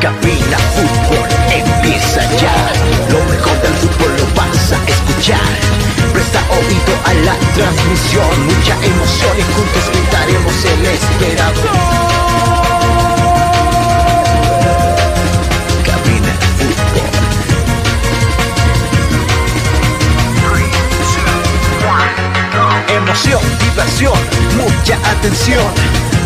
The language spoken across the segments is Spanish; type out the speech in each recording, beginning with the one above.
Cabina Fútbol empieza ya. Lo mejor del fútbol lo vas a escuchar. Presta oído a la transmisión. Mucha emoción y juntos gritaremos el esperado. Cabina Fútbol. Emoción, diversión, mucha atención.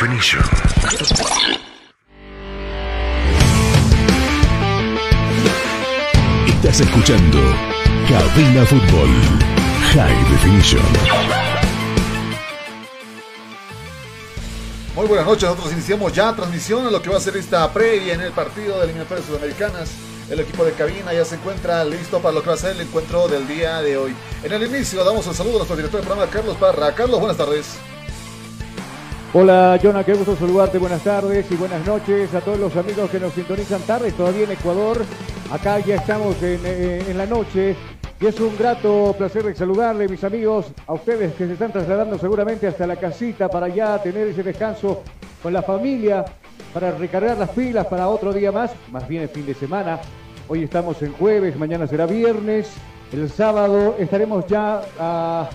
Definition. Estás escuchando Cabina Fútbol High Definition. Muy buenas noches, nosotros iniciamos ya transmisión a lo que va a ser esta previa en el partido de eliminatorias sudamericanas. El equipo de cabina ya se encuentra listo para lo que va a ser el encuentro del día de hoy. En el inicio damos un saludo a nuestro director de programa, Carlos Parra. Carlos, buenas tardes. Hola, Jonah, qué gusto saludarte. Buenas tardes y buenas noches a todos los amigos que nos sintonizan tarde, todavía en Ecuador. Acá ya estamos en, en la noche y es un grato placer de saludarle, mis amigos, a ustedes que se están trasladando seguramente hasta la casita para ya tener ese descanso con la familia, para recargar las pilas para otro día más, más bien el fin de semana. Hoy estamos en jueves, mañana será viernes. El sábado estaremos ya a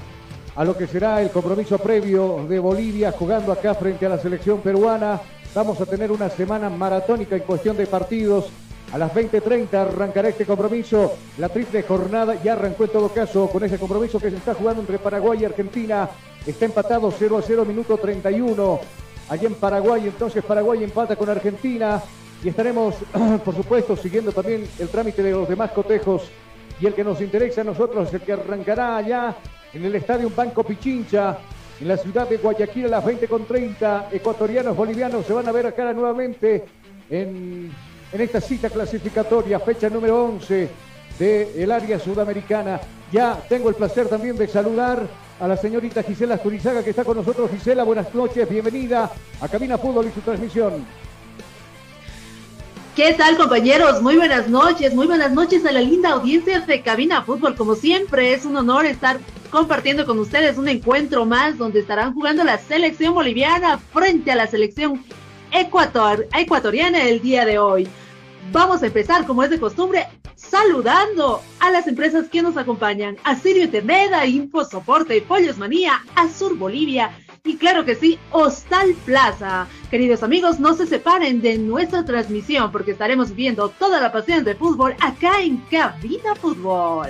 a lo que será el compromiso previo de Bolivia jugando acá frente a la selección peruana. Vamos a tener una semana maratónica en cuestión de partidos. A las 20.30 arrancará este compromiso. La triple jornada ya arrancó en todo caso con ese compromiso que se está jugando entre Paraguay y Argentina. Está empatado 0 a 0, minuto 31. Allí en Paraguay, entonces Paraguay empata con Argentina. Y estaremos, por supuesto, siguiendo también el trámite de los demás cotejos. Y el que nos interesa a nosotros es el que arrancará allá en el Estadio Banco Pichincha, en la ciudad de Guayaquil a las 20 con 30. Ecuatorianos, bolivianos se van a ver acá nuevamente en, en esta cita clasificatoria, fecha número 11 del área sudamericana. Ya tengo el placer también de saludar a la señorita Gisela Asturizaga que está con nosotros. Gisela, buenas noches, bienvenida a Cabina Fútbol y su transmisión. ¿Qué tal compañeros? Muy buenas noches, muy buenas noches a la linda audiencia de Cabina Fútbol. Como siempre, es un honor estar compartiendo con ustedes un encuentro más donde estarán jugando la selección boliviana frente a la selección ecuator, ecuatoriana el día de hoy. Vamos a empezar, como es de costumbre, saludando a las empresas que nos acompañan. A Sirio Terneda, Info Soporte, Pollos Manía, Azur Bolivia, y claro que sí, Hostal Plaza. Queridos amigos, no se separen de nuestra transmisión porque estaremos viendo toda la pasión de fútbol acá en Cabina Fútbol.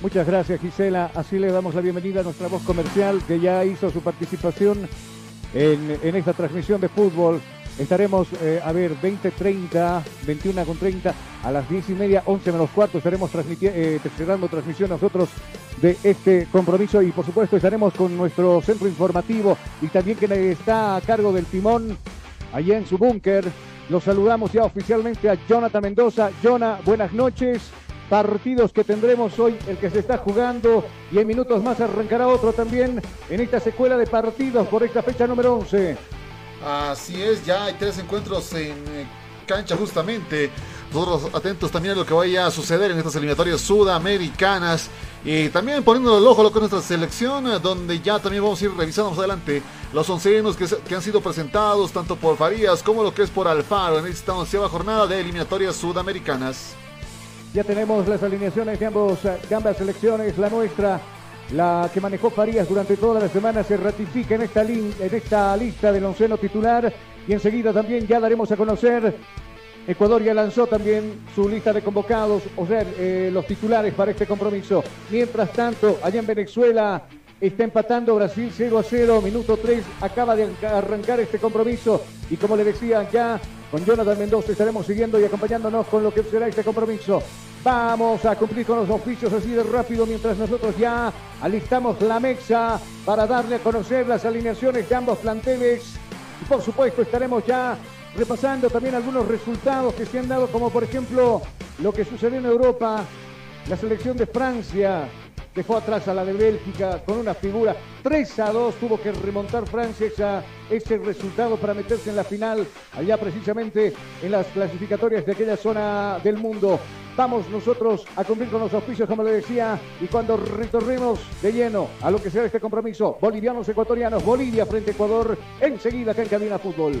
Muchas gracias Gisela, así le damos la bienvenida a nuestra voz comercial que ya hizo su participación en, en esta transmisión de fútbol. Estaremos, eh, a ver, 20, 30, 21 con 30, a las 10 y media, 11 menos cuarto, estaremos eh, transmisión nosotros de este compromiso y por supuesto estaremos con nuestro centro informativo y también quien está a cargo del timón allá en su búnker. Los saludamos ya oficialmente a Jonathan Mendoza. Jonah, buenas noches. Partidos que tendremos hoy, el que se está jugando y en minutos más arrancará otro también en esta secuela de partidos por esta fecha número 11. Así es, ya hay tres encuentros en eh, cancha justamente. Nosotros atentos también a lo que vaya a suceder en estas eliminatorias sudamericanas. Y también poniendo el ojo a lo que es nuestra selección, eh, donde ya también vamos a ir revisando más adelante los oncenos que, que han sido presentados tanto por Farías como lo que es por Alfaro en esta onceava jornada de eliminatorias sudamericanas. Ya tenemos las alineaciones de, ambos, de ambas selecciones, la nuestra, la que manejó Farías durante toda la semana, se ratifica en esta, lista del onceno titular y enseguida también ya daremos a conocer Ecuador ya lanzó también su lista de convocados, o sea, eh, los titulares para este compromiso. Mientras tanto, allá en Venezuela está empatando Brasil 0 a 0, minuto 3, acaba de arrancar este compromiso y como le decía ya con Jonathan Mendoza estaremos siguiendo y acompañándonos con lo que será este compromiso. Vamos a cumplir con los oficios así de rápido mientras nosotros ya alistamos la mesa para darle a conocer las alineaciones de ambos planteles. Y por supuesto estaremos ya repasando también algunos resultados que se han dado, como por ejemplo lo que sucedió en Europa, la selección de Francia dejó atrás a la de Bélgica con una figura 3 a 2, tuvo que remontar Francia esa, ese resultado para meterse en la final, allá precisamente en las clasificatorias de aquella zona del mundo. Vamos nosotros a cumplir con los auspicios, como le decía, y cuando retornemos de lleno a lo que será este compromiso, bolivianos ecuatorianos, Bolivia frente a Ecuador, enseguida acá en Cabina Fútbol.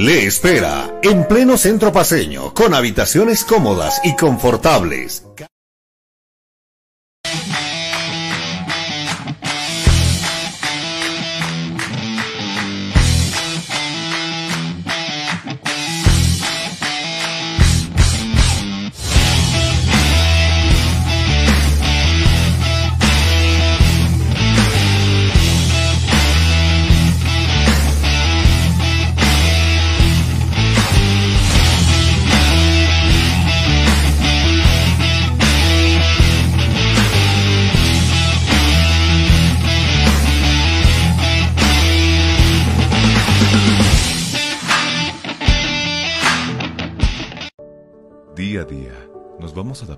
Le espera en pleno centro paseño, con habitaciones cómodas y confortables.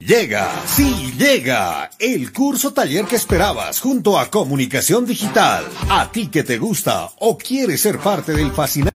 Llega, sí, llega el curso taller que esperabas junto a Comunicación Digital. A ti que te gusta o quieres ser parte del fascinante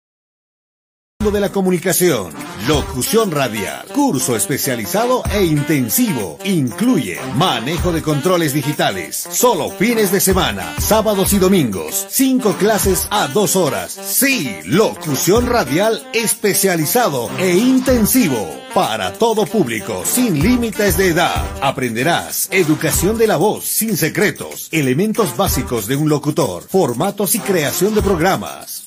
de la comunicación, locución radial, curso especializado e intensivo. Incluye manejo de controles digitales, solo fines de semana, sábados y domingos, cinco clases a dos horas. Sí, locución radial especializado e intensivo para todo público, sin límites de edad. Aprenderás educación de la voz, sin secretos, elementos básicos de un locutor, formatos y creación de programas,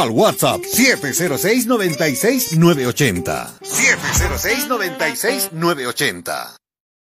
al WhatsApp 706 96 980. 706 96 980.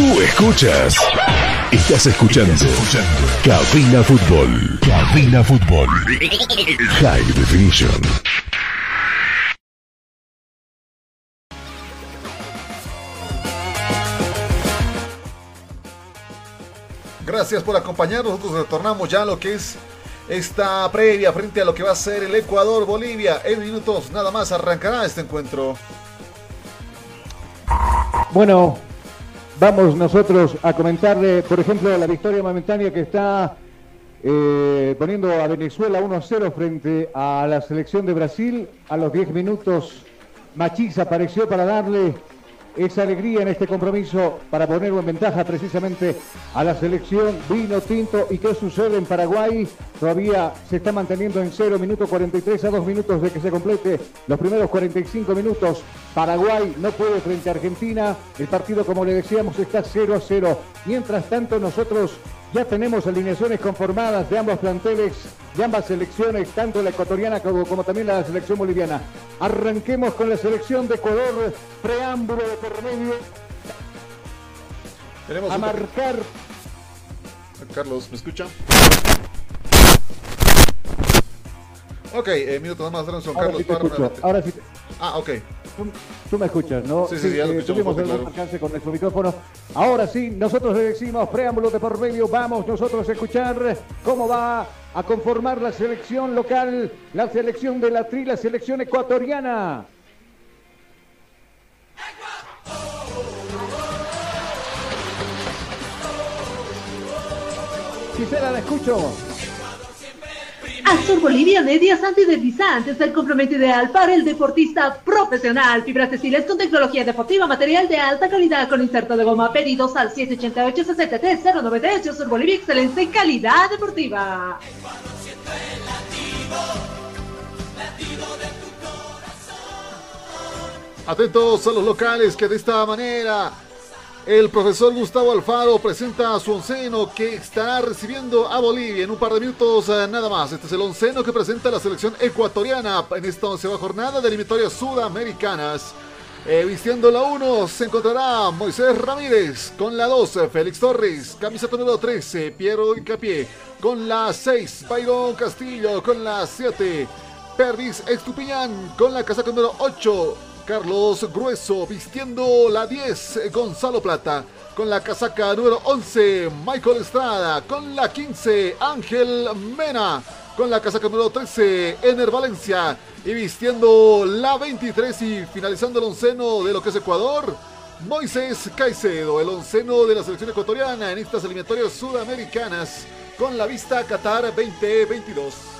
Tú escuchas. Estás escuchando. Cabina Fútbol. Cabina Fútbol. High Definition. Gracias por acompañarnos. Nosotros retornamos ya a lo que es esta previa frente a lo que va a ser el Ecuador-Bolivia. En minutos nada más arrancará este encuentro. Bueno, vamos nosotros a comentarle, por ejemplo, la victoria momentánea que está eh, poniendo a Venezuela 1-0 frente a la selección de Brasil. A los 10 minutos, Machís apareció para darle esa alegría en este compromiso para ponerlo en ventaja precisamente a la selección vino tinto. ¿Y qué sucede en Paraguay? Todavía se está manteniendo en 0, minuto 43 a 2 minutos de que se complete los primeros 45 minutos. Paraguay no puede frente a Argentina. El partido, como le decíamos, está 0 a 0. Mientras tanto, nosotros ya tenemos alineaciones conformadas de ambos planteles, de ambas selecciones, tanto la ecuatoriana como, como también la selección boliviana. Arranquemos con la selección de Ecuador, preámbulo de por medio. Tenemos a un- marcar Carlos, ¿me escucha? Ok, eh, minuto nada más. Ahora Carlos sí te Parra. escucho. Ahora sí te- Ah, ok. Tú, tú me escuchas, ¿no? Sí, sí, sí, ya lo eh, tuvimos fuerte, algún claro. alcance con nuestro micrófono. Ahora sí, nosotros le decimos preámbulo de por medio. Vamos nosotros a escuchar cómo va a conformar la selección local, la selección de la tri, la selección ecuatoriana. Quisiera la escucho. Azur Bolivia Medias antideslizantes, el complemento ideal para el deportista profesional. Fibras textiles con tecnología deportiva, material de alta calidad con inserto de goma. Pedidos al 788-63-093. Azur Bolivia, excelencia en calidad deportiva. Atentos a los locales que de esta manera el profesor Gustavo Alfaro presenta a su onceno que estará recibiendo a Bolivia en un par de minutos eh, nada más. Este es el onceno que presenta la selección ecuatoriana en esta onceava jornada de eliminatorias sudamericanas. Eh, vistiendo la 1 se encontrará Moisés Ramírez con la 12, Félix Torres, camiseta número 13, Piero Incapié con la 6, Byron Castillo con la 7, Perdis Estupiñán con la casaca número 8, Carlos Grueso vistiendo la 10, Gonzalo Plata con la casaca número 11, Michael Estrada con la 15, Ángel Mena con la casaca número 13, Ener Valencia y vistiendo la 23 y finalizando el onceno de lo que es Ecuador. Moisés Caicedo, el onceno de la selección ecuatoriana en estas eliminatorias sudamericanas con la vista Qatar 2022.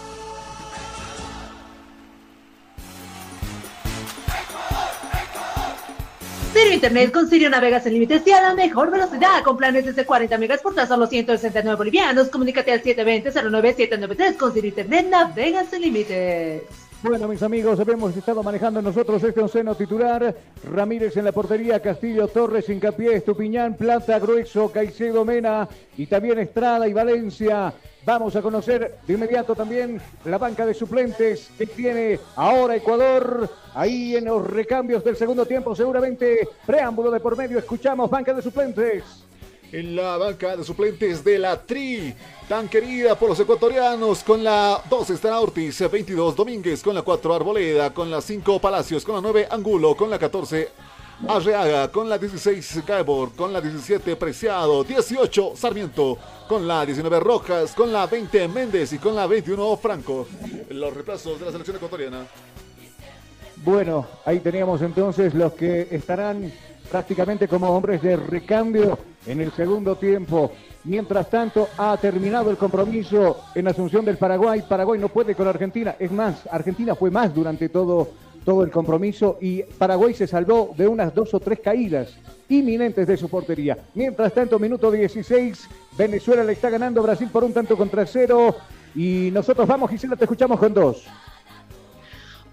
Sirio Internet con Sirio navegas sin límites y a la mejor velocidad con planes desde 40 megas por tan solo 169 bolivianos. Comunícate al 720-09793 con Sirio Internet navegas sin límites. Bueno, mis amigos, hemos estado manejando nosotros este onceno titular. Ramírez en la portería, Castillo, Torres, Hincapié, Estupiñán, Plata, Grueso, Caicedo, Mena y también Estrada y Valencia. Vamos a conocer de inmediato también la banca de suplentes que tiene ahora Ecuador. Ahí en los recambios del segundo tiempo, seguramente preámbulo de por medio. Escuchamos banca de suplentes. En la banca de suplentes de la Tri, tan querida por los ecuatorianos, con la 2 estará Ortiz, 22 Domínguez, con la 4 Arboleda, con la 5 Palacios, con la 9 Angulo, con la 14 Arreaga, con la 16 Gaibor, con la 17 Preciado, 18 Sarmiento, con la 19 Rojas, con la 20 Méndez y con la 21 Franco. Los reemplazos de la selección ecuatoriana. Bueno, ahí teníamos entonces los que estarán prácticamente como hombres de recambio en el segundo tiempo. Mientras tanto, ha terminado el compromiso en Asunción del Paraguay. Paraguay no puede con Argentina. Es más, Argentina fue más durante todo, todo el compromiso y Paraguay se salvó de unas dos o tres caídas inminentes de su portería. Mientras tanto, minuto 16, Venezuela le está ganando Brasil por un tanto contra cero. Y nosotros vamos, Gisela, te escuchamos con dos.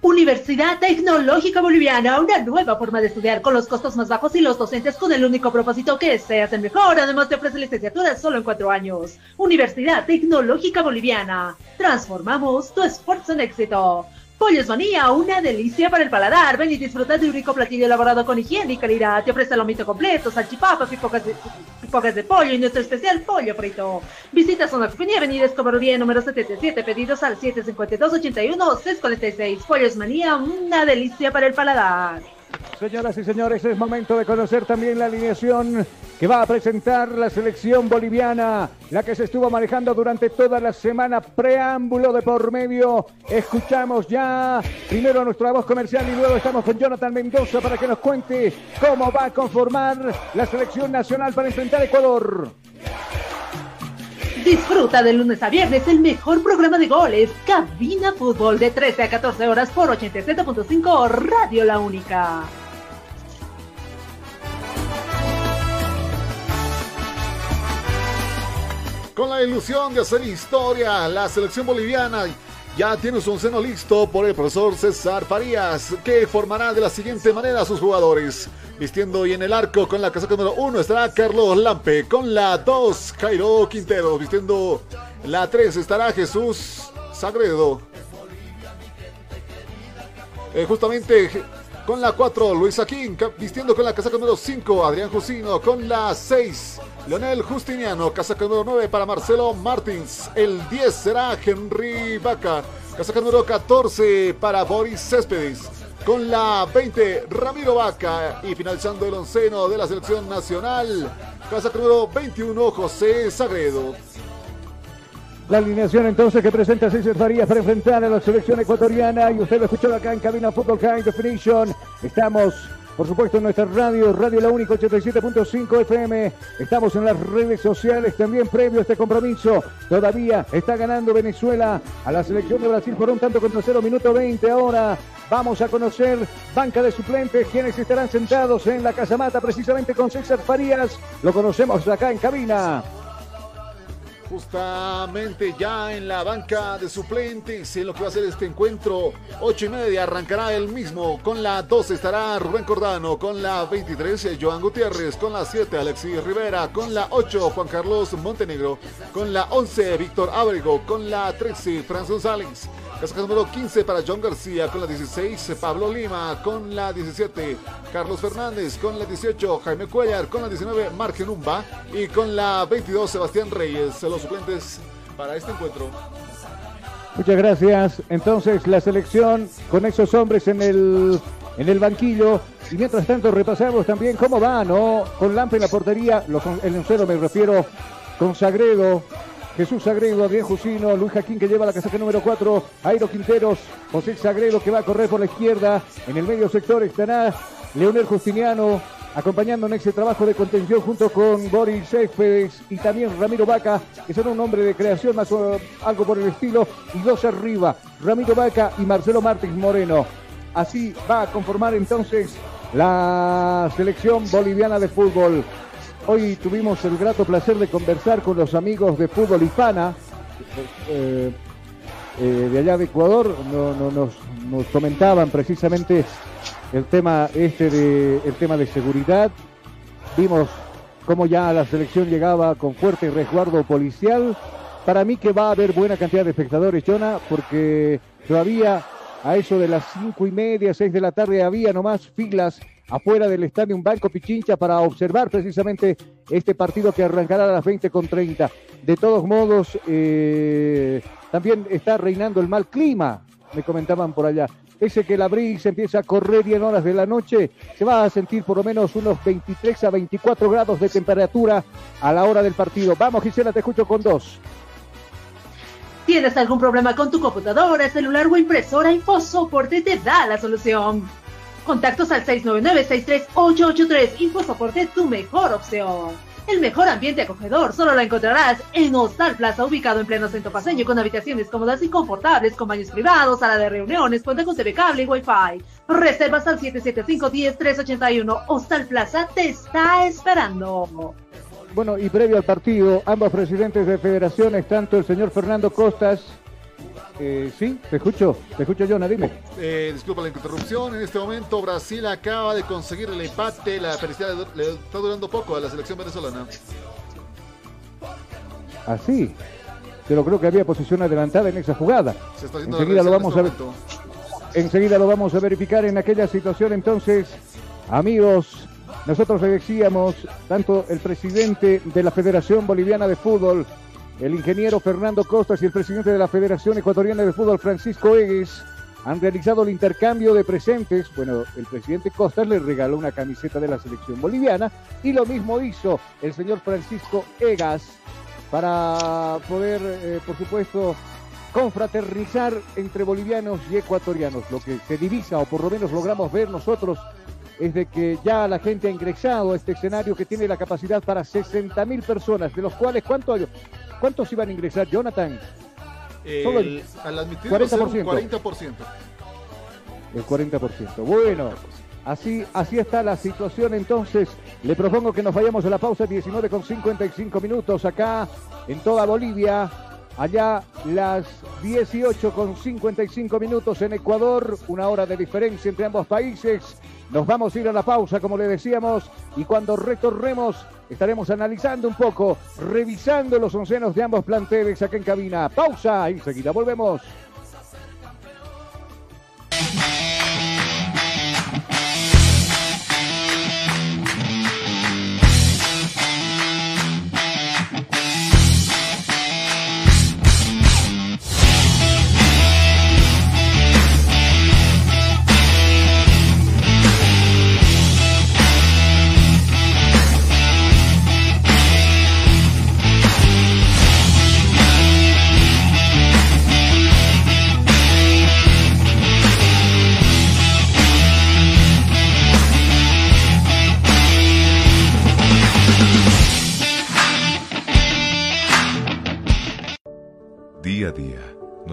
Universidad Tecnológica Boliviana, una nueva forma de estudiar con los costos más bajos y los docentes con el único propósito que seas el mejor. Además te ofrece licenciaturas solo en cuatro años. Universidad Tecnológica Boliviana. Transformamos tu esfuerzo en éxito. Pollos Manía, una delicia para el paladar. Ven y disfruta de un rico platillo elaborado con higiene y calidad. Te ofrece lomito completo, salchipapas, pipocas de, pipocas de pollo y nuestro especial pollo frito. Visita Zona Cofinía, Avenida Escobarría, número 77. Pedidos al 752-81-646. Pollos Manía, una delicia para el paladar. Señoras y señores, es momento de conocer también la alineación que va a presentar la selección boliviana, la que se estuvo manejando durante toda la semana, preámbulo de por medio. Escuchamos ya primero nuestra voz comercial y luego estamos con Jonathan Mendoza para que nos cuente cómo va a conformar la selección nacional para enfrentar a Ecuador. Disfruta de lunes a viernes el mejor programa de goles, Cabina Fútbol, de 13 a 14 horas por 87.5 Radio La Única. Con la ilusión de hacer historia, la selección boliviana ya tiene su onceno listo por el profesor César Farías, que formará de la siguiente manera a sus jugadores. Vistiendo y en el arco con la casaca número 1 estará Carlos Lampe, con la 2 Jairo Quintero, vistiendo la 3 estará Jesús Sagredo. Eh, justamente con la 4 Luis Aquín, vistiendo con la casaca número 5 Adrián Jusino, con la 6 Leonel Justiniano, casaca número 9 para Marcelo Martins. El 10 será Henry Vaca. Casaca número 14 para Boris Céspedes. Con la 20, Ramiro Vaca. Y finalizando el onceno de la selección nacional, casaca número 21, José Sagredo. La alineación entonces que presenta César Farías para enfrentar a la selección ecuatoriana. Y usted lo escuchó acá en Cabina Football High Definition. Estamos por supuesto en nuestra radio, Radio La Única 87.5 FM. Estamos en las redes sociales también previo a este compromiso. Todavía está ganando Venezuela a la selección de Brasil por un tanto contra cero, minuto 20 ahora. Vamos a conocer banca de suplentes, quienes estarán sentados en la casamata precisamente con César Farías. Lo conocemos acá en cabina. Justamente ya en la banca de suplentes en lo que va a ser este encuentro. 8 y media arrancará el mismo. Con la 12 estará Rubén Cordano. Con la 23 Joan Gutiérrez. Con la 7 Alexis Rivera. Con la 8 Juan Carlos Montenegro. Con la 11 Víctor Ábrego. Con la 13 Franz González. Casaca número 15 para John García. Con la 16 Pablo Lima. Con la 17 Carlos Fernández. Con la 18 Jaime Cuellar. Con la 19 Margen Umba. Y con la 22 Sebastián Reyes suplentes para este encuentro. Muchas gracias. Entonces la selección con esos hombres en el, en el banquillo. Y mientras tanto repasamos también cómo va, ¿no? Con Lampe en la portería, los, el encero me refiero con Sagredo, Jesús Sagredo, Adrián Jusino, Luis Jaquín que lleva la casaca número 4, Airo Quinteros, José Sagredo que va a correr por la izquierda, en el medio sector estará Leonel Justiniano, acompañando en ese trabajo de contención junto con Boris Céspedes y también Ramiro Vaca, que son un hombre de creación, más o algo por el estilo, y dos arriba, Ramiro Vaca y Marcelo Martins Moreno. Así va a conformar entonces la selección boliviana de fútbol. Hoy tuvimos el grato placer de conversar con los amigos de Fútbol Hispana, eh, eh, de allá de Ecuador, nos, comentaban precisamente el tema este de el tema de seguridad. Vimos cómo ya la selección llegaba con fuerte resguardo policial. Para mí que va a haber buena cantidad de espectadores, Jonah, porque todavía a eso de las cinco y media, seis de la tarde había nomás filas afuera del estadio un Banco Pichincha para observar precisamente este partido que arrancará a las 20 con 30. De todos modos, eh, también está reinando el mal clima, me comentaban por allá ese que la brisa empieza a correr y horas de la noche se va a sentir por lo menos unos 23 a 24 grados de temperatura a la hora del partido. Vamos Gisela, te escucho con dos. ¿Tienes algún problema con tu computadora, celular o impresora? InfoSoporte te da la solución. Contactos al 699-63883. InfoSoporte, tu mejor opción. El mejor ambiente acogedor solo lo encontrarás en Hostal Plaza, ubicado en pleno centro paseño, con habitaciones cómodas y confortables, con baños privados, sala de reuniones, cuenta con TV cable y Wi-Fi. Reservas al 775-10-381. Hostal Plaza te está esperando. Bueno, y previo al partido, ambos presidentes de federaciones, tanto el señor Fernando Costas eh, sí, te escucho, te escucho, Jonah, dime. Eh, disculpa la interrupción. En este momento, Brasil acaba de conseguir el empate. La felicidad le está durando poco a la selección venezolana. Así. Ah, Pero creo que había posición adelantada en esa jugada. Enseguida lo vamos a ver. Enseguida lo vamos a verificar en aquella situación. Entonces, amigos, nosotros le decíamos, tanto el presidente de la Federación Boliviana de Fútbol, el ingeniero Fernando Costas y el presidente de la Federación Ecuatoriana de Fútbol, Francisco Egues, han realizado el intercambio de presentes. Bueno, el presidente Costas le regaló una camiseta de la selección boliviana y lo mismo hizo el señor Francisco Egas para poder, eh, por supuesto, confraternizar entre bolivianos y ecuatorianos. Lo que se divisa, o por lo menos logramos ver nosotros, es de que ya la gente ha ingresado a este escenario que tiene la capacidad para 60 mil personas, de los cuales, ¿cuánto, ¿cuántos iban a ingresar, Jonathan? El, al admitir 40%. 40%. El 40%. Bueno, Así, así está la situación. Entonces, le propongo que nos vayamos a la pausa 19 con 55 minutos acá en toda Bolivia. Allá las 18 con 55 minutos en Ecuador, una hora de diferencia entre ambos países. Nos vamos a ir a la pausa, como le decíamos, y cuando retorremos estaremos analizando un poco, revisando los oncenos de ambos planteles acá en cabina. Pausa, enseguida volvemos.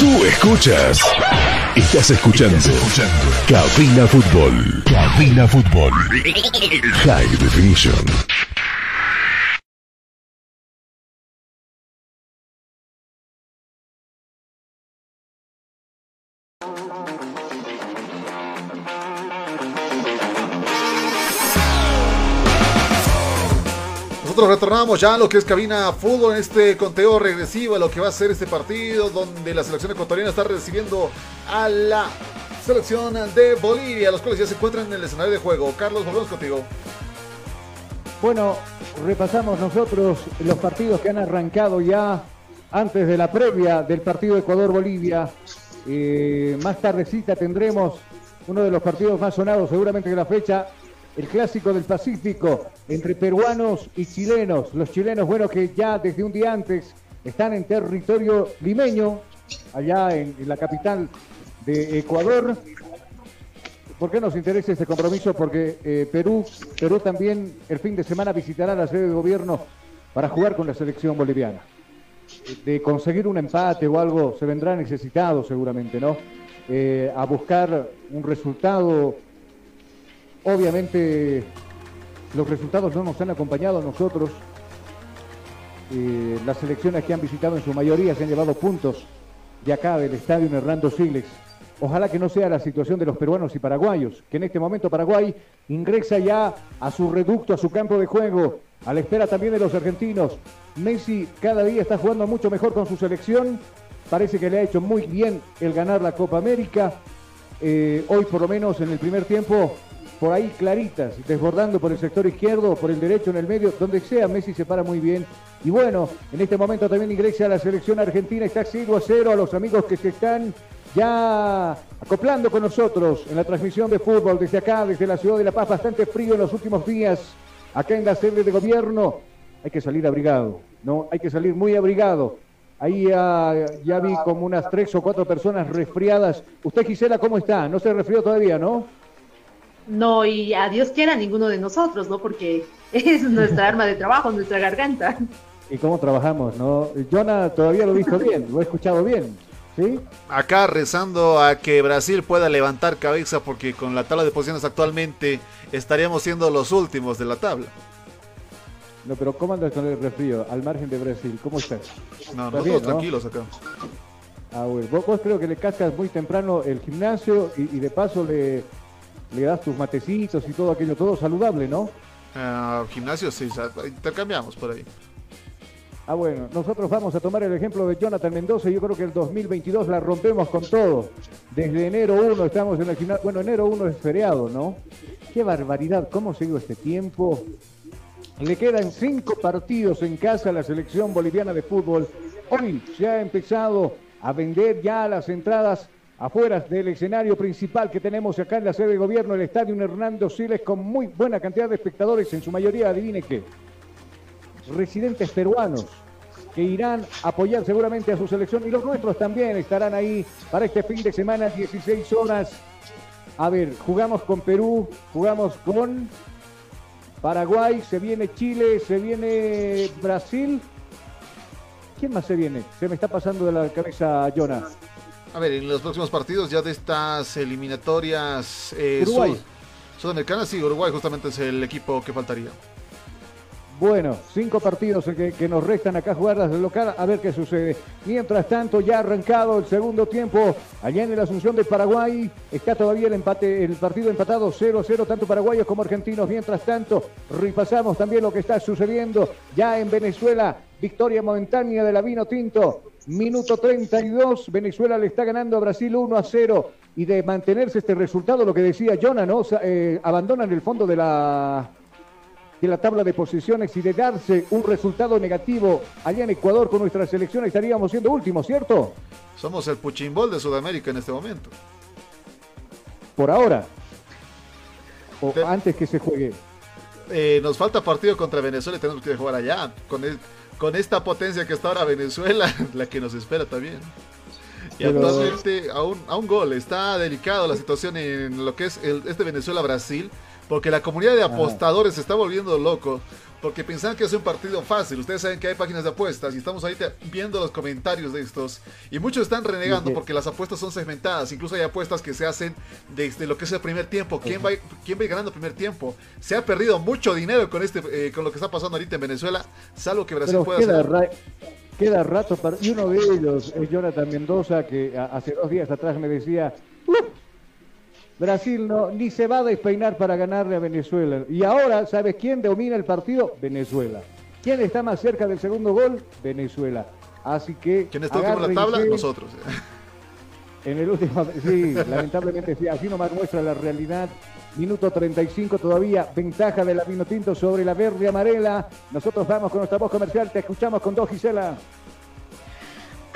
Tú escuchas. Estás escuchando. Cabina Fútbol. Cabina Fútbol. High Definition. Ya lo que es cabina fútbol en este conteo regresivo a lo que va a ser este partido donde la selección ecuatoriana está recibiendo a la selección de Bolivia, los cuales ya se encuentran en el escenario de juego. Carlos, volvemos contigo. Bueno, repasamos nosotros los partidos que han arrancado ya antes de la previa del partido Ecuador-Bolivia. Eh, más tardecita tendremos uno de los partidos más sonados seguramente de la fecha, el clásico del Pacífico entre peruanos y chilenos. Los chilenos, bueno, que ya desde un día antes están en territorio limeño, allá en, la capital de Ecuador. ¿Por qué nos interesa este compromiso? Porque eh, Perú, Perú también el fin de semana visitará la sede de gobierno para jugar con la selección boliviana. De conseguir un empate o algo se vendrá necesitado seguramente, ¿no? Eh, a buscar un resultado. Obviamente los resultados no nos han acompañado a nosotros. Eh, las selecciones que han visitado en su mayoría se han llevado puntos de acá del estadio Hernando Siles. Ojalá que no sea la situación de los peruanos y paraguayos, que en este momento Paraguay ingresa ya a su reducto, a su campo de juego, a la espera también de los argentinos. Messi cada día está jugando mucho mejor con su selección, parece que le ha hecho muy bien el ganar la Copa América. Eh, hoy por lo menos en el primer tiempo, por ahí claritas, desbordando por el sector izquierdo, por el derecho, en el medio, donde sea, Messi se para muy bien. Y bueno, en este momento también ingresa a la selección argentina, está 0 a 0 a los amigos que se están ya acoplando con nosotros en la transmisión de fútbol desde acá, desde la ciudad de La Paz, bastante frío en los últimos días, acá en la sede de gobierno. Hay que salir abrigado, ¿no? Hay que salir muy abrigado. Ahí ya, ya vi como unas tres o cuatro personas resfriadas. Usted, Gisela, ¿cómo está? No se resfrió todavía, ¿no? No, y a Dios quiera ninguno de nosotros, ¿no? Porque es nuestra arma de trabajo, nuestra garganta. ¿Y cómo trabajamos, no? Jonah todavía lo he visto bien, lo he escuchado bien. ¿Sí? Acá rezando a que Brasil pueda levantar cabeza porque con la tabla de posiciones actualmente estaríamos siendo los últimos de la tabla. No, pero ¿cómo andas con el resfrío? Al margen de Brasil, ¿cómo estás? No, ¿Estás nosotros bien, no? tranquilos acá. Ah, bueno. Vos, vos creo que le cascas muy temprano el gimnasio y, y de paso le, le das tus matecitos y todo aquello, todo saludable, ¿no? Ah, gimnasio, sí, intercambiamos por ahí. Ah, bueno, nosotros vamos a tomar el ejemplo de Jonathan Mendoza. Yo creo que el 2022 la rompemos con todo. Desde enero 1 estamos en el gimnasio. Bueno, enero 1 es feriado, ¿no? Qué barbaridad, ¿cómo se dio este tiempo? Le quedan cinco partidos en casa a la selección boliviana de fútbol. Hoy se ha empezado a vender ya las entradas afuera del escenario principal que tenemos acá en la sede de gobierno, el estadio Hernando Siles, con muy buena cantidad de espectadores, en su mayoría, adivine qué, residentes peruanos que irán a apoyar seguramente a su selección y los nuestros también estarán ahí para este fin de semana, 16 horas. A ver, jugamos con Perú, jugamos con Paraguay, se viene Chile, se viene Brasil. ¿Quién más se viene? Se me está pasando de la cabeza Jonah. A ver, en los próximos partidos ya de estas eliminatorias eh, Uruguay. sud- sudamericanas, sí, Uruguay justamente es el equipo que faltaría. Bueno, cinco partidos que, que nos restan acá jugar desde local, a ver qué sucede. Mientras tanto, ya ha arrancado el segundo tiempo allá en la Asunción de Paraguay. Está todavía el empate, el partido empatado 0-0, tanto paraguayos como argentinos. Mientras tanto, repasamos también lo que está sucediendo ya en Venezuela. Victoria momentánea de la Vino Tinto. Minuto 32, Venezuela le está ganando a Brasil 1 a 0. Y de mantenerse este resultado, lo que decía Jonah, ¿no? Eh, abandonan el fondo de la de la tabla de posiciones y de darse un resultado negativo allá en Ecuador con nuestra selección estaríamos siendo últimos, ¿cierto? Somos el puchimbol de Sudamérica en este momento. Por ahora. O antes que se juegue. Eh, nos falta partido contra Venezuela y tenemos que jugar allá. Con, con esta potencia que está ahora Venezuela, la que nos espera también. Y actualmente a un, a un gol. Está delicado la situación en lo que es el, este Venezuela-Brasil. Porque la comunidad de apostadores se está volviendo loco. Porque pensaban que es un partido fácil. Ustedes saben que hay páginas de apuestas y estamos ahorita viendo los comentarios de estos. Y muchos están renegando porque las apuestas son segmentadas. Incluso hay apuestas que se hacen desde lo que es el primer tiempo. ¿Quién va, quién va ganando el primer tiempo? Se ha perdido mucho dinero con, este, eh, con lo que está pasando ahorita en Venezuela. Salvo que Brasil pueda hacer queda rato para... Y uno de ellos es Jonathan Mendoza, que hace dos días atrás me decía, Brasil no, ni se va a despeinar para ganarle a Venezuela. Y ahora, ¿sabes quién domina el partido? Venezuela. ¿Quién está más cerca del segundo gol? Venezuela. Así que. ¿Quién está último en la tabla? Nosotros. En el último, sí, lamentablemente sí, así nomás muestra la realidad. Minuto 35 todavía, ventaja de la Vino Tinto sobre la verde amarela. Nosotros vamos con nuestra voz comercial, te escuchamos con dos Gisela.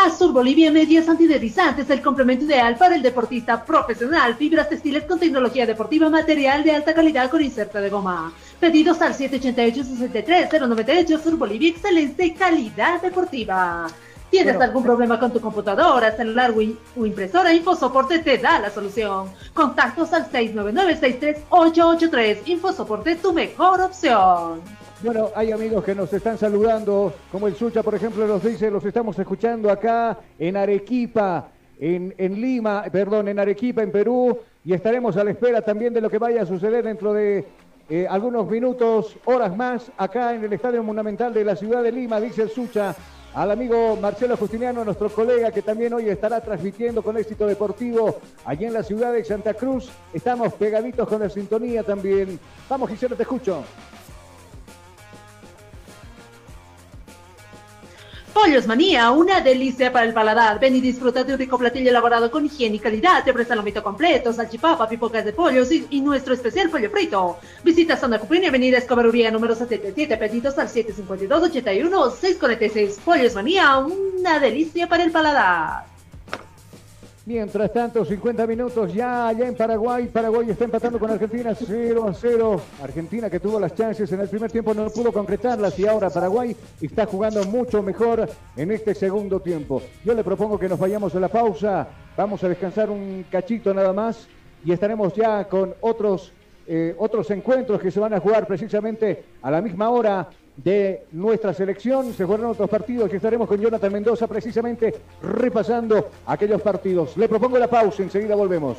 Azul Bolivia Medias Antideslizantes, el complemento ideal para el deportista profesional. Fibras textiles con tecnología deportiva, material de alta calidad con inserto de goma. Pedidos al 788-63-098 Sur Bolivia, excelente calidad deportiva. ¿Tienes algún problema con tu computadora, celular o impresora? InfoSoporte te da la solución. Contactos al 699-63883. InfoSoporte, tu mejor opción. Bueno, hay amigos que nos están saludando, como el Sucha, por ejemplo, nos dice, los estamos escuchando acá en Arequipa, en, Lima, perdón, en Arequipa, en Perú, y estaremos a la espera también de lo que vaya a suceder dentro de eh, algunos minutos, horas más, acá en el Estadio Monumental de la ciudad de Lima, dice el Sucha, al amigo Marcelo Justiniano, nuestro colega que también hoy estará transmitiendo con éxito deportivo allí en la ciudad de Santa Cruz. Estamos pegaditos con la sintonía también. Vamos, Gisela, te escucho. Pollos Manía, una delicia para el paladar. Ven y disfruta de un rico platillo elaborado con higiene y calidad. Te ofrece lomito completo, salchipapa, pipocas de pollos y, nuestro especial pollo frito. Visita Zona Cuprini, Avenida Escobar Uría, número 77, pedidos al 752-81-646. Pollos Manía, una delicia para el paladar. Mientras tanto, 50 minutos ya allá en Paraguay. Paraguay está empatando con Argentina 0 a 0. Argentina que tuvo las chances en el primer tiempo no pudo concretarlas y ahora Paraguay está jugando mucho mejor en este segundo tiempo. Yo le propongo que nos vayamos a la pausa. Vamos a descansar un cachito nada más y estaremos ya con otros, eh, otros encuentros que se van a jugar precisamente a la misma hora de nuestra selección. Se jugarán otros partidos y estaremos con Jonathan Mendoza precisamente repasando aquellos partidos. Le propongo la pausa, enseguida volvemos.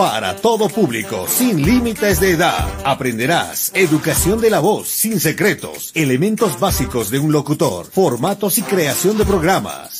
Para todo público, sin límites de edad. Aprenderás educación de la voz, sin secretos, elementos básicos de un locutor, formatos y creación de programas,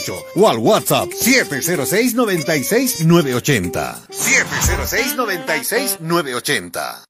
245-4548 o al WhatsApp 706-96-980. 706-96-980.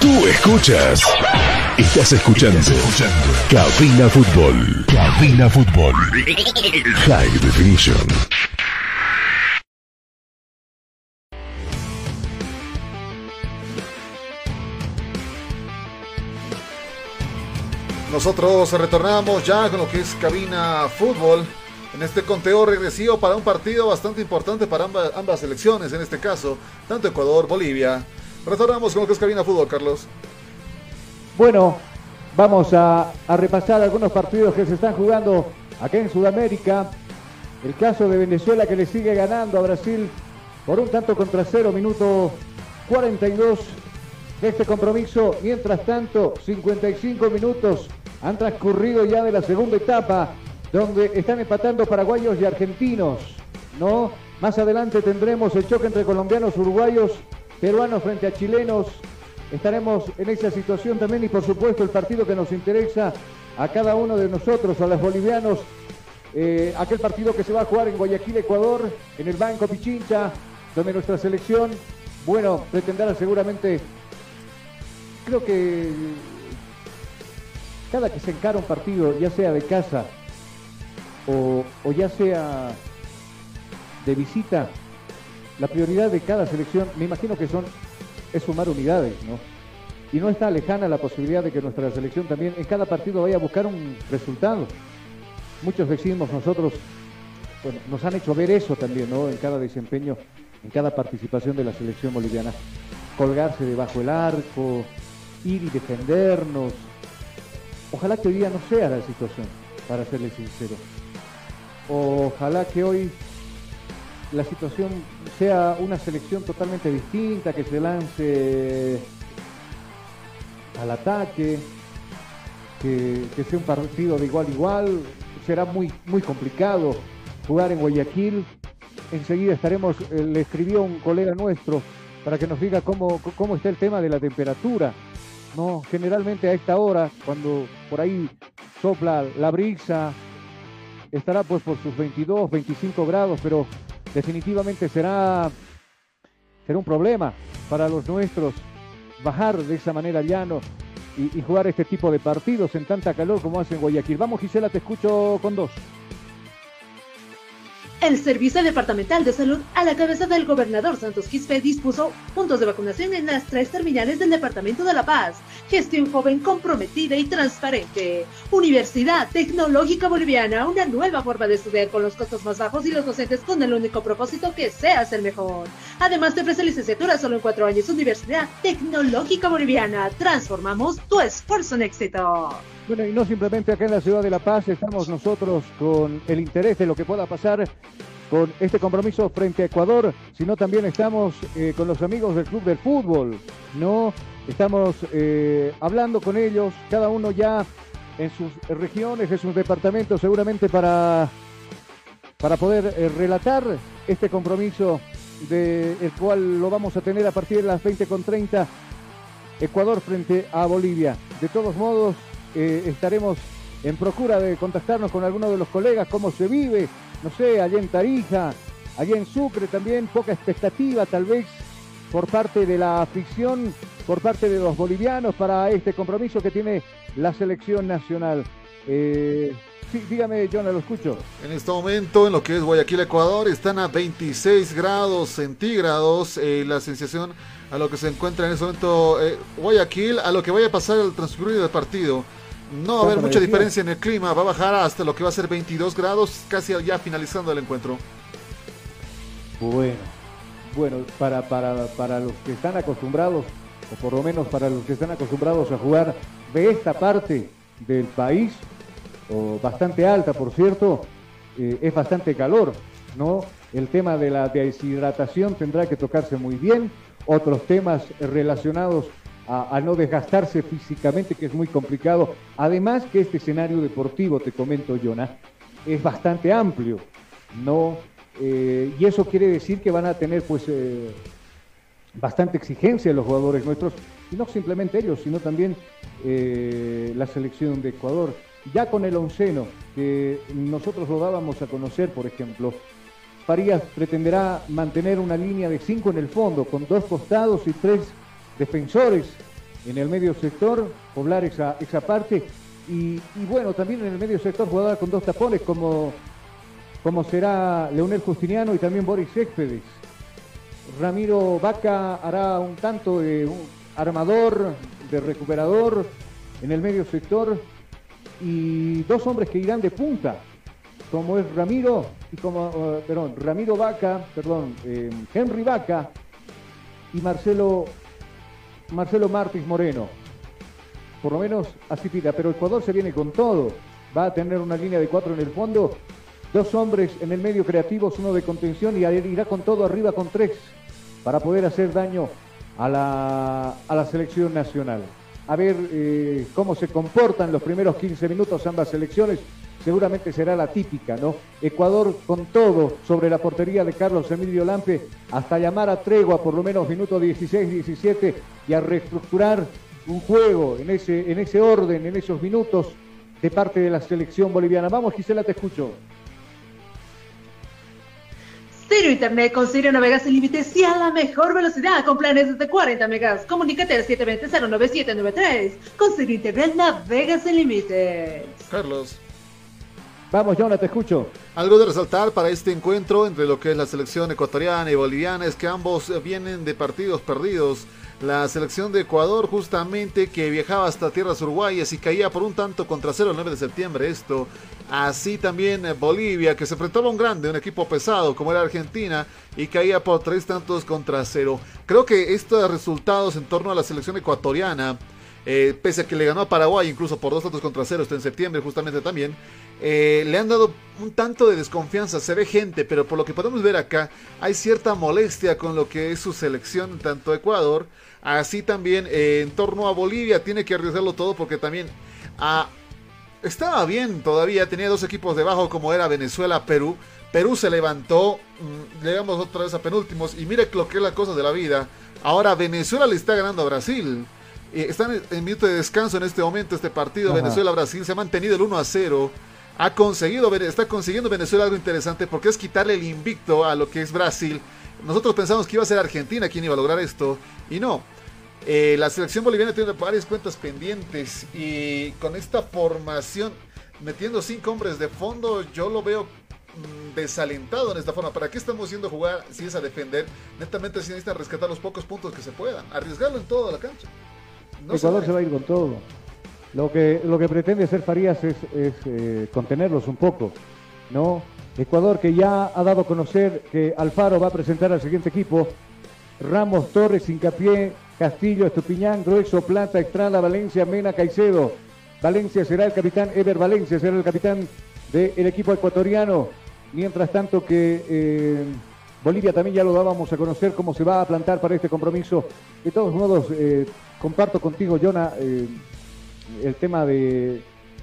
Tú escuchas. Estás escuchando. Cabina Fútbol. Cabina Fútbol. High Definition. Nosotros retornamos ya con lo que es cabina fútbol. En este conteo regresivo para un partido bastante importante para ambas, ambas selecciones, en este caso, tanto Ecuador, Bolivia. Retornamos con lo que es cabina fútbol, Carlos. Bueno, vamos a, repasar algunos partidos que se están jugando acá en Sudamérica. El caso de Venezuela que le sigue ganando a Brasil por un tanto contra cero, minuto 42 de este compromiso. Mientras tanto, 55 minutos han transcurrido ya de la segunda etapa, donde están empatando paraguayos y argentinos. ¿no? Más adelante tendremos el choque entre colombianos, uruguayos, peruanos frente a chilenos. estaremos en esa situación también y por supuesto el partido que nos interesa a cada uno de nosotros, a los bolivianos, eh, aquel partido que se va a jugar en Guayaquil, Ecuador, en el Banco Pichincha, donde nuestra selección, bueno, pretenderá seguramente, creo que cada que se encara un partido, ya sea de casa o, o ya sea de visita, la prioridad de cada selección, me imagino que son, es sumar unidades, ¿no? Y no está lejana la posibilidad de que nuestra selección también en cada partido vaya a buscar un resultado. Muchos decimos nosotros, bueno, nos han hecho ver eso también, ¿no? En cada desempeño, en cada participación de la selección boliviana. Colgarse debajo del arco, ir y defendernos. Ojalá que hoy día no sea la situación, para serle sincero. Ojalá que hoy la situación sea una selección totalmente distinta, que se lance al ataque, que, sea un partido de igual a igual. Será muy, muy complicado jugar en Guayaquil. Enseguida estaremos, eh, le escribió un colega nuestro para que nos diga cómo, cómo está el tema de la temperatura. ¿no? Generalmente a esta hora, cuando por ahí sopla la brisa, estará pues por sus 22, 25 grados, pero definitivamente será, será un problema para los nuestros bajar de esa manera llano y, jugar este tipo de partidos en tanta calor como hace en Guayaquil. Vamos Gisela, te escucho con dos. El Servicio Departamental de Salud, a la cabeza del gobernador Santos Quispe, dispuso puntos de vacunación en las tres terminales del Departamento de La Paz. Gestión joven comprometida y transparente. Universidad Tecnológica Boliviana, una nueva forma de estudiar con los costos más bajos y los docentes con el único propósito que seas el mejor. Además, te ofrece licenciatura solo en cuatro años. Universidad Tecnológica Boliviana. Transformamos tu esfuerzo en éxito. Bueno, y no simplemente acá en la ciudad de La Paz, estamos nosotros con el interés de lo que pueda pasar con este compromiso frente a Ecuador, sino también estamos eh, con los amigos del Club del Fútbol, ¿no? Estamos eh, hablando con ellos, cada uno ya en sus regiones, en sus departamentos, seguramente para, para poder eh, relatar este compromiso del cual lo vamos a tener a partir de las 20.30 Ecuador frente a Bolivia. De todos modos, eh, estaremos en procura de contactarnos con algunos de los colegas, cómo se vive, no sé, allá en Tarija, allá en Sucre también, poca expectativa tal vez por parte de la afición, por parte de los bolivianos para este compromiso que tiene la selección nacional. Eh, sí, dígame, Jonah, lo escucho. En este momento, en lo que es Guayaquil, Ecuador, están a 26 grados centígrados. Eh, la sensación a lo que se encuentra en este momento eh, Guayaquil, a lo que vaya a pasar el transcurrido del partido. No va a haber mucha diferencia en el clima, va a bajar hasta lo que va a ser 22 grados, casi ya finalizando el encuentro. Bueno, bueno, para, para, para los que están acostumbrados, o por lo menos para los que están acostumbrados a jugar de esta parte del país, o bastante alta, por cierto, eh, es bastante calor, ¿no? El tema de la deshidratación tendrá que tocarse muy bien, otros temas relacionados a, no desgastarse físicamente, que es muy complicado. Además que este escenario deportivo, te comento, Jonah, es bastante amplio, ¿no? Eh, y eso quiere decir que van a tener, pues, eh, bastante exigencia los jugadores nuestros, y no simplemente ellos, sino también eh, la selección de Ecuador. Ya con el onceno, que nosotros lo dábamos a conocer, por ejemplo, Farías pretenderá mantener una línea de cinco en el fondo, con dos costados y tres defensores en el medio sector, poblar esa, esa parte. Y, bueno, también en el medio sector jugador con dos tapones, como, como será Leonel Justiniano y también Boris Céspedes. Ramiro Vaca hará un tanto de armador, de recuperador en el medio sector y dos hombres que irán de punta, como es Ramiro y como, eh, perdón, Ramiro Vaca, perdón, eh, Henry Vaca y Marcelo Marcelo Martins Moreno. Por lo menos así tira, pero Ecuador se viene con todo. Va a tener una línea de cuatro en el fondo, dos hombres en el medio creativos, uno de contención y irá con todo arriba con tres para poder hacer daño a la, a la selección nacional. A ver eh, cómo se comportan los primeros 15 minutos ambas selecciones. Seguramente será la típica, ¿no? Ecuador con todo sobre la portería de Carlos Emilio Lampe hasta llamar a tregua por lo menos minuto 16-17 y a reestructurar un juego en ese, en ese orden, en esos minutos de parte de la selección boliviana. Vamos, Gisela, te escucho. Ciro Internet con Ciro navegas sin límites y a la mejor velocidad con planes de 40 megas. Comunícate al 720-09793. Con Ciro Internet navegas sin límites. Carlos. Vamos, Jonah, te escucho. Algo de resaltar para este encuentro entre lo que es la selección ecuatoriana y boliviana es que ambos vienen de partidos perdidos la selección de Ecuador justamente que viajaba hasta tierras uruguayas y caía por un tanto contra cero el 9 de septiembre esto. Así también eh, Bolivia que se enfrentaba a un grande, un equipo pesado como era Argentina y caía por tres tantos contra cero. Creo que estos resultados en torno a la selección ecuatoriana, eh, pese a que le ganó a Paraguay incluso por dos tantos contra cero esto en septiembre justamente también, eh, le han dado un tanto de desconfianza. Se ve gente, pero por lo que podemos ver acá, hay cierta molestia con lo que es su selección, tanto Ecuador Así también eh, en torno a Bolivia tiene que arriesgarlo todo porque también ah, estaba bien todavía, tenía dos equipos debajo como era Venezuela, Perú. Perú se levantó, mm, llegamos otra vez a penúltimos y mire lo que es la cosa de la vida. Ahora Venezuela le está ganando a Brasil. Eh, están en, minuto de descanso en este momento este partido Venezuela-Brasil. Se ha mantenido el 1 a 0. Ha conseguido, está consiguiendo Venezuela algo interesante porque es quitarle el invicto a lo que es Brasil nosotros pensamos que iba a ser Argentina quien iba a lograr esto y no. Eh, la selección boliviana tiene varias cuentas pendientes y con esta formación, metiendo cinco hombres de fondo, yo lo veo mm, desalentado en esta forma. ¿Para qué estamos yendo a jugar si es a defender? Netamente si necesitan rescatar los pocos puntos que se puedan. Arriesgarlo en toda la cancha. Ecuador se, va a ir con todo. Lo que, lo que pretende hacer Farías es, eh, contenerlos un poco. ¿no? Ecuador que ya ha dado a conocer que Alfaro va a presentar al siguiente equipo. Ramos, Torres, Incapié, Castillo, Estupiñán, Grueso, Plata, Estrada, Valencia, Mena, Caicedo. Valencia será el capitán, Ever Valencia será el capitán del equipo ecuatoriano. Mientras tanto que eh, Bolivia también ya lo dábamos a conocer cómo se va a plantar para este compromiso. De todos modos, eh, comparto contigo, Jonah, eh, el tema de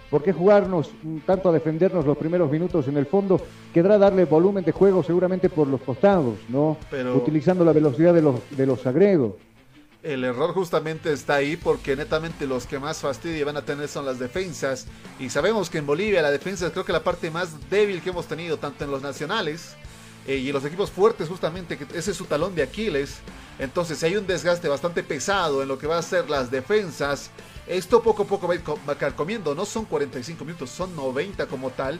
¿Por qué jugarnos tanto a defendernos los primeros minutos en el fondo? Quedará darle volumen de juego seguramente por los costados, ¿no? Utilizando la velocidad de los, de los agredos. El error justamente está ahí porque netamente los que más fastidio van a tener son las defensas. Y sabemos que en Bolivia la defensa es creo que la parte más débil que hemos tenido, tanto en los nacionales eh, y los equipos fuertes justamente, ese es su talón de Aquiles. Entonces hay un desgaste bastante pesado en lo que va a ser las defensas esto poco a poco va a ir comiendo, no son 45 minutos, son 90 como tal.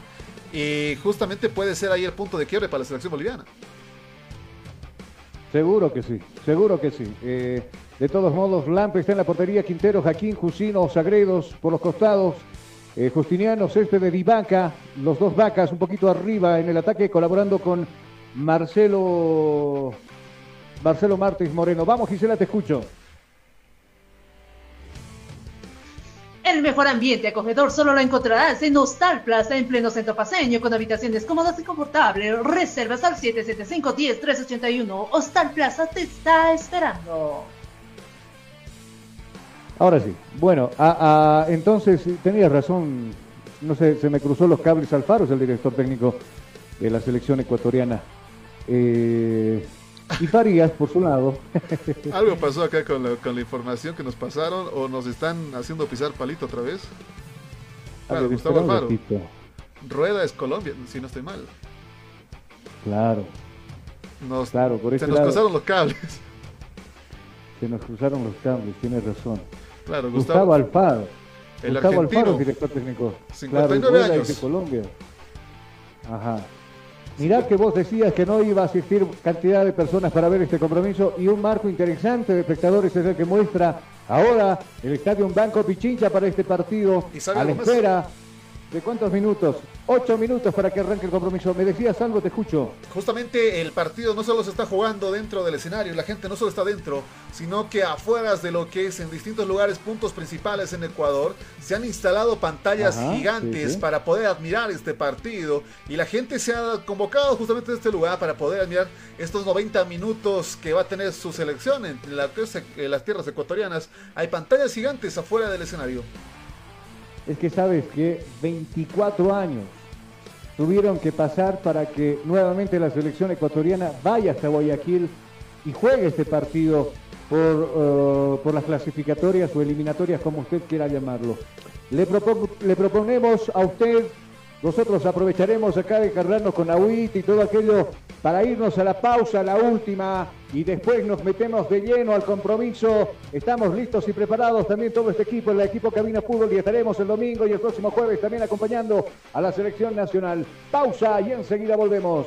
Y justamente puede ser ahí el punto de quiebre para la selección boliviana. Seguro que sí, seguro que sí. Eh, de todos modos, Lampe está en la portería, Quintero, Jaquín, Jusino, Sagredos por los costados. Eh, Justiniano, Césped de Divaca, los dos vacas un poquito arriba en el ataque, colaborando con Marcelo Marcelo Martins Moreno. Vamos, Gisela, te escucho. El mejor ambiente acogedor solo lo encontrarás en Hostal Plaza en pleno centro paseño con habitaciones cómodas y confortables. Reservas al 775-10381. Hostal Plaza te está esperando. Ahora sí. Bueno, entonces tenías razón. No sé, se me cruzó los cables Alfaro, es el director técnico de la selección ecuatoriana. Eh, y Farías, por su lado. Algo pasó acá con la, información que nos pasaron o nos están haciendo pisar palito otra vez. Claro, Gustavo Alfaro. Rueda es Colombia, si no estoy mal. Claro. Nos, claro, por se nos cruzaron los cables. Se nos cruzaron los cables, tienes razón. Claro, Gustavo, Alfaro. El Gustavo Alfaro, director técnico. 59 años. De Colombia. Ajá. Mirá que vos decías que no iba a asistir cantidad de personas para ver este compromiso y un marco interesante de espectadores es el que muestra ahora el Estadio Banco Pichincha para este partido. a la espera ¿De cuántos minutos? Ocho minutos para que arranque el compromiso. ¿Me decías algo? Te escucho. Justamente el partido no solo se está jugando dentro del escenario, la gente no solo está dentro, sino que afuera de lo que es en distintos lugares, puntos principales en Ecuador, se han instalado pantallas gigantes para poder admirar este partido y la gente se ha convocado justamente en este lugar para poder admirar estos 90 minutos que va a tener su selección en, en las tierras ecuatorianas. Hay pantallas gigantes afuera del escenario. Es que sabes que 24 años tuvieron que pasar para que nuevamente la selección ecuatoriana vaya hasta Guayaquil y juegue este partido por, eh, por las clasificatorias o eliminatorias, como usted quiera llamarlo. Le, le proponemos a usted, nosotros aprovecharemos acá de cargarnos con agüita y todo aquello para irnos a la pausa, la última, y después nos metemos de lleno al compromiso. Estamos listos y preparados también todo este equipo, el equipo Cabina Fútbol, y estaremos el domingo y el próximo jueves también acompañando a la selección nacional. Pausa y enseguida volvemos.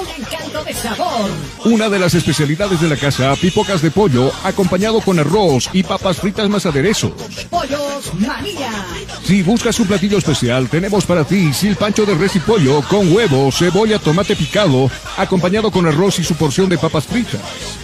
de sabor. Una de las especialidades de la casa, pipocas de pollo, acompañado con arroz y papas fritas más aderezos. Pollos Manía. Si buscas un platillo especial, tenemos para ti silpancho de res y pollo con huevo, cebolla, tomate picado, acompañado con arroz y su porción de papas fritas.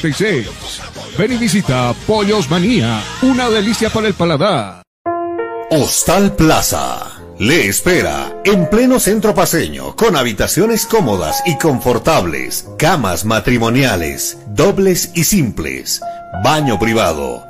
752-81-646. Ven y visita Pollos Manía. Una delicia para el paladar. Hostal Plaza. Le espera en pleno centro paseño, con habitaciones cómodas y confortables, camas matrimoniales, dobles y simples, baño privado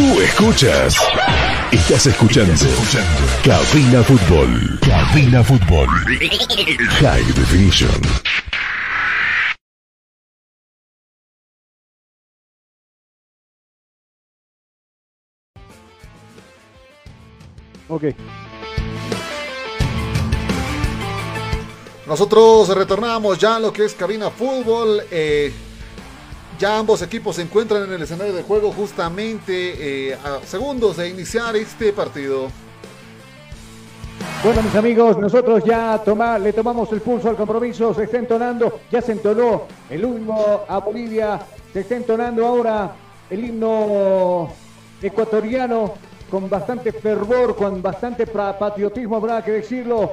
Tú escuchas. Estás escuchando. Cabina Fútbol. Cabina Fútbol. High Definition. Ok. Nosotros retornamos ya a lo que es cabina fútbol. eh, ya ambos equipos se encuentran en el escenario de juego justamente eh, a segundos de iniciar este partido. Bueno, mis amigos, nosotros ya le tomamos el pulso al compromiso, se está entonando, ya se entonó el himno a Bolivia, se está entonando ahora el himno ecuatoriano con bastante fervor, con bastante patriotismo, habrá que decirlo.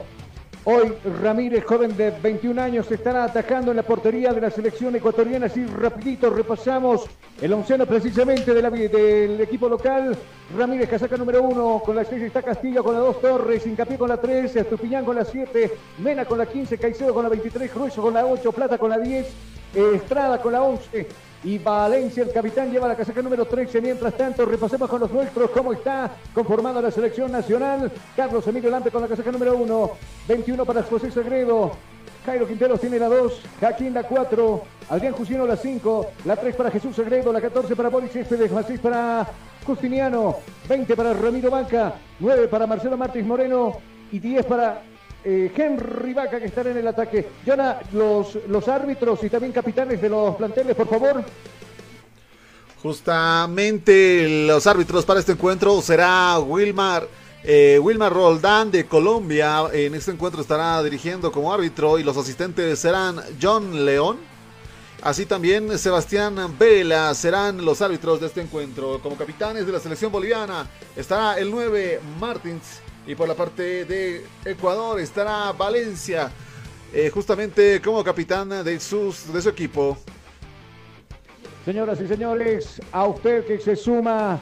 Hoy Ramírez, joven de 21 años, estará atacando en la portería de la selección ecuatoriana. Así rapidito repasamos el onceno precisamente del equipo local. Ramírez, casaca número uno, con la 6 está Castillo con la 2 Torres, Hincapié con la 3, Estupiñán con la 7, Mena con la 15, Caicedo con la 23, Grueso con la 8, Plata con la 10, eh, Estrada con la 11 y Valencia, el capitán, lleva la casaca número 13. Mientras tanto, repasemos con los nuestros. Cómo está conformando la selección nacional. Carlos Emilio Lampe con la casaca número 1, 21 para José Sagredo. Jairo Quinteros tiene la 2, Jaquín la 4, Adrián Jusino la 5, la 3 para Jesús Sagredo, la 14 para Boris Céspedes, la 6 para Justiniano, 20 para Ramiro Banca, 9 para Marcelo Martins Moreno. Y 10 para eh, Henry Vaca que estará en el ataque. Jonah, los, los árbitros y también capitanes de los planteles, por favor. Justamente los árbitros para este encuentro será Wilmar, eh, Wilmar Roldán de Colombia. En este encuentro estará dirigiendo como árbitro y los asistentes serán John León. Así también Sebastián Vela serán los árbitros de este encuentro. Como capitanes de la selección boliviana estará el 9 Martins y por la parte de Ecuador estará Valencia. eh, justamente como capitán de, sus, de su equipo. Señoras y señores, a usted que se suma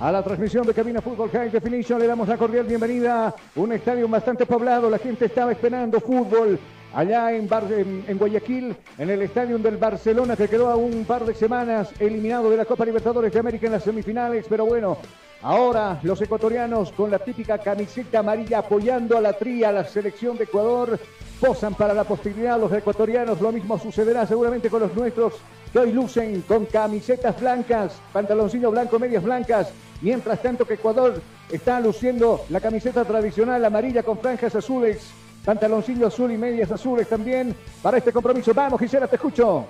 a la transmisión de Cabina Fútbol High Definition, le damos la cordial bienvenida. Un estadio bastante poblado, la gente estaba esperando fútbol allá en, Bar- en, en Guayaquil, en el estadio del Barcelona, que quedó a un par de semanas eliminado de la Copa Libertadores de América en las semifinales, pero bueno. Ahora los ecuatorianos con la típica camiseta amarilla apoyando a la tría, a la selección de Ecuador, posan para la posibilidad los ecuatorianos. Lo mismo sucederá seguramente con los nuestros que hoy lucen con camisetas blancas, pantaloncillo blanco, medias blancas. Mientras tanto que Ecuador está luciendo la camiseta tradicional amarilla con franjas azules, pantaloncillo azul y medias azules también para este compromiso. Vamos, Gisela, te escucho.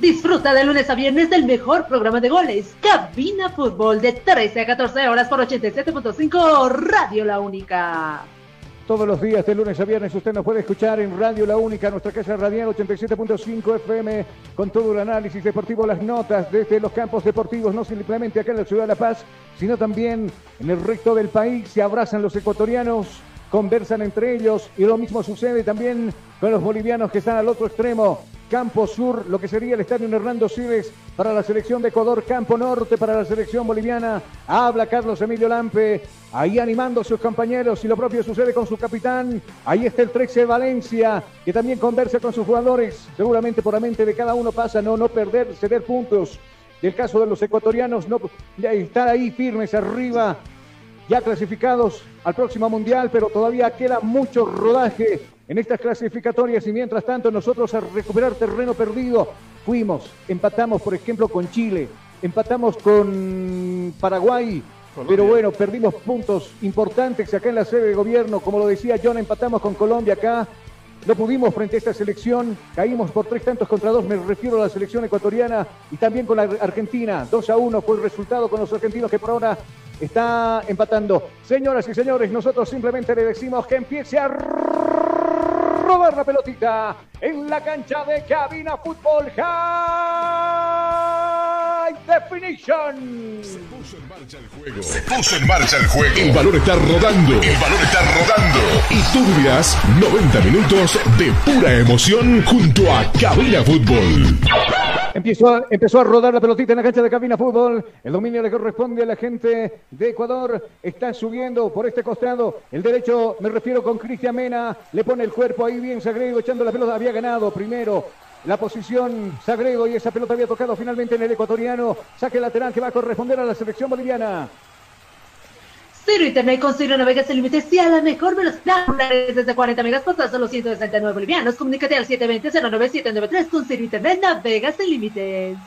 Disfruta de lunes a viernes del mejor programa de goles, Cabina Fútbol, de 13 a 14 horas por 87.5 Radio La Única. Todos los días, de lunes a viernes, usted nos puede escuchar en Radio La Única, nuestra casa radial 87.5 FM, con todo el análisis deportivo, las notas desde los campos deportivos, no simplemente acá en la ciudad de La Paz, sino también en el resto del país. Se abrazan los ecuatorianos, conversan entre ellos y lo mismo sucede también con los bolivianos que están al otro extremo. Campo Sur, lo que sería el estadio Hernando Siles para la selección de Ecuador, Campo Norte para la selección boliviana. Habla Carlos Emilio Lampe, ahí animando a sus compañeros y lo propio sucede con su capitán. Ahí está el 13 Valencia, que también conversa con sus jugadores. Seguramente por la mente de cada uno pasa no, no perder, ceder puntos. Del caso de los ecuatorianos, no estar ahí firmes arriba, ya clasificados al próximo mundial, pero todavía queda mucho rodaje en estas clasificatorias y mientras tanto nosotros a recuperar terreno perdido fuimos, empatamos por ejemplo con Chile, empatamos con Paraguay. Pero bueno, perdimos puntos importantes acá en la sede de gobierno. Como lo decía John, empatamos con Colombia acá. No pudimos frente a esta selección, caímos por tres tantos contra dos, me refiero a la selección ecuatoriana y también con la Argentina. 2 a 1 fue el resultado con los argentinos que por ahora está empatando. Señoras y señores, nosotros simplemente le decimos que empiece a rodar la pelotita en la cancha de Cabina Fútbol High Definition. Se puso en marcha el juego. Se puso en marcha el juego. El valor está rodando. El valor está rodando. Y tú vivirás 90 minutos de pura emoción junto a Cabina Fútbol. Empezó a, empezó a rodar la pelotita en la cancha de cabina fútbol. El dominio le corresponde a la gente de Ecuador. Está subiendo por este costado. El derecho, me refiero con Cristian Mena. Le pone el cuerpo ahí bien Sagredo, echando la pelota. Había ganado primero la posición Sagredo y esa pelota había tocado finalmente en el ecuatoriano. Saque lateral que va a corresponder a la selección boliviana. Ciro Internet con Ciro Navegas sin límites y a la mejor velocidad desde 40 megas por solo 169 bolivianos. Comunícate al 720-09793 con Ciro Internet Navegas sin límites.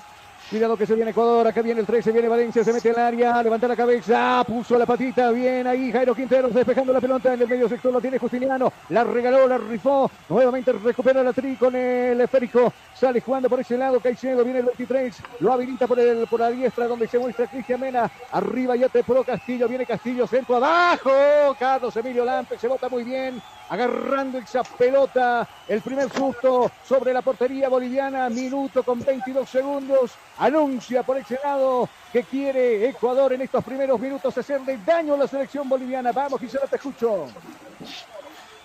Cuidado que se viene Ecuador, acá viene el 13, viene Valencia, se mete al área, levanta la cabeza, puso la patita, bien ahí Jairo Quinteros despejando la pelota en el medio sector, lo tiene Justiniano, la regaló, la rifó, nuevamente recupera la tri con el esférico, sale jugando por ese lado, Caicedo, viene el 23, lo habilita por, el, por la diestra donde se muestra Cristian Mena, arriba ya te pro Castillo, viene Castillo, centro abajo, Carlos Emilio Lampe, se bota muy bien, agarrando esa pelota, el primer susto sobre la portería boliviana, minuto con 22 segundos, anuncia por ese lado que quiere Ecuador en estos primeros minutos. Hacerle daño a la selección boliviana. Vamos, Gisela, te escucho.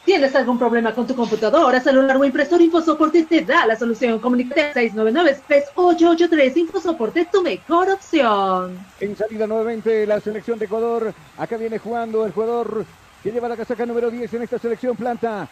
¿Tienes algún problema con tu computadora, celular o impresor? InfoSoporte te da la solución. Comunícate 699-3883. InfoSoporte, tu mejor opción. En salida nuevamente la selección de Ecuador. Acá viene jugando el jugador que lleva la casaca número 10 en esta selección planta.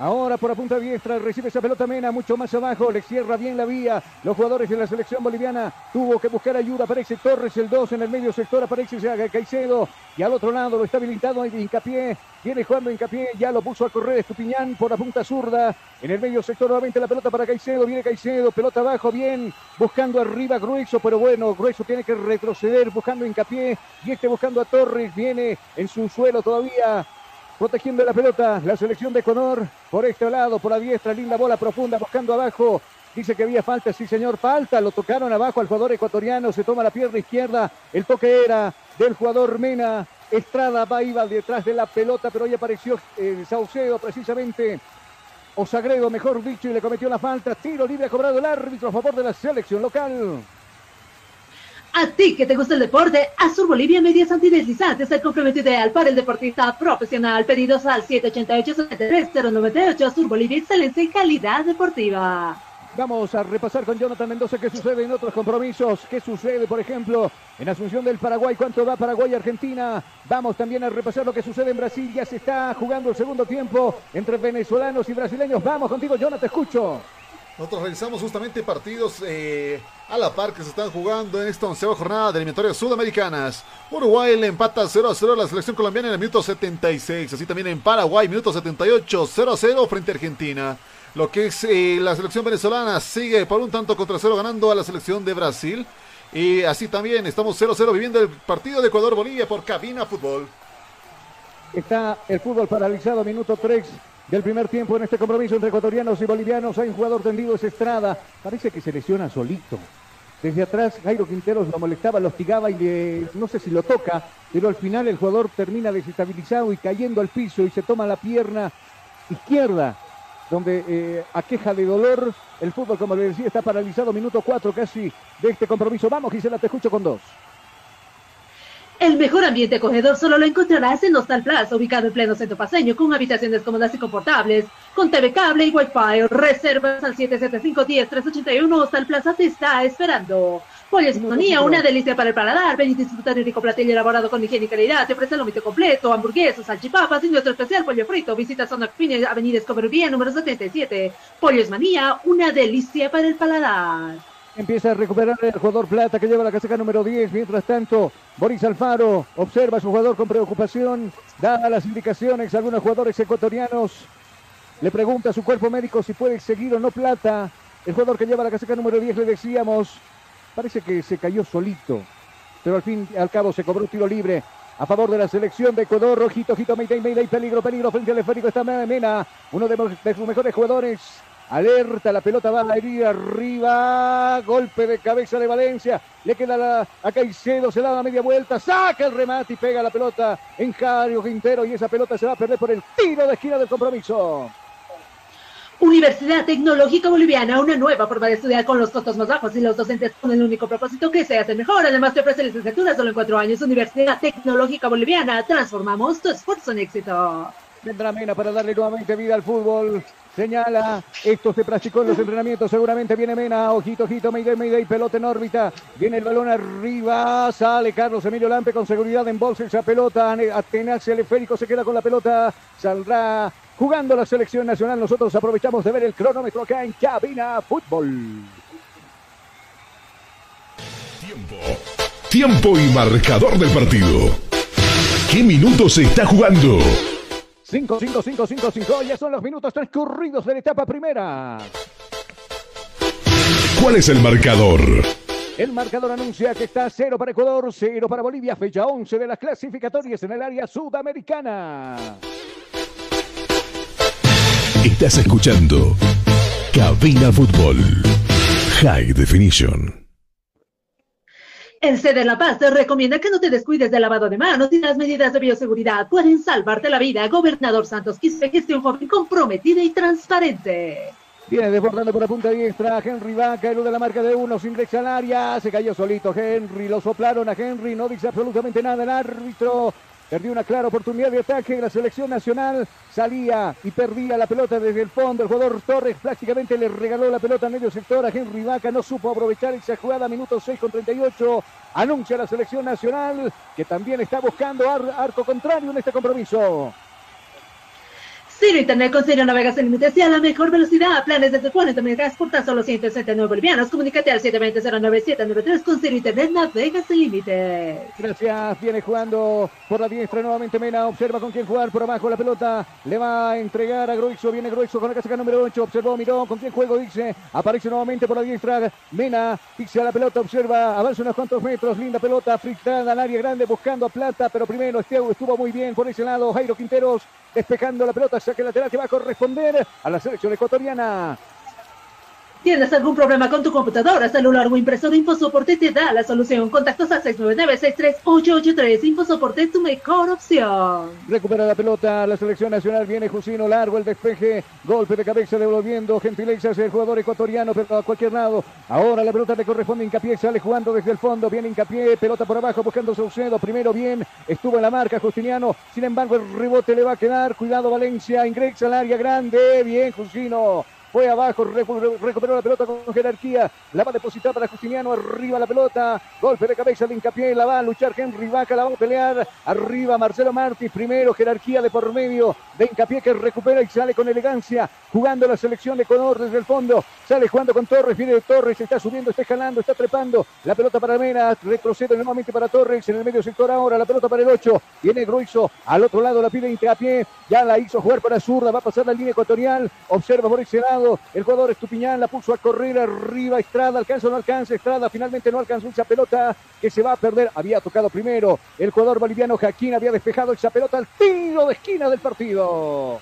Ahora por la punta diestra recibe esa pelota Mena mucho más abajo, le cierra bien la vía. Los jugadores de la selección boliviana tuvo que buscar ayuda, aparece Torres el 2 en el medio sector, aparece Caicedo y al otro lado lo está habilitado Hincapié, viene jugando Hincapié, ya lo puso a correr Estupiñán por la punta zurda, en el medio sector nuevamente la pelota para Caicedo, viene Caicedo, pelota abajo, bien, buscando arriba Grueso, pero bueno, Grueso tiene que retroceder buscando Hincapié y este buscando a Torres, viene en su suelo todavía protegiendo la pelota la selección de Ecuador por este lado, por la diestra, linda bola profunda, buscando abajo. Dice que había falta, sí señor, falta, lo tocaron abajo al jugador ecuatoriano, se toma la pierna izquierda, el toque era del jugador Mena, Estrada va iba detrás de la pelota, pero hoy apareció el Saucedo precisamente, o Sagredo mejor dicho, y le cometió la falta, tiro libre ha cobrado el árbitro a favor de la selección local. A ti que te gusta el deporte, Azur Bolivia Medias Antideslizantes, el complemento ideal para el deportista profesional. Pedidos al 788-73098. Azur Bolivia, excelencia y calidad deportiva. Vamos a repasar con Jonathan Mendoza qué sucede en otros compromisos, qué sucede, por ejemplo, en Asunción del Paraguay, cuánto va Paraguay-Argentina. Vamos también a repasar lo que sucede en Brasil, ya se está jugando el segundo tiempo entre venezolanos y brasileños. Vamos contigo, Jonathan, te escucho. Nosotros realizamos justamente partidos eh, a la par que se están jugando en esta onceava jornada de eliminatorias sudamericanas. Uruguay le empata 0 a 0 a la selección colombiana en el minuto 76. Así también en Paraguay, minuto 78, 0 a 0 frente a Argentina. Lo que es eh, la selección venezolana sigue por un tanto contra cero ganando a la selección de Brasil. Y así también estamos 0 a 0 viviendo el partido de Ecuador-Bolivia por Cabina Fútbol. Está el fútbol paralizado, minuto 3 del primer tiempo en este compromiso entre ecuatorianos y bolivianos. Hay un jugador tendido, es Estrada. Parece que se lesiona solito. Desde atrás, Jairo Quinteros lo molestaba, lo hostigaba y le, no sé si lo toca, pero al final el jugador termina desestabilizado y cayendo al piso y se toma la pierna izquierda, donde eh, aqueja de dolor. El fútbol, como le decía, está paralizado. Minuto 4 casi de este compromiso. Vamos, Gisela, te escucho con dos. El mejor ambiente acogedor solo lo encontrarás en Hostal Plaza, ubicado en pleno centro paseño, con habitaciones cómodas y confortables, con TV cable y Wi-Fi. Reservas al 775-10-381. Hostal Plaza te está esperando. Pollo Sintonía, una delicia para el paladar. Ven y disfrutar de un rico platillo elaborado con higiene y calidad. Te ofrece el lomito completo, hamburguesas, salchipapas y nuestro especial pollo frito. Visita Zona Pina, Avenida Escobería, número 77. Pollo Manía, una delicia para el paladar. Empieza a recuperar el jugador Plata que lleva la casaca número 10. Mientras tanto, Boris Alfaro observa a su jugador con preocupación. Da las indicaciones algunos jugadores ecuatorianos. Le pregunta a su cuerpo médico si puede seguir o no Plata. El jugador que lleva la casaca número 10 le decíamos. parece que se cayó solito, pero al fin al cabo se cobró un tiro libre a favor de la selección de Ecuador. Rojito, Ojito, Mayday, Mayday, peligro, peligro frente al esférico. Está Mena, uno de sus mejores jugadores. Alerta, la pelota va a ir arriba. Golpe de cabeza de Valencia. Le queda la, a Caicedo, se da la media vuelta. Saca el remate y pega la pelota en Jario Quintero. Y esa pelota se va a perder por el tiro de esquina del compromiso. Universidad Tecnológica Boliviana, una nueva forma de estudiar con los costos más bajos y los docentes con el único propósito que se hace mejor. Además, te ofrece licenciatura solo en cuatro años. Universidad Tecnológica Boliviana, transformamos tu esfuerzo en éxito. Vendrá Mena para darle nuevamente vida al fútbol. Señala, esto se practicó en los entrenamientos, seguramente viene Mena, ojito, ojito, Mayday, Mayday, pelota en órbita, viene el balón arriba, sale Carlos Emilio Lampe con seguridad en bolsa esa pelota, Atenas el esférico se queda con la pelota, saldrá jugando la selección nacional, nosotros aprovechamos de ver el cronómetro acá en Cabina Fútbol. Tiempo. Tiempo y marcador del partido. ¿Qué minutos se está jugando? 5, 5, 5, 5, 5. Ya son los minutos transcurridos de la etapa primera. ¿Cuál es el marcador? El marcador anuncia que está 0 para Ecuador, 0 para Bolivia, fecha 11 de las clasificatorias en el área sudamericana. Estás escuchando Cabina Fútbol High Definition. En Sede La Paz te recomienda que no te descuides del lavado de manos y las medidas de bioseguridad pueden salvarte la vida. Gobernador Santos Quispe, gestión joven comprometida y transparente. Viene desbordando por la punta diestra. Henry Vaca, el de la marca de uno, sin al área. Se cayó solito Henry. Lo soplaron a Henry. No dice absolutamente nada el árbitro. Perdió una clara oportunidad de ataque. La selección nacional salía y perdía la pelota desde el fondo. El jugador Torres prácticamente le regaló la pelota a medio sector a Henry Vaca. No supo aprovechar esa jugada. Minuto 6 con 38. Anuncia la selección nacional que también está buscando arco contrario en este compromiso. Ciro Internet con Ciro navegas sin límites y a la mejor velocidad. Planes desde 40 megas por tan solo 169 bolivianos. Comunícate al 720-09793 con Ciro Internet navegas sin límites. Gracias. Viene jugando por la diestra nuevamente Mena. Observa con quién jugar por abajo la pelota. Le va a entregar a Gruizo. Viene Gruizo con la casaca número 8. Observó, miró con quién juego, dice. Aparece nuevamente por la diestra. Mena pisa la pelota, observa. Avanza unos cuantos metros. Linda pelota. Fritada al área grande buscando a Plata. Pero primero estuvo muy bien por ese lado. Jairo Quinteros despejando la pelota, saque lateral que va a corresponder a la selección ecuatoriana. ¿Tienes algún problema con tu computadora, celular o impresora? InfoSoporte te da la solución. Contactos a 699-63883. InfoSoporte es tu mejor opción. Recupera la pelota la selección nacional. Viene Jusino, largo el despeje. Golpe de cabeza devolviendo. Gentileza el jugador ecuatoriano, pero a cualquier lado. Ahora la pelota le corresponde Incapié. Sale jugando desde el fondo. Viene Incapié. Pelota por abajo buscando Saucedo. Primero bien. Estuvo en la marca Justiniano. Sin embargo, el rebote le va a quedar. Cuidado Valencia. Ingresa al área grande. Bien Jusino fue abajo, recuperó la pelota con jerarquía, la va a depositar para Justiniano, arriba la pelota, golpe de cabeza de hincapié, la va a luchar Henry Vaca, la va a pelear, arriba Marcelo Martí, primero jerarquía de por medio. De hincapié que recupera y sale con elegancia, jugando la selección de Ecuador desde el fondo, sale jugando con Torres, viene Torres, está subiendo, está escalando, está trepando, la pelota para Mena, retrocede nuevamente para Torres, en el medio sector ahora, la pelota para el 8, viene Gruizo, al otro lado la pide hincapié, ya la hizo jugar para zurda, va a pasar la línea ecuatorial, observa por ese lado, el jugador Estupiñán la puso a correr arriba. Estrada, alcanza o no alcanza. Estrada finalmente no alcanzó esa pelota que se va a perder. Había tocado primero. El jugador boliviano Jaquín había despejado esa pelota al tiro de esquina del partido.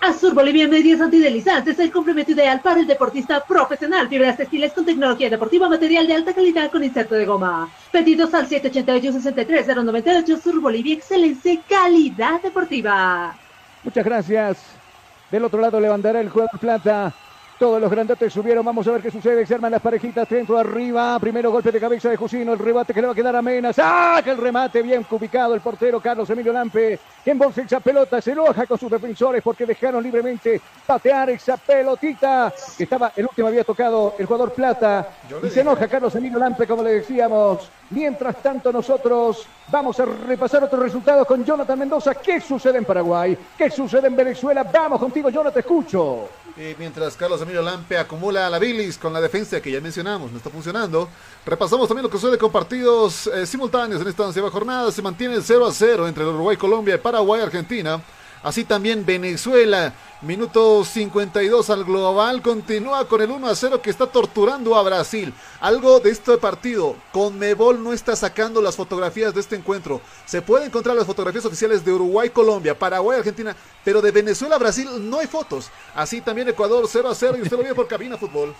Azur Bolivia Medias Antidelizantes, el complemento ideal para el deportista profesional. Fibras textiles con tecnología deportiva, material de alta calidad con inserto de goma. Pedidos al 788-63-098 Sur Bolivia, excelencia calidad deportiva. Muchas gracias. Del otro lado levantará el jugador Plata. Todos los grandotes subieron. Vamos a ver qué sucede. Se arman las parejitas. Centro arriba. Primero golpe de cabeza de Jusino. El rebate que le va a quedar a Mena. Saca el remate. Bien ubicado el portero Carlos Emilio Lampe. Que embolsa esa pelota. Se enoja con sus defensores porque dejaron libremente patear esa pelotita. Que estaba, el último había tocado el jugador Plata. Y se enoja Carlos Emilio Lampe, como le decíamos. Mientras tanto, nosotros vamos a repasar otros resultados con Jonathan Mendoza. ¿Qué sucede en Paraguay? ¿Qué sucede en Venezuela? Vamos contigo, yo no te escucho. Y mientras Carlos Emilio Lampe acumula la bilis con la defensa que ya mencionamos, no está funcionando. Repasamos también lo que sucede con partidos eh, simultáneos en esta ansiada jornada. Se mantiene el 0 a 0 entre Uruguay, Colombia y Paraguay, Argentina. Así también Venezuela, minuto 52 al global, continúa con el 1 a 0 que está torturando a Brasil. Algo de este partido, Conmebol no está sacando las fotografías de este encuentro. Se pueden encontrar las fotografías oficiales de Uruguay, Colombia, Paraguay, Argentina, pero de Venezuela, Brasil no hay fotos. Así también Ecuador 0 a 0 y usted lo ve por cabina fútbol.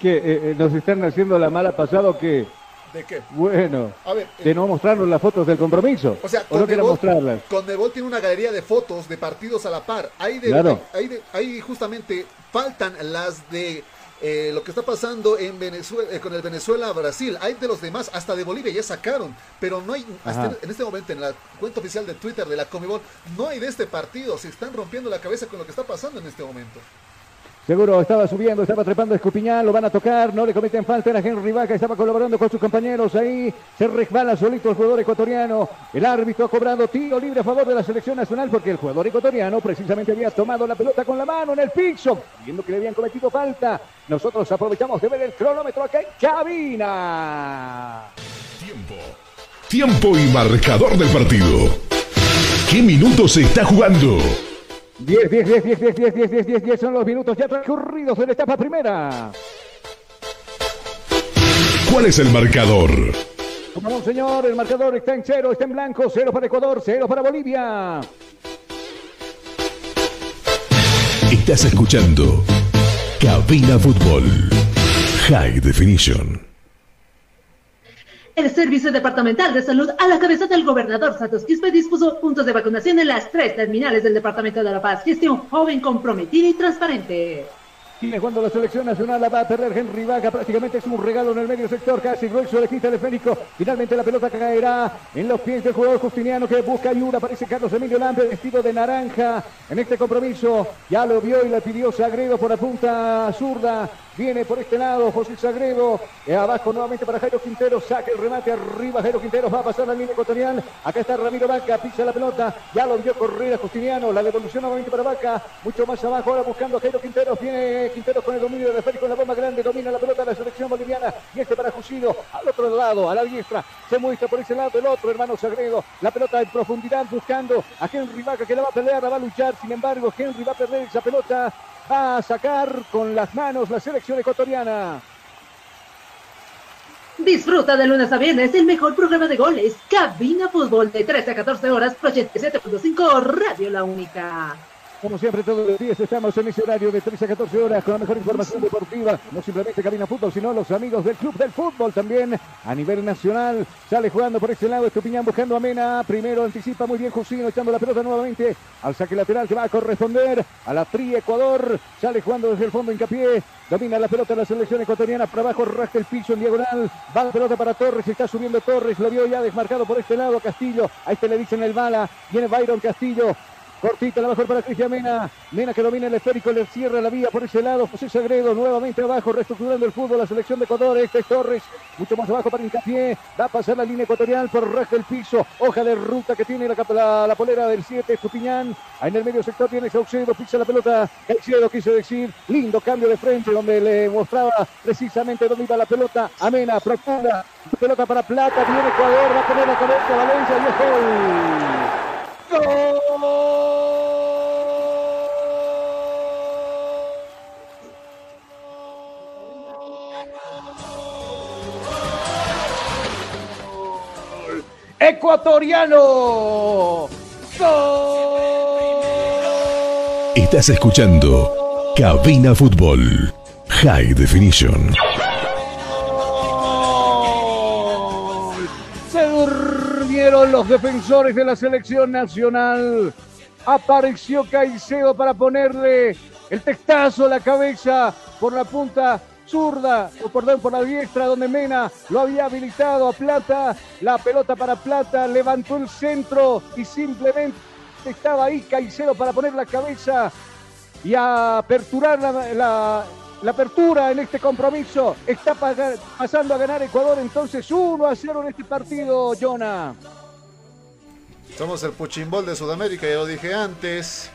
Que eh, eh, nos están haciendo la mala pasado que ¿De qué? Bueno, A ver, de no mostrarnos las fotos del compromiso. O sea, no Conmebol- mostrarlas. Conmebol tiene una galería de fotos de partidos a la par. Ahí, de, Claro. ahí, de- ahí justamente faltan las de eh, lo que está pasando en Venezuela, eh, con el Venezuela-Brasil. Hay de los demás, hasta de Bolivia ya sacaron. Pero no hay, hasta en este momento, en la cuenta oficial de Twitter de la Conmebol, no hay de este partido. Se están rompiendo la cabeza con lo que está pasando en este momento. Seguro estaba subiendo, estaba trepando Escupiñán, lo van a tocar, no le cometen falta, era Henry Vaca, estaba colaborando con sus compañeros ahí, se resbala solito el jugador ecuatoriano, el árbitro ha cobrado tiro libre a favor de la selección nacional porque el jugador ecuatoriano precisamente había tomado la pelota con la mano en el piso, viendo que le habían cometido falta. Nosotros aprovechamos de ver el cronómetro acá en cabina. Tiempo. Tiempo y marcador del partido. ¿Qué minutos se está jugando? 10, 10, 10, 10, 10, 10, 10, 10, 10, 10 son los minutos ya transcurridos en la etapa primera. ¿Cuál es el marcador? No, señor, el marcador está en cero, está en blanco, cero para Ecuador, cero para Bolivia. Estás escuchando Cabina Fútbol. High Definition. El Servicio Departamental de Salud, a la cabeza del gobernador Santos Quispe, dispuso puntos de vacunación en las tres terminales del Departamento de La Paz. Gestión joven, comprometida y transparente. Cuando la selección nacional la va a perder Henry Vaca, prácticamente es un regalo en el medio sector, casi grueso le quita el esférico. Finalmente la pelota caerá en los pies del jugador justiniano que busca ayuda. Aparece Carlos Emilio Lampe vestido de naranja en este compromiso. Ya lo vio y le pidió Sagredo por la punta zurda. Viene por este lado José Sagredo. Eh, abajo nuevamente para Jairo Quintero. Saca el remate arriba. Jairo Quintero va a pasar la línea ecuatorial. Acá está Ramiro Vaca. Pisa la pelota. Ya lo vio correr a Justiniano. La devolución nuevamente para Vaca. Mucho más abajo. Ahora buscando a Jairo Quintero. Viene Quintero con el dominio del esférico en la bomba grande. Domina la pelota la selección boliviana. Y este para Jusido. Al otro lado, a la diestra. Se muestra por ese lado el otro hermano Sagredo. La pelota en profundidad buscando a Henry Vaca que la va a pelear, la va a luchar. Sin embargo, Henry va a perder esa pelota. A sacar con las manos la selección ecuatoriana. Disfruta de lunes a viernes el mejor programa de goles. Cabina Fútbol de 13 a 14 horas, por 87.5 Radio La Única. Como siempre, todos los días estamos en ese horario de 13 a 14 horas con la mejor información deportiva. No simplemente Cabina Fútbol, sino los amigos del Club del Fútbol también a nivel nacional. Sale jugando por este lado Estupiñán buscando a Mena. Primero anticipa muy bien Jusino echando la pelota nuevamente al saque lateral que va a corresponder a la Tri Ecuador. Sale jugando desde el fondo hincapié. Domina la pelota la selección ecuatoriana. Para abajo rasca el piso en diagonal. Va la pelota para Torres. Está subiendo Torres. Lo vio ya desmarcado por este lado Castillo. A este le dicen el bala. Viene Byron Castillo. Cortita la mejor para Cristian Mena. Mena que domina el esférico, le cierra la vía por ese lado. José Sagredo nuevamente abajo, reestructurando el fútbol. La selección de Ecuador. Este es Torres. Mucho más abajo para Hincapié. Va a pasar la línea ecuatorial por rasca el piso. Hoja de ruta que tiene la, la polera del 7, Estupiñán. Ahí en el medio sector tiene Saucedo. Pisa la pelota. Caicedo quiso decir. Lindo cambio de frente donde le mostraba precisamente dónde iba la pelota. Amena, profunda. Pelota para Plata. Viene Ecuador. Va a poner la cabeza Valencia y es gol. Ecuatoriano. Estás escuchando Cabina Fútbol. High Definition. Los defensores de la selección nacional. Apareció Caicedo para ponerle el testazo a la cabeza por la punta zurda, o perdón, por la diestra, donde Mena lo había habilitado a Plata. La pelota para Plata, levantó el centro y simplemente estaba ahí Caicedo para poner la cabeza y aperturar la, la- apertura en este compromiso. Está pasando a ganar Ecuador entonces 1 a 0 en este partido, Jonah. Somos el Puchimbol de Sudamérica, ya lo dije antes.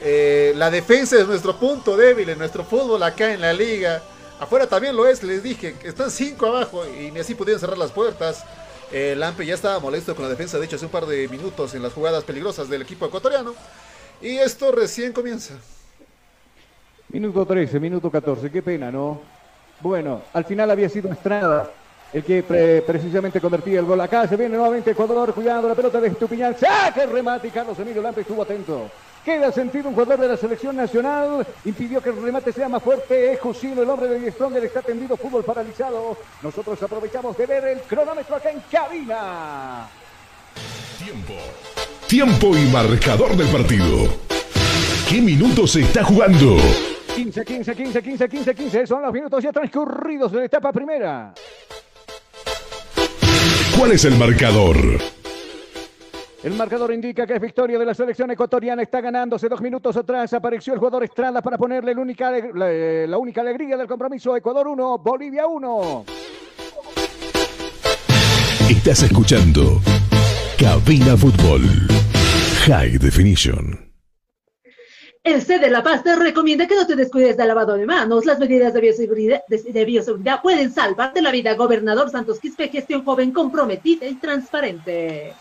Eh, la defensa es nuestro punto débil en nuestro fútbol acá en la liga. Afuera también lo es, les dije, están cinco abajo y ni así pudieron cerrar las puertas. Eh, Lampe ya estaba molesto con la defensa, de hecho, hace un par de minutos en las jugadas peligrosas del equipo ecuatoriano. Y esto recién comienza. Minuto 13, minuto 14, qué pena, ¿no? Bueno, al final había sido Estrada el que precisamente convertía el gol. Acá se viene nuevamente Ecuador, cuidando la pelota de Estupiñán. ¡Saque remate! Y Carlos Emilio Lampe estuvo atento. Queda sentido un jugador de la selección nacional. Impidió que el remate sea más fuerte. Es Jusino, el hombre de Stronger, está tendido. Fútbol paralizado. Nosotros aprovechamos de ver el cronómetro acá en cabina. Tiempo. Tiempo y marcador del partido. ¿Qué minutos se está jugando? 15, 15, 15, 15, 15, 15. Son los minutos ya transcurridos de la etapa primera. ¿Cuál es el marcador? El marcador indica que es victoria de la selección ecuatoriana. Está ganándose dos minutos atrás. Apareció el jugador Estrada para ponerle la única, la, única alegría del compromiso. Ecuador 1, Bolivia 1. Estás escuchando Cabina Fútbol High Definition. El C de La Paz te recomienda que no te descuides del lavado de manos. Las medidas de bioseguridad, de, bioseguridad pueden salvarte la vida. Gobernador Santos Quispe, gestión joven comprometida y transparente.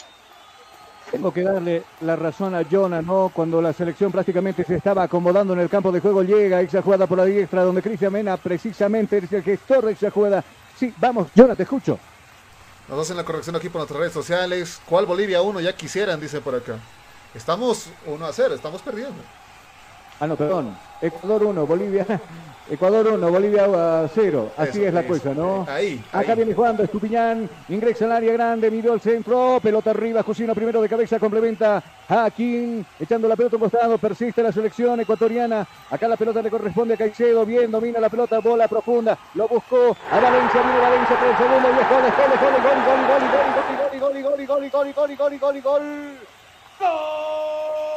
Tengo que darle la razón a Jonah, ¿no? Cuando la selección prácticamente se estaba acomodando en el campo de juego, llega esa jugada por la diestra, donde Cristian Mena precisamente es el gestor de esa jugada. Sí, vamos, Jonah, te escucho. Nos hacen la corrección aquí por nuestras redes sociales. ¿Cuál Bolivia 1? Ya quisieran, dice por acá. Estamos 1 a 0, estamos perdiendo. Ah, no, perdón. Ecuador 1, Bolivia. Ecuador 1, Bolivia 0. Así es la cosa, ¿no? Ahí, Acá viene jugando Estupiñán. Ingresa al área grande, miró el centro. Pelota arriba. Jusino primero de cabeza. Complementa a King. Echando la pelota a un costado. Persiste la selección ecuatoriana. Acá la pelota le corresponde a Caicedo. Bien, domina la pelota. Bola profunda. Lo buscó a Valencia. Viene Valencia por el segundo. Y es gol, gol, gol, gol, gol, gol, gol, gol, gol, gol, gol, gol, gol, gol, gol, gol, gol, gol, gol.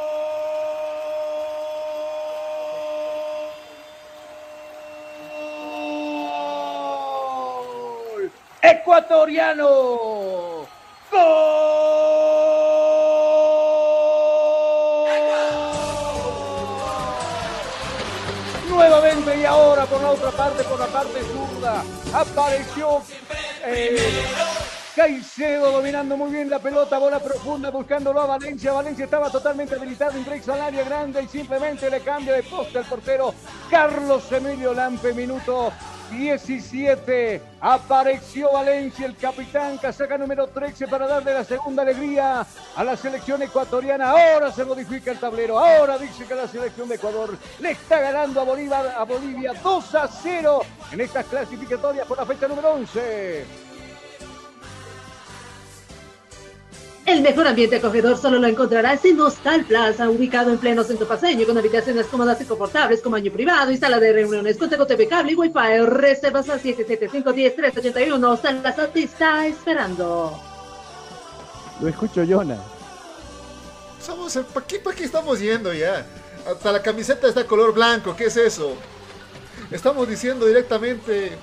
Ecuatoriano. Nuevamente y ahora por la otra parte, por la parte zurda, apareció eh, Caicedo dominando muy bien la pelota, bola profunda, buscándolo a Valencia. Valencia estaba totalmente habilitado, ingresa al área grande y simplemente le cambia de poste al portero Carlos Emilio Lampe, minuto 17. Apareció Valencia, el capitán, casaca número 13 para darle la segunda alegría a la selección ecuatoriana. Ahora se modifica el tablero. Ahora dice que la selección de Ecuador le está ganando a Bolivia, a Bolivia 2 a 0 en estas clasificatorias por la fecha número 11. El mejor ambiente acogedor solo lo encontrarás en Hostal Plaza, ubicado en pleno centro paseño, con habitaciones cómodas y confortables, como baño privado y sala de reuniones, con TV cable y wifi. Reservas al 775-10-381. Hostal Plaza te está esperando. Lo escucho, Jonah. Somos, ¿para qué, ¿Para qué estamos yendo ya? Hasta la camiseta está color blanco, ¿qué es eso? Estamos diciendo directamente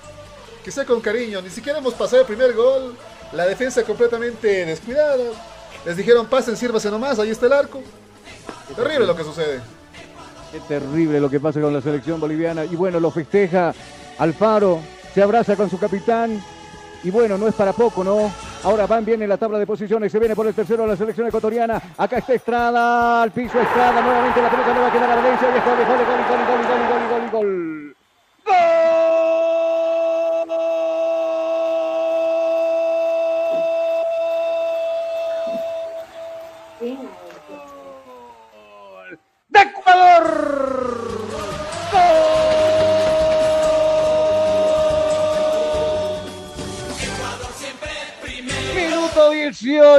que sea con cariño, ni siquiera hemos pasado el primer gol. La defensa completamente descuidada. Les dijeron, pasen, sírvase nomás, ahí está el arco. Qué terrible lo que sucede. Qué terrible lo que pasa con la selección boliviana. Y bueno, lo festeja Alfaro, se abraza con su capitán. Y bueno, no es para poco, ¿no? Ahora van bien en la tabla de posiciones. Se viene por el tercero la selección ecuatoriana. Acá está Estrada, al piso Estrada. Nuevamente la pelota le va a quedar a Valencia. Gol, gol, gol, gol, gol.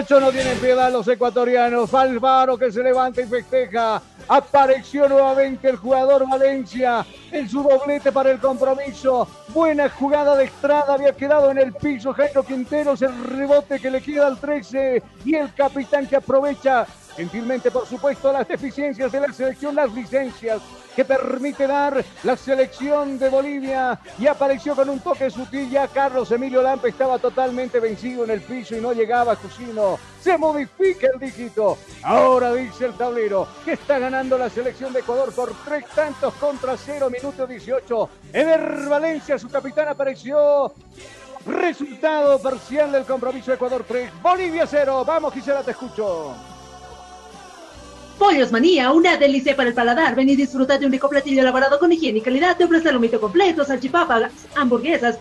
18, no tienen piedad los ecuatorianos. Alvaro que se levanta y festeja. Apareció nuevamente el jugador Valencia en su doblete para el compromiso. Buena jugada de Estrada, había quedado en el piso Jairo Quinteros, el rebote que le queda al 13 y el capitán que aprovecha gentilmente, por supuesto, las deficiencias de la selección, las licencias que permite dar la selección de Bolivia y apareció con un toque sutil ya Carlos Emilio Lampe estaba totalmente vencido en el piso y no llegaba a Cusino. Se modifica el dígito. Ahora dice el tablero que está ganando la selección de Ecuador por tres tantos contra cero, minuto 18. Eder Valencia, su capitán, apareció Resultado parcial del compromiso Ecuador 3, Bolivia 0. Vamos, Gisela, te escucho. Pollos Manía, una delicia para el paladar. Ven y disfruta de un rico platillo elaborado con higiene y calidad. Te ofrece lomito completo, salchipapas, hamburguesas,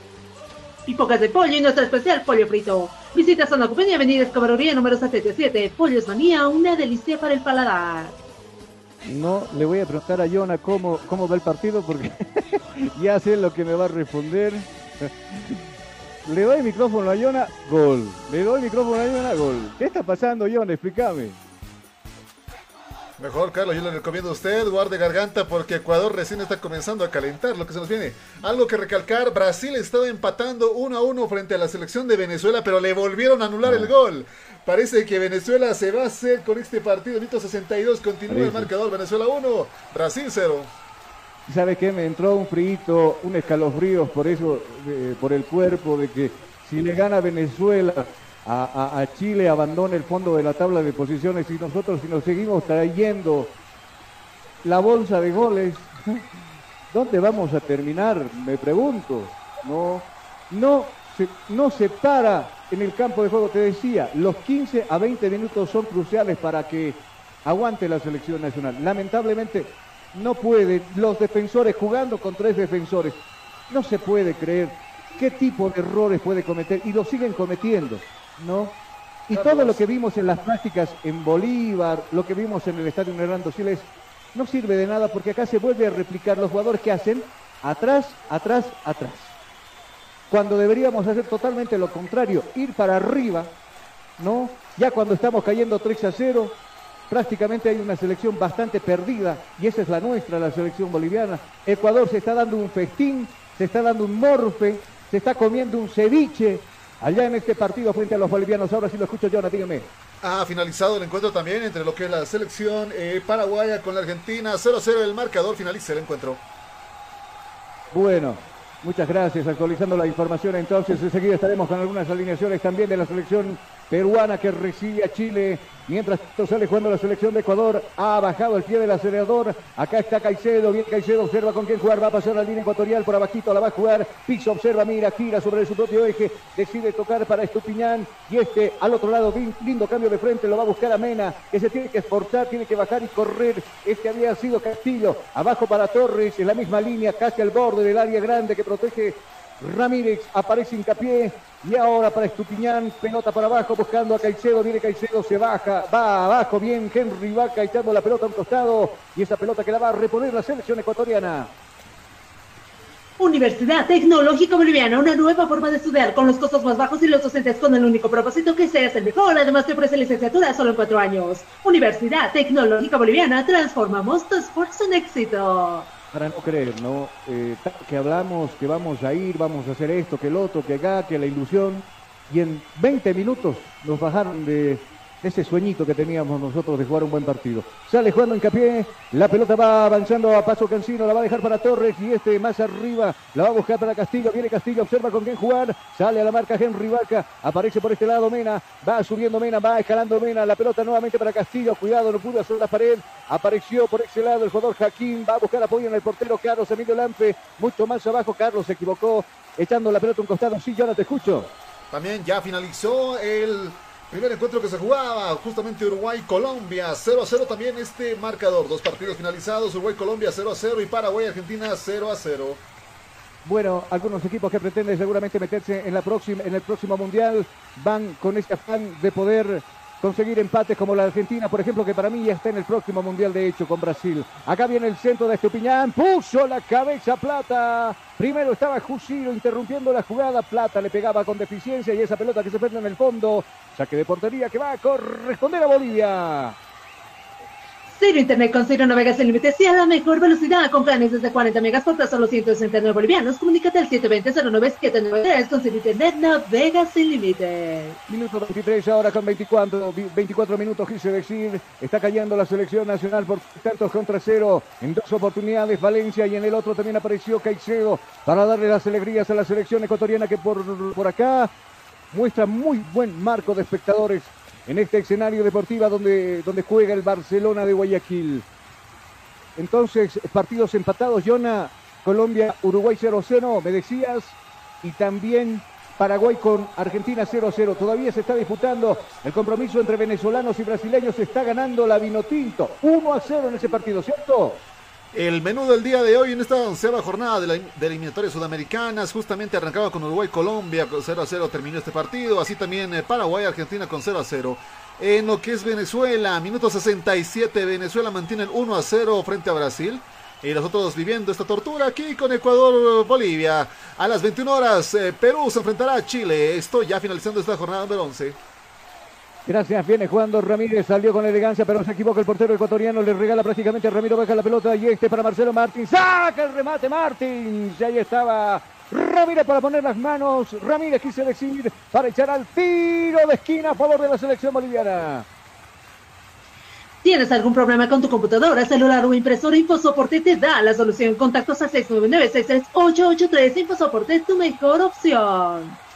pipocas de pollo y nuestro especial pollo frito. Visita Zona Copeña, Avenida Escabroría número 77. Pollos Manía, una delicia para el paladar. No le voy a preguntar a Jonah cómo, cómo va el partido porque ya sé lo que me va a responder. Le doy el micrófono a Jonah, gol. Le doy el micrófono a Jonah, gol. ¿Qué está pasando, Jonah? Explícame. Mejor, Carlos, yo le recomiendo a usted, guarde garganta porque Ecuador recién está comenzando a calentar lo que se nos viene. Algo que recalcar, Brasil estaba empatando 1 a 1 frente a la selección de Venezuela, pero le volvieron a anular el gol. Parece que Venezuela se va a hacer con este partido. Minuto 62, continúa el marcador. Venezuela 1, Brasil 0. ¿Sabe qué? Me entró un frío, un escalofrío por eso, eh, por el cuerpo, de que si le gana Venezuela a, Chile abandone el fondo de la tabla de posiciones y nosotros si nos seguimos trayendo la bolsa de goles, ¿dónde vamos a terminar? Me pregunto. No, no, se, no se para en el campo de juego. Te decía, los 15 a 20 minutos son cruciales para que aguante la selección nacional. Lamentablemente no puede, los defensores jugando con tres defensores, no se puede creer qué tipo de errores puede cometer y lo siguen cometiendo. ¿No? Y todo lo que vimos en las prácticas en Bolívar, lo que vimos en el estadio Hernando Siles, no sirve de nada porque acá se vuelve a replicar los jugadores que hacen atrás, atrás, atrás. Cuando deberíamos hacer totalmente lo contrario, ir para arriba, ¿no? Ya cuando estamos cayendo 3 a 0, prácticamente hay una selección bastante perdida y esa es la nuestra, la selección boliviana. Ecuador se está dando un festín, se está dando un morfe, se está comiendo un ceviche, allá en este partido frente a los bolivianos. Ahora sí lo escucho, Jonah, dígame. Ha finalizado el encuentro también entre lo que es la selección eh, paraguaya con la Argentina. 0-0 el marcador, finaliza el encuentro. Bueno, muchas gracias. Actualizando la información entonces, enseguida estaremos con algunas alineaciones también de la selección peruana que recibe a Chile. Mientras esto sale jugando la selección de Ecuador, ha bajado el pie del acelerador. Acá está Caicedo, bien Caicedo, observa con quién jugar. Va a pasar la línea ecuatorial por abajito, la va a jugar. Piso, observa, mira, gira sobre su propio eje. Decide tocar para Estupiñán. Y este al otro lado, lindo cambio de frente, lo va a buscar a Mena, que se tiene que esforzar, tiene que bajar y correr. Este había sido Castillo. Abajo para Torres, en la misma línea, casi al borde del área grande que protege Ramírez aparece hincapié y ahora para Estupiñán, pelota para abajo buscando a Caicedo, viene Caicedo, se baja, va abajo, bien Henry va echando la pelota a un costado y esa pelota que la va a reponer la selección ecuatoriana. Universidad Tecnológica Boliviana, una nueva forma de estudiar con los costos más bajos y los docentes con el único propósito que seas el mejor. Además te ofrece licenciatura solo en cuatro años. Universidad Tecnológica Boliviana, transformamos tu esfuerzo en éxito para no creer, ¿no? Eh, que hablamos que vamos a ir, vamos a hacer esto, que el otro, que acá, que la ilusión, y en 20 minutos nos bajaron de, ese sueñito que teníamos nosotros de jugar un buen partido. Sale jugando hincapié, la pelota va avanzando a paso Cancino, la va a dejar para Torres y este más arriba la va a buscar para Castillo, viene Castillo, observa con quién jugar, sale a la marca Henry Vaca, aparece por este lado Mena, va subiendo Mena, va escalando Mena, la pelota nuevamente para Castillo, cuidado, no pudo hacer la pared, apareció por ese lado el jugador Jaquín, va a buscar apoyo en el portero Carlos Emilio Lampe, mucho más abajo, Carlos se equivocó, echando la pelota a un costado, sí, yo no te escucho. También ya finalizó el Primer encuentro que se jugaba, justamente Uruguay-Colombia, 0 a 0 también este marcador. Dos partidos finalizados, Uruguay-Colombia 0 a 0 y Paraguay-Argentina 0 a 0. Bueno, algunos equipos que pretenden seguramente meterse en, la próxima, en el próximo Mundial van con este afán de poder conseguir empates como la Argentina, por ejemplo, que para mí ya está en el próximo Mundial de hecho con Brasil. Acá viene el centro de Estupiñán, puso la cabeza Plata. Primero estaba Jusiro interrumpiendo la jugada, Plata le pegaba con deficiencia y esa pelota que se pierde en el fondo, saque de portería que va a corresponder a Bolivia. Ciro Internet con Ciro navegas sin límites y la mejor velocidad con planes desde 40 megas por tan solo 169 bolivianos. Comunícate al 720-09793 con Ciro Internet navegas sin límites. Minuto 23 ahora con 24, 24 minutos quise decir. Está cayendo la selección nacional por tantos contra cero en dos oportunidades Valencia y en el otro también apareció Caicedo para darle las alegrías a la selección ecuatoriana que por, por acá muestra muy buen marco de espectadores en este escenario deportivo donde, donde juega el Barcelona de Guayaquil. Entonces, partidos empatados, Jonah, Colombia, Uruguay 0-0, me decías, y también Paraguay con Argentina 0 a 0. Todavía se está disputando el compromiso entre venezolanos y brasileños. Se está ganando la Vinotinto 1 a 0 en ese partido, ¿cierto? El menú del día de hoy en esta onceava jornada de, la, de eliminatorias sudamericanas, justamente arrancaba con Uruguay-Colombia, 0 a 0 terminó este partido, así también eh, Paraguay-Argentina con 0 a 0. En lo que es Venezuela, minuto 67, Venezuela mantiene el 1 a 0 frente a Brasil. Y nosotros viviendo esta tortura aquí con Ecuador-Bolivia. A las 21 horas, eh, Perú se enfrentará a Chile. Esto ya finalizando esta jornada número 11. Gracias, viene jugando Ramírez, salió con elegancia, pero se equivoca el portero ecuatoriano, le regala prácticamente a Ramiro baja la pelota y este para Marcelo Martins, saca el remate Martins, y ahí estaba Ramírez para poner las manos, Ramírez quise decir para echar al tiro de esquina a favor de la selección boliviana. ¿Tienes algún problema con tu computadora, celular o impresora? InfoSoporte te da la solución. Contactos a 699-63883. InfoSoporte es tu mejor opción.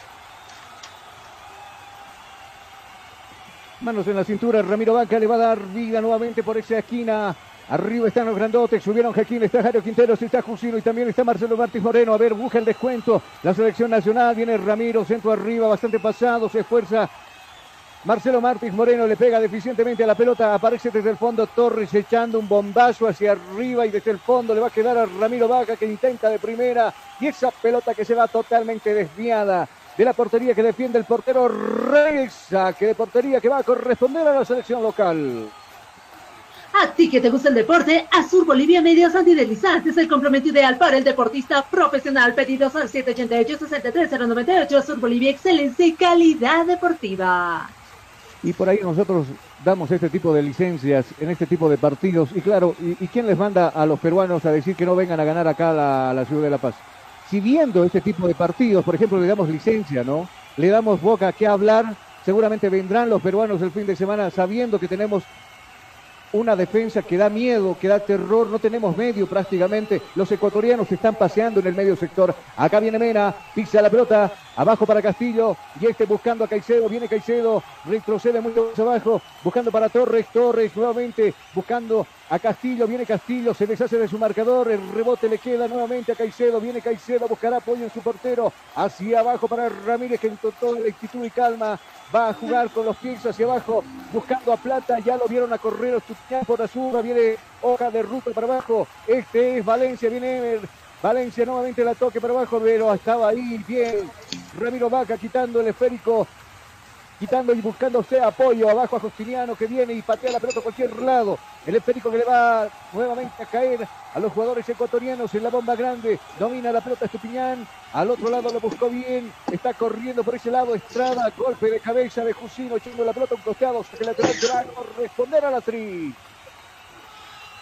Manos en la cintura, Ramiro Vaca le va a dar vida nuevamente por esa esquina. Arriba están los grandotes, subieron Jaquín, está Jairo Quinteros, está Jusino y también está Marcelo Martins Moreno. A ver, busca el descuento. La selección nacional, viene Ramiro, centro arriba, bastante pasado, se esfuerza. Marcelo Martins Moreno le pega deficientemente a la pelota, aparece desde el fondo Torres echando un bombazo hacia arriba y desde el fondo le va a quedar a Ramiro Vaca que intenta de primera y esa pelota que se va totalmente desviada de la portería que defiende el portero Reyes, que de portería que va a corresponder a la selección local. A ti que te gusta el deporte, Azur Bolivia Medios Antideslizantes, el complemento ideal para el deportista profesional. Pedidos al 788-63098. Azur Bolivia, excelencia y calidad deportiva. Y por ahí nosotros damos este tipo de licencias en este tipo de partidos. Y claro, ¿y, quién les manda a los peruanos a decir que no vengan a ganar acá la, la ciudad de La Paz? Si viendo este tipo de partidos, por ejemplo, le damos licencia, ¿no? Le damos boca que hablar, seguramente vendrán los peruanos el fin de semana sabiendo que tenemos una defensa que da miedo, que da terror, no tenemos medio prácticamente. Los ecuatorianos se están paseando en el medio sector. Acá viene Mena, pisa la pelota, abajo para Castillo, y este buscando a Caicedo, viene Caicedo, retrocede muy abajo, buscando para Torres, Torres nuevamente buscando a Castillo, viene Castillo, se deshace de su marcador, el rebote le queda nuevamente a Caicedo, viene Caicedo, buscará apoyo en su portero, hacia abajo para Ramírez que en toda la actitud y calma va a jugar con los pies hacia abajo, buscando a Plata, ya lo vieron a correr por la zurda, viene hoja de ruta para abajo, este es Valencia, viene Emer, Valencia nuevamente la toque para abajo, pero estaba ahí bien, Ramiro Vaca quitando el esférico quitando y buscándose apoyo abajo a Justiniano que viene y patea la pelota a cualquier lado. El esférico que le va nuevamente a caer a los jugadores ecuatorianos en la bomba grande. Domina la pelota Estupiñán. Al otro lado lo buscó bien. Está corriendo por ese lado Estrada. Golpe de cabeza de Jusino echando la pelota a un costado. Que lateral va a responder a la tri.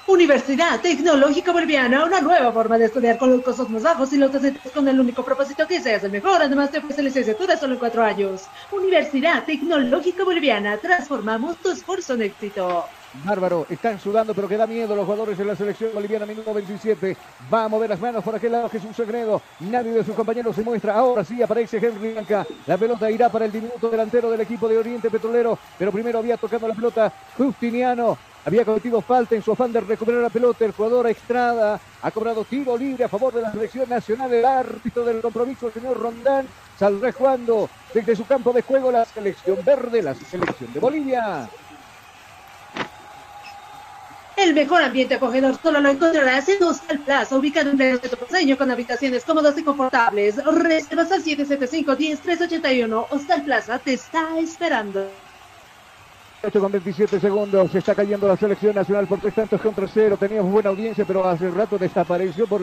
Universidad Tecnológica Boliviana, una nueva forma de estudiar con los costos más bajos y los docentes con el único propósito que seas el mejor. Además, te ofrece licenciatura solo en cuatro años. Universidad Tecnológica Boliviana, transformamos tu esfuerzo en éxito. Bárbaro, están sudando, pero queda miedo los jugadores de la selección boliviana, minuto 27. Va a mover las manos por aquel lado Jesús Segredo. Nadie de sus compañeros se muestra. Ahora sí aparece Henry Blanca. La pelota irá para el diminuto delantero del equipo de Oriente Petrolero, pero primero había tocado la pelota Justiniano. Había cometido falta en su afán de recuperar la pelota. El jugador Estrada ha cobrado tiro libre a favor de la selección nacional. El árbitro del compromiso, el señor Rondán, saldrá jugando desde su campo de juego la selección verde, la selección de Bolivia. El mejor ambiente acogedor solo lo encontrarás en Hostal Plaza, ubicado en el centro con habitaciones cómodas y confortables. Reservas al 775-10381. Hostal Plaza te está esperando. 8 con 27 segundos. Se está cayendo la selección nacional por tres tantos contra cero. Teníamos buena audiencia, pero hace rato desapareció por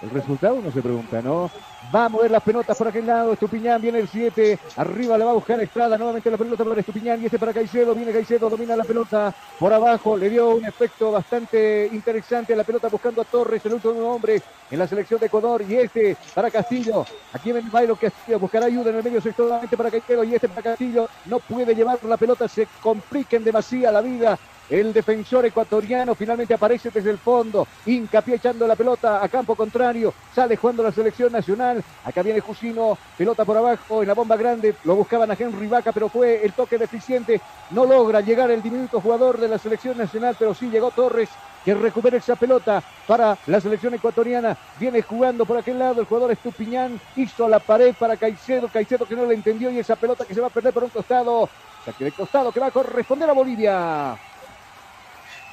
el resultado, uno se pregunta, ¿no? Va a mover las pelotas por aquel lado. Estupiñán viene el 7. Arriba le va a buscar Estrada. Nuevamente la pelota para Estupiñán. Y este para Caicedo. Viene Caicedo. Domina la pelota por abajo. Le dio un efecto bastante interesante la pelota buscando a Torres, el último hombre en la selección de Ecuador. Y este para Castillo. Aquí ven Bailo Castillo. Buscará ayuda en el medio sector nuevamente para Caicedo. Y este para Castillo. No puede llevar la pelota. Se complica en demasía la vida el defensor ecuatoriano finalmente aparece desde el fondo. Hincapié echando la pelota a campo contrario. Sale jugando la selección nacional. Acá viene Jusino. Pelota por abajo en la bomba grande. Lo buscaban a Henry Vaca, pero fue el toque deficiente. No logra llegar el diminuto jugador de la selección nacional, pero sí llegó Torres que recupera esa pelota para la selección ecuatoriana. Viene jugando por aquel lado el jugador Estupiñán. Hizo la pared para Caicedo. Caicedo que no le entendió y esa pelota que se va a perder por un costado. Saque de costado que va a corresponder a Bolivia.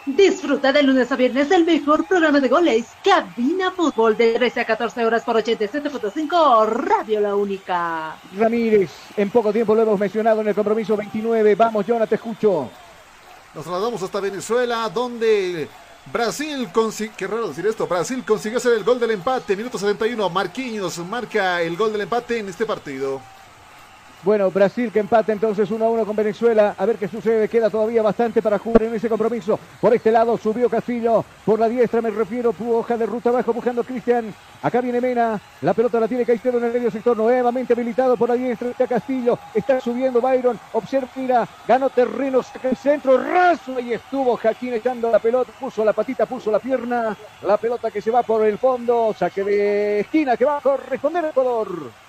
Disfruta de lunes a viernes el mejor programa de goles. Cabina Fútbol de 13 a 14 horas por 87.5 Radio La Única. Ramírez, en poco tiempo lo hemos mencionado en el compromiso 29. Vamos, Jonah, te escucho. Nos trasladamos hasta Venezuela, donde Brasil consiguió, qué raro decir esto, Brasil consiguió hacer el gol del empate, minuto 71, Marquinhos marca el gol del empate en este partido. Bueno, Brasil que empata entonces 1 a 1 con Venezuela. A ver qué sucede. Queda todavía bastante para jugar en ese compromiso. Por este lado subió Castillo. Por la diestra me refiero. Hoja de ruta abajo buscando Cristian. Acá viene Mena. La pelota la tiene Caicedo en el medio sector. Nuevamente habilitado por la diestra. Está Castillo. Está subiendo Byron. Observa, mira. Ganó terreno. Saca el centro. Raso. Y estuvo Jaquín echando la pelota. Puso la patita. Puso la pierna. La pelota que se va por el fondo. Saque de esquina que va a corresponder a Ecuador.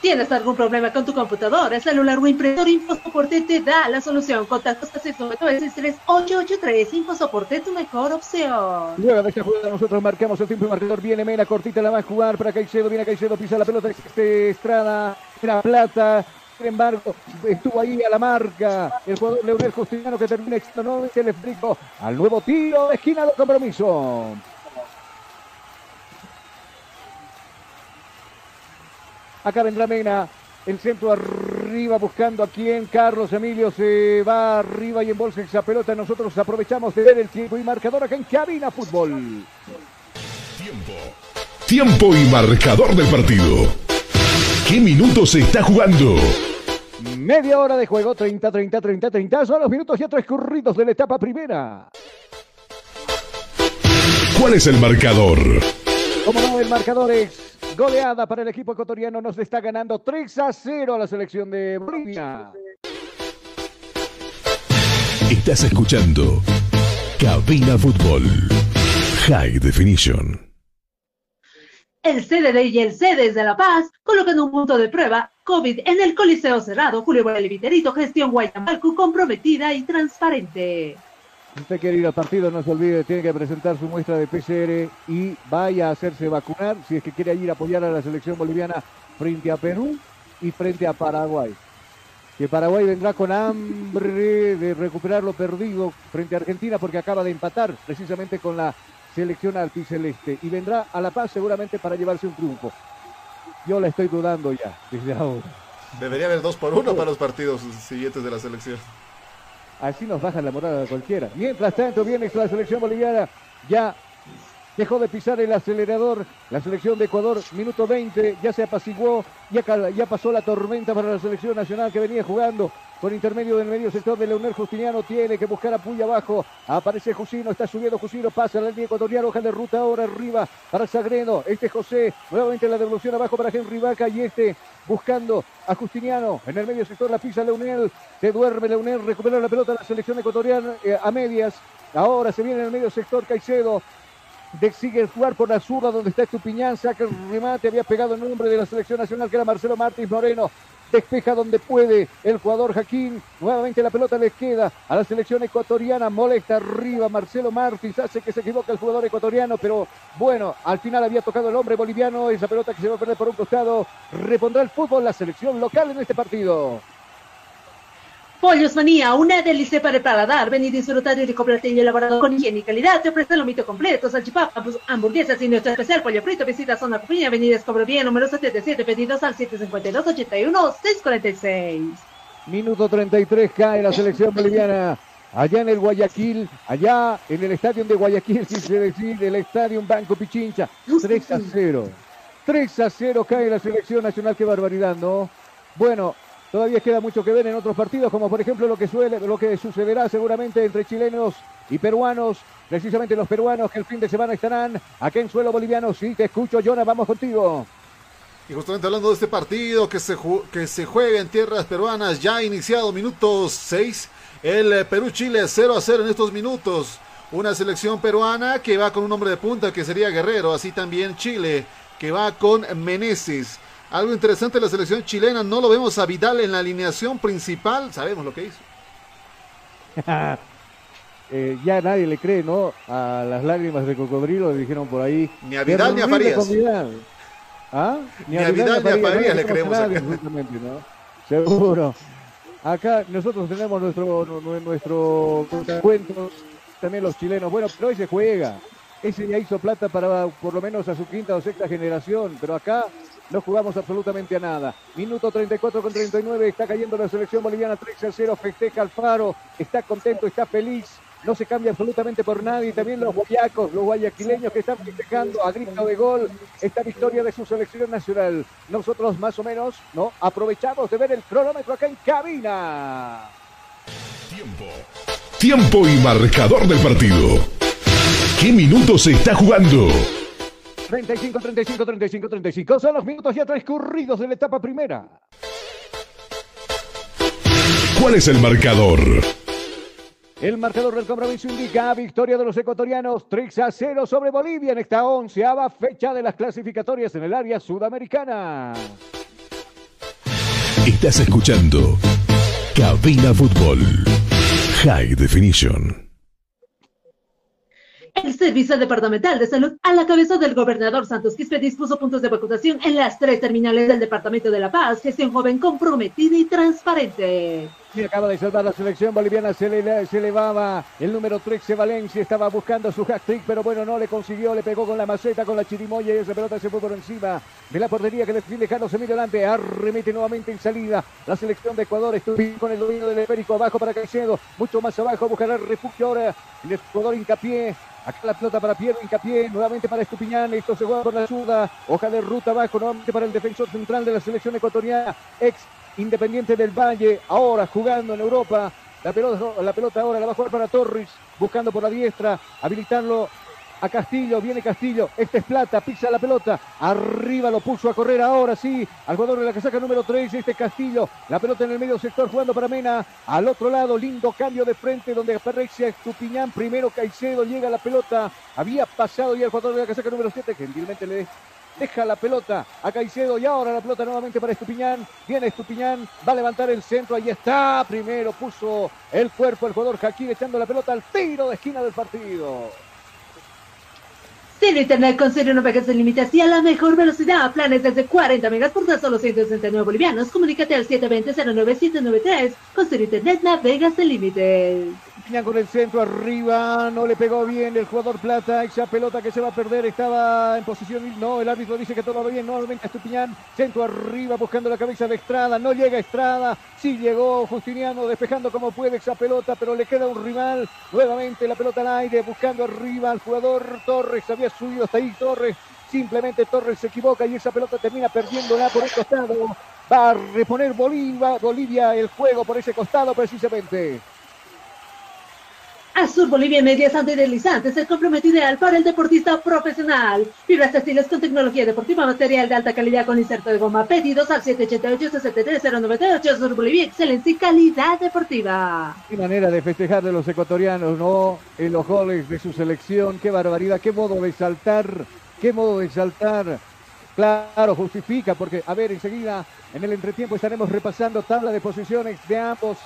¿Tienes algún problema con tu computadora, celular o impresor? InfoSoporte te da la solución. Contactos a 3883 InfoSoporte, tu mejor opción. Luego de esta jugada nosotros marcamos el tiempo y marcador. Viene Mena, cortita la va a jugar para Caicedo. Viene Caicedo, pisa la pelota. Este Estrada, la plata. Sin embargo, estuvo ahí a la marca el jugador Leonel Justiniano que termina nuevamente el explico al nuevo tiro de esquina del compromiso. Acá vendrá Mena. El centro arriba buscando a quién. Carlos Emilio se va arriba y embolsa esa pelota. Nosotros aprovechamos de ver el tiempo y marcador acá en Cabina Fútbol. Tiempo. Tiempo y marcador del partido. ¿Qué minutos se está jugando? Media hora de juego, 30, 30, 30, 30. Son los minutos ya transcurridos de la etapa primera. ¿Cuál es el marcador? Como no, el marcador es Goleada para el equipo ecuatoriano. Nos está ganando 3 a 0 a la selección de Bolivia. Estás escuchando Cabina Fútbol High Definition. El CDD y el CDS de La Paz colocan un punto de prueba COVID en el Coliseo Cerrado. Julio Viterito, gestión Guayamalcu comprometida y transparente. Si usted quiere ir al partido, no se olvide, tiene que presentar su muestra de PCR y vaya a hacerse vacunar si es que quiere ir a apoyar a la selección boliviana frente a Perú y frente a Paraguay. Que Paraguay vendrá con hambre de recuperar lo perdido frente a Argentina porque acaba de empatar precisamente con la selección alticeleste y vendrá a La Paz seguramente para llevarse un triunfo. Yo la estoy dudando ya desde ahora. Debería haber dos por uno para los partidos siguientes de la selección. Así nos bajan la moral a cualquiera. Mientras tanto, viene la selección boliviana. Ya dejó de pisar el acelerador. La selección de Ecuador, minuto 20, ya se apaciguó. Ya, ya pasó la tormenta para la selección nacional que venía jugando por intermedio del medio sector de Leonel Justiniano. Tiene que buscar a Puya abajo. Aparece Jusino, está subiendo Jusino, pasa la línea ecuatoriana, hoja de ruta ahora arriba para Sagreno. Este José, nuevamente la devolución abajo para Henry Vaca y este buscando a Justiniano. En el medio sector la pisa Leonel. Se duerme Leonel. Recupera la pelota la selección ecuatoriana eh, a medias. Ahora se viene en el medio sector Caicedo. De, sigue jugar por la zurda donde está Estupiñán. Saca el remate. Había pegado el nombre de la selección nacional que era Marcelo Martins Moreno despeja donde puede. El jugador Jaquín, nuevamente la pelota le queda a la selección ecuatoriana, molesta arriba Marcelo Martins, hace que se equivoque el jugador ecuatoriano, pero bueno, al final había tocado el hombre boliviano, esa pelota que se va a perder por un costado, repondrá el fútbol la selección local en este partido. Pollos Manía, una delicia para el paladar. Ven y disfrutar de platillo elaborado con higiene y calidad. Te ofrece lomito completo, salchipapas, hamburguesas y nuestro especial pollo frito. Visita Zona Cupiña, Avenida Escobro Bien, número 77, pedidos al 752-81-646. Minuto 33, cae la selección boliviana. Allá en el Guayaquil, allá en el estadio de Guayaquil, si se decide, el estadio Banco Pichincha. 3 a 0. 3 a 0 cae la selección nacional. Qué barbaridad, ¿no? Bueno, Todavía queda mucho que ver en otros partidos, como por ejemplo lo que lo que sucederá seguramente entre chilenos y peruanos, precisamente los peruanos que el fin de semana estarán aquí en suelo boliviano. Sí, te escucho, Jonah, vamos contigo. Y justamente hablando de este partido que se, juega en tierras peruanas, ya iniciado minutos 6, el eh, Perú-Chile 0 a 0 en estos minutos. Una selección peruana que va con un hombre de punta que sería Guerrero, así también Chile que va con Meneses. Algo interesante de la selección chilena, no lo vemos a Vidal en la alineación principal, sabemos lo que hizo. eh, ya nadie le cree, ¿no? A las lágrimas de cocodrilo, le dijeron por ahí. Ni a Vidal ni a Farías. ¿Ah? Ni, a Vidal ni a Farías, le creemos. Nadie, ¿no? Seguro. Acá nosotros tenemos nuestro nuestro cuento, también los chilenos. Bueno, pero hoy se juega. Ese ya hizo plata para por lo menos a su quinta o sexta generación, pero acá no jugamos absolutamente a nada. Minuto 34 con 39, está cayendo la selección boliviana 3 a 0, festeja Alfaro, está contento, está feliz, no se cambia absolutamente por nadie. También los guayacos, los guayaquileños que están festejando a grito de gol esta victoria de su selección nacional. Nosotros más o menos, ¿no? Aprovechamos de ver el cronómetro acá en cabina. Tiempo. Tiempo y marcador del partido. ¿Qué minutos se está jugando? 35, 35, 35, 35. Son los minutos ya transcurridos de la etapa primera. ¿Cuál es el marcador? El marcador del compromiso indica victoria de los ecuatorianos 3 a 0 sobre Bolivia en esta onceava fecha de las clasificatorias en el área sudamericana. Estás escuchando Cabina Fútbol High Definition. El Servicio Departamental de Salud, a la cabeza del gobernador Santos Quispe, dispuso puntos de vacunación en las tres terminales del Departamento de La Paz. Gestión joven comprometida y transparente. Y acaba de salvar la selección boliviana, se, le, se el número 13 Valencia, estaba buscando su hat-trick, pero bueno, no le consiguió, le pegó con la maceta, con la chirimoya y esa pelota se fue por encima de la portería que defiende Carlos Emilio delante, arremete nuevamente en salida, la selección de Ecuador estuvo con el dominio del esférico abajo para Caicedo, mucho más abajo, buscará refugio ahora, el Ecuador hincapié, Acá la pelota para Piero, hincapié, nuevamente para Estupiñán, esto se juega por la ayuda, hoja de ruta abajo, nuevamente para el defensor central de la selección ecuatoriana, ex Independiente del Valle, ahora jugando en Europa, la pelota, la pelota ahora la va a jugar para Torres, buscando por la diestra, habilitarlo a Castillo, viene Castillo, este es Plata, pisa la pelota, arriba lo puso a correr ahora sí, al jugador de la casaca número 3, este es Castillo, la pelota en el medio sector jugando para Mena, al otro lado, lindo cambio de frente donde aparece Estupiñán, primero Caicedo, llega la pelota, había pasado ya el jugador de la casaca número 7, gentilmente le deja la pelota a Caicedo y ahora la pelota nuevamente para Estupiñán. Viene Estupiñán, va a levantar el centro, ahí está. Primero puso el cuerpo el jugador Jaquín echando la pelota al tiro de esquina del partido. Ciro Internet con Ciro no pagas el límite a la mejor velocidad. Planes desde 40 megas por tan solo 169 bolivianos. Comunícate al 720-09793. Con Ciro Internet navegas el límite con el centro arriba, no le pegó bien el jugador Plata, esa pelota que se va a perder, estaba en posición, no, el árbitro dice que todo va bien, nuevamente Estupiñán, centro arriba buscando la cabeza de Estrada, no llega Estrada, sí llegó Justiniano despejando como puede esa pelota, pero le queda un rival, nuevamente la pelota al aire, buscando arriba al jugador Torres, había subido hasta ahí Torres, simplemente Torres se equivoca y esa pelota termina perdiéndola por el costado, va a reponer Bolivia, Bolivia el juego por ese costado precisamente. Azur Bolivia Medias Antideslizantes, el complemento ideal para el deportista profesional. Fibras textiles con tecnología deportiva, material de alta calidad con inserto de goma. Pedidos al 788-63098. Azur Bolivia, excelencia y calidad deportiva. Qué manera de festejar de los ecuatorianos, ¿no? En los goles de su selección. Qué barbaridad, qué modo de saltar, qué modo de saltar. Claro, justifica, porque, a ver, enseguida en el entretiempo estaremos repasando tabla de posiciones de ambos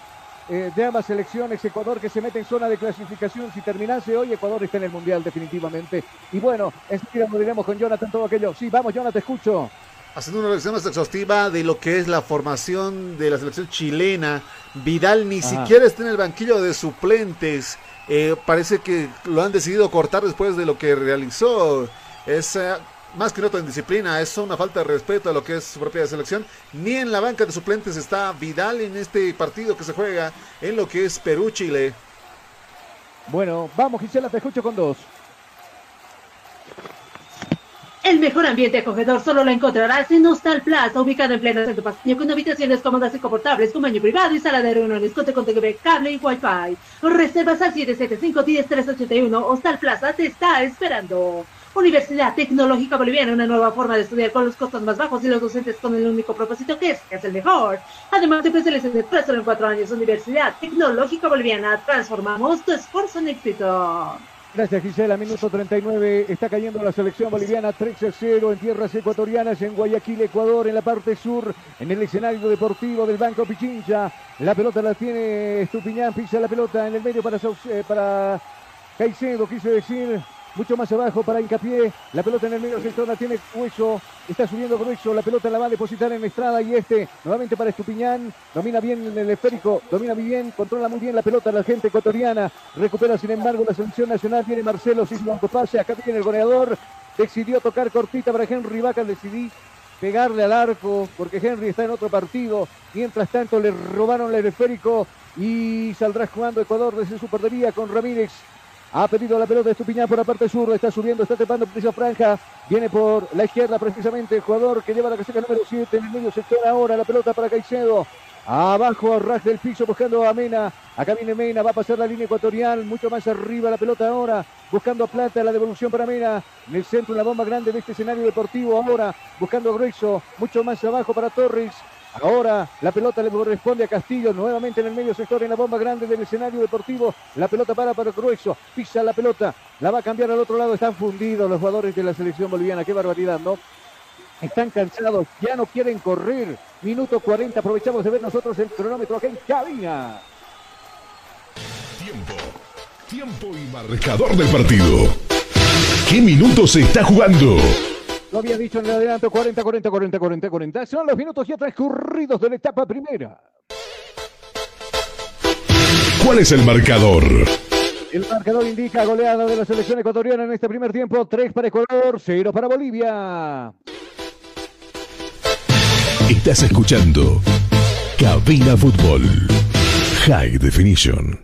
eh, de ambas selecciones. Ecuador que se mete en zona de clasificación. Si terminase hoy, Ecuador está en el Mundial definitivamente. Y bueno, enseguida lo diremos con Jonathan todo aquello. Sí, vamos, Jonathan, te escucho. Haciendo una revisión más exhaustiva de lo que es la formación de la selección chilena. Vidal ni siquiera está en el banquillo de suplentes. Eh, parece que lo han decidido cortar después de lo que realizó. Esa más que nota en disciplina, es una falta de respeto a lo que es su propia selección. Ni en la banca de suplentes está Vidal en este partido que se juega en lo que es Perú-Chile. Bueno, vamos Gisela, te escucho con dos. El mejor ambiente acogedor solo lo encontrarás en Hostal Plaza, ubicado en pleno centro paseño, con habitaciones cómodas y confortables, con baño privado y sala de reuniones, con TV, cable y wifi. Reservas al 775-10381. Hostal Plaza te está esperando. Universidad Tecnológica Boliviana, una nueva forma de estudiar con los costos más bajos y los docentes con el único propósito que es, que es el mejor. Además de especialización de solo en cuatro años, Universidad Tecnológica Boliviana, transformamos tu esfuerzo en éxito. Gracias Gisela, minuto 39, está cayendo la selección boliviana 3 a 0 en tierras ecuatorianas, en Guayaquil, Ecuador, en la parte sur, en el escenario deportivo del Banco Pichincha. La pelota la tiene Estupiñán, pisa la pelota en el medio para, eh, para Caicedo, quise decir, mucho más abajo para hincapié. La pelota en el medio la tiene Hueso. Está subiendo Grueso. La pelota la va a depositar en Estrada y este nuevamente para Estupiñán. Domina bien en el esférico. Domina muy bien. Controla muy bien la pelota la gente ecuatoriana. Recupera sin embargo la selección nacional. Viene Marcelo. Sí, pase. Acá viene el goleador. Decidió tocar cortita para Henry Vaca. Decidí pegarle al arco porque Henry está en otro partido. Mientras tanto le robaron el esférico y saldrá jugando Ecuador desde su portería con Ramírez. Ha pedido la pelota de Estupiñán por la parte sur. Está subiendo, está trepando esa franja. Viene por la izquierda precisamente el jugador que lleva la caseta número 7 en el medio sector ahora. La pelota para Caicedo. Abajo, ras del piso buscando a Mena. Acá viene Mena, va a pasar la línea ecuatorial. Mucho más arriba la pelota ahora. Buscando Plata, la devolución para Mena. En el centro, la bomba grande de este escenario deportivo ahora. Buscando a. Mucho más abajo para Torres. Ahora la pelota le corresponde a Castillo, nuevamente en el medio sector, en la bomba grande del escenario deportivo. La pelota para para Grueso, pisa la pelota, la va a cambiar al otro lado. Están fundidos los jugadores de la selección boliviana, qué barbaridad, ¿no? Están cansados, ya no quieren correr. Minuto 40, aprovechamos de ver nosotros el cronómetro aquí en cabina. Tiempo, tiempo y marcador del partido. ¿Qué minutos se está jugando? Lo había dicho en el adelanto, 40, 40, 40, 40, 40. Son los minutos ya transcurridos de la etapa primera. ¿Cuál es el marcador? El marcador indica goleada de la selección ecuatoriana en este primer tiempo. 3 para Ecuador, 0 para Bolivia. Estás escuchando Cabina Fútbol High Definition.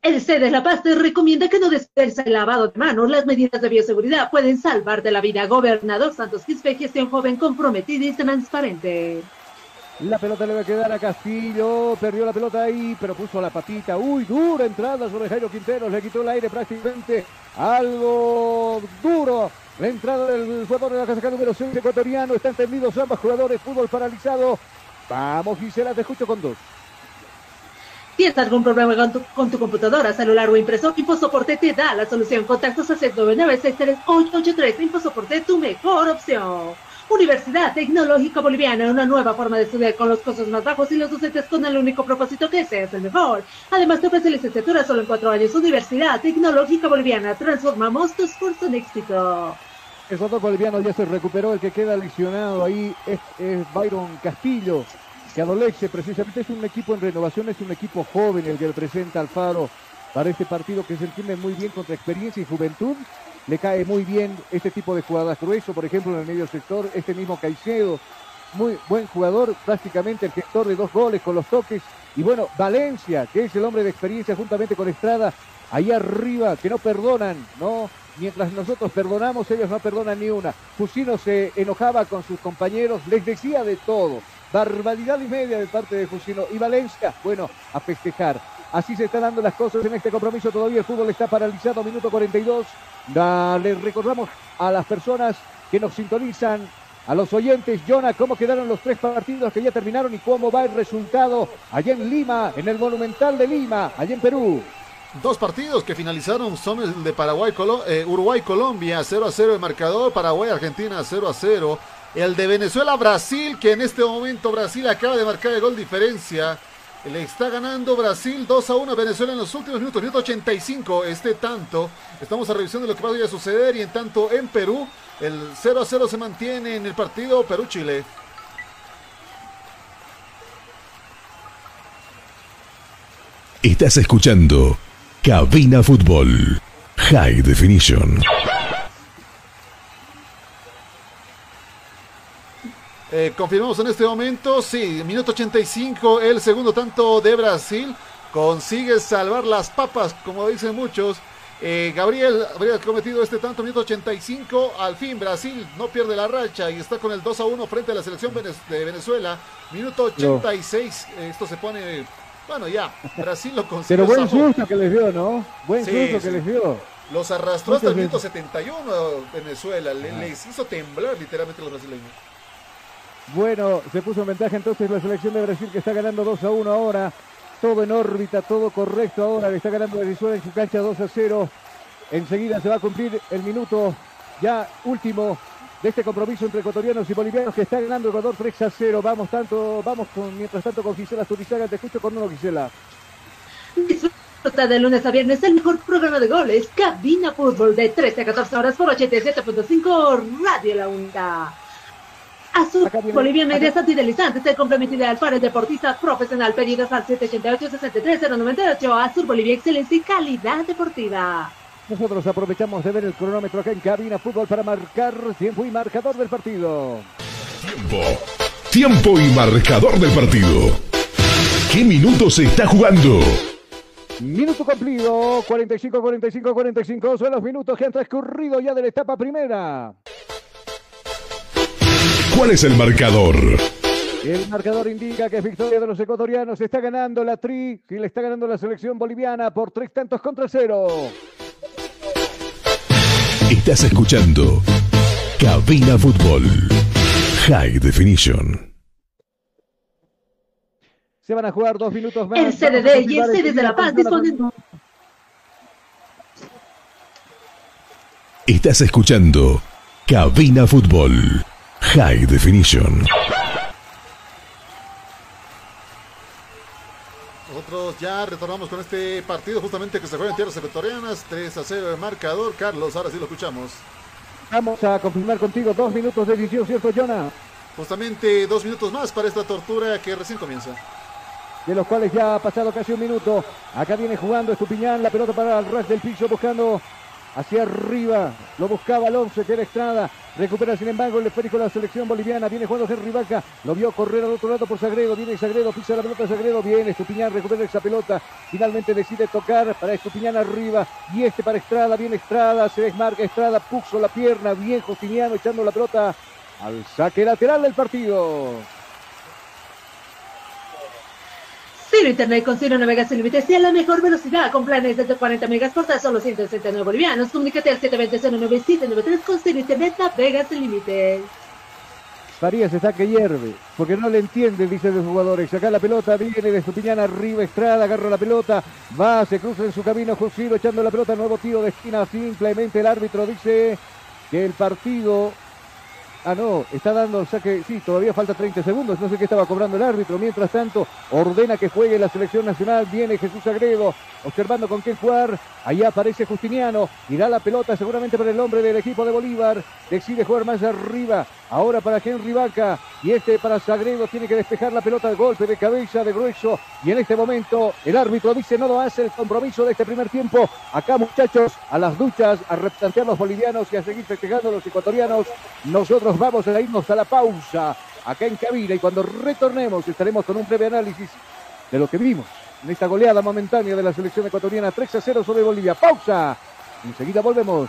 El CEDES La Paz te recomienda que no desperdicies el lavado de manos. Las medidas de bioseguridad pueden salvarte la vida. Gobernador Santos Quispe, gestión joven comprometida y transparente. La pelota le va a quedar a Castillo. Perdió la pelota ahí, pero puso la patita. Uy, dura entrada sobre Jairo Quintero. Le quitó el aire prácticamente. Algo duro. La entrada del jugador de la casa número 6 ecuatoriano. Están tendidos ambos jugadores. Fútbol paralizado. Vamos, Gisela, te escucho con dos. ¿Tienes algún problema con tu, computadora, celular o impresor? InfoSoporte te da la solución. Contactos a 699 InfoSoporte, tu mejor opción. Universidad Tecnológica Boliviana, una nueva forma de estudiar con los costos más bajos y los docentes con el único propósito que seas el mejor. Además, te ofrece licenciatura solo en cuatro años. Universidad Tecnológica Boliviana, transformamos tu esfuerzo en éxito. El jugador boliviano ya se recuperó, el que queda lesionado ahí es Byron Castillo que adolece precisamente es un equipo en renovación, es un equipo joven el que presenta Alfaro para este partido que se entiende muy bien contra experiencia y juventud. Le cae muy bien este tipo de jugadas grueso, por ejemplo, en el medio sector, este mismo Caicedo, muy buen jugador, prácticamente el gestor de dos goles con los toques. Y bueno, Valencia, que es el hombre de experiencia juntamente con Estrada, ahí arriba, que no perdonan, ¿no? Mientras nosotros perdonamos, ellos no perdonan ni una. Fusino se enojaba con sus compañeros, les decía de todo. Barbaridad y media de parte de Fusino. Y Valencia, bueno, a festejar. Así se están dando las cosas en este compromiso. Todavía el fútbol está paralizado, minuto 42. Le recordamos a las personas que nos sintonizan, a los oyentes, Jonah, cómo quedaron los tres partidos que ya terminaron y cómo va el resultado allá en Lima, en el Monumental de Lima, allá en Perú. Dos partidos que finalizaron son el de Paraguay, eh, Uruguay, Colombia, 0 a 0 el marcador, Paraguay, Argentina, 0 a 0. El de Venezuela-Brasil, que en este momento Brasil acaba de marcar el gol diferencia. Le está ganando Brasil 2 a 1 a Venezuela en los últimos minutos, minuto 85, este tanto. Estamos a revisión de lo que va a suceder y en tanto en Perú, el 0 a 0 se mantiene en el partido Perú-Chile. Estás escuchando Cabina Fútbol High Definition. Eh, confirmamos en este momento, sí, minuto 85, el segundo tanto de Brasil. Consigue salvar las papas, como dicen muchos. Eh, Gabriel habría cometido este tanto, minuto 85. Al fin, Brasil no pierde la racha y está con el 2 a 1 frente a la selección de Venezuela. Minuto 86. Esto se pone. Bueno, ya, Brasil lo consigue. Pero buen susto que les dio, ¿no? Buen susto que les dio. Los arrastró hasta el minuto 71 Venezuela. Les hizo temblar literalmente los brasileños. Bueno, se puso en ventaja entonces la selección de Brasil que está ganando 2 a 1 ahora. todo en órbita, todo correcto ahora. Le está ganando Venezuela en su cancha 2 a 0. Enseguida se va a cumplir el minuto ya último de este compromiso entre ecuatorianos y bolivianos que está ganando Ecuador 3 a 0. Vamos tanto, vamos con, mientras tanto con Gisela Turizaga. Te escucho con uno, Gisela. Disfruta de lunes a viernes el mejor programa de goles, Cabina Fútbol, de 13 a 14 horas por 87.5 Radio La Única. Azul Bolivia Medias Antidelizantes, el complemento ideal para el deportista profesional. Pedidos al 788-63098. Azul Bolivia, excelencia y calidad deportiva. Nosotros aprovechamos de ver el cronómetro acá en Cabina Fútbol para marcar tiempo y marcador del partido. Tiempo. Tiempo y marcador del partido. ¿Qué minutos se está jugando? Minuto cumplido, 45, 45, 45 son los minutos que han transcurrido ya de la etapa primera. ¿Cuál es el marcador? El marcador indica que es victoria de los ecuatorianos. Está ganando la Tri y le está ganando la selección boliviana por tres tantos contra cero. Estás escuchando Cabina Fútbol High Definition. Se van a jugar dos minutos más. El CDD y el CDD de La Paz disponen. Estás escuchando Cabina Fútbol High Definition. Nosotros ya retornamos con este partido justamente que se juega en tierras ecuatorianas. 3 a 0 el marcador. Carlos, ahora sí lo escuchamos. Vamos a confirmar contigo dos minutos de edición, ¿cierto, Jonah? Justamente dos minutos más para esta tortura que recién comienza. De los cuales ya ha pasado casi un minuto. Acá viene jugando Estupiñán, la pelota para el ras del piso, buscando hacia arriba. Lo buscaba Alonso, que era Estrada. Recupera, sin embargo, el esférico de la selección boliviana. Viene jugando Henry Vaca. Lo vio correr al otro lado por Sagredo. Viene Sagredo, pisa la pelota Sagredo. Viene Estupiñán, recupera esa pelota. Finalmente decide tocar para Estupiñán arriba. Y este para Estrada. Viene Estrada, se desmarca Estrada. Puso la pierna. Bien Justiniano echando la pelota al saque lateral del partido. Ciro Internet con Ciro Navegas sin límites y a la mejor velocidad con planes desde 40 megas por tan solo 169 bolivianos. Comunícate al 720-09793 con Ciro Internet Navegas sin límites. Farías está que hierve, porque no le entiende, dice los jugadores. Acá la pelota viene de Estupiñán arriba, Estrada, agarra la pelota, va, se cruza en su camino, Josiro echando la pelota, nuevo tiro de esquina, simplemente el árbitro dice que el partido Ah, no, está dando el saque. Sí, todavía falta 30 segundos. No sé qué estaba cobrando el árbitro. Mientras tanto, ordena que juegue la selección nacional. Viene Jesús Agredo, observando con qué jugar. Allá aparece Justiniano. Irá la pelota seguramente para el hombre del equipo de Bolívar. Decide jugar más arriba. Ahora para Henry Vaca. Y este para Sagredo. Tiene que despejar la pelota de golpe de cabeza, de grueso. Y en este momento, el árbitro dice: no lo hace el compromiso de este primer tiempo. Acá, muchachos, a las duchas, a replantear los bolivianos y a seguir festejando los ecuatorianos. Nosotros vamos a irnos a la pausa acá en cabina y cuando retornemos estaremos con un breve análisis de lo que vimos en esta goleada momentánea de la selección ecuatoriana 3 a 0 sobre Bolivia. Pausa. Enseguida volvemos.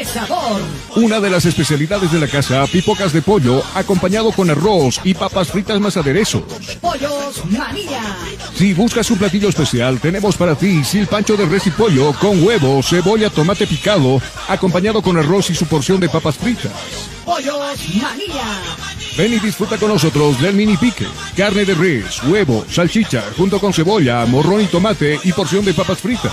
de sabor. Una de las especialidades de la casa, pipocas de pollo acompañado con arroz y papas fritas más aderezos. Pollos Pollos Manía. Si buscas un platillo especial, tenemos para ti silpancho de res y pollo con huevo, cebolla, tomate picado, acompañado con arroz y su porción de papas fritas. Pollos Manía. Ven y disfruta con nosotros del mini pique. Carne de res, huevo, salchicha, junto con cebolla, morrón y tomate y porción de papas fritas.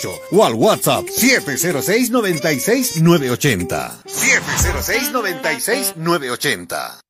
245-4548 o al WhatsApp 706-96-980. 706-96-980.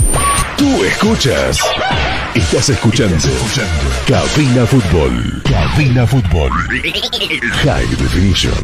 Tú escuchas. Estás escuchando. Cabina Fútbol. Cabina Fútbol. High Definition.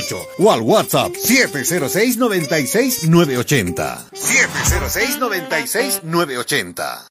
245-4548 o al WhatsApp 706-96-980. 706-96-980.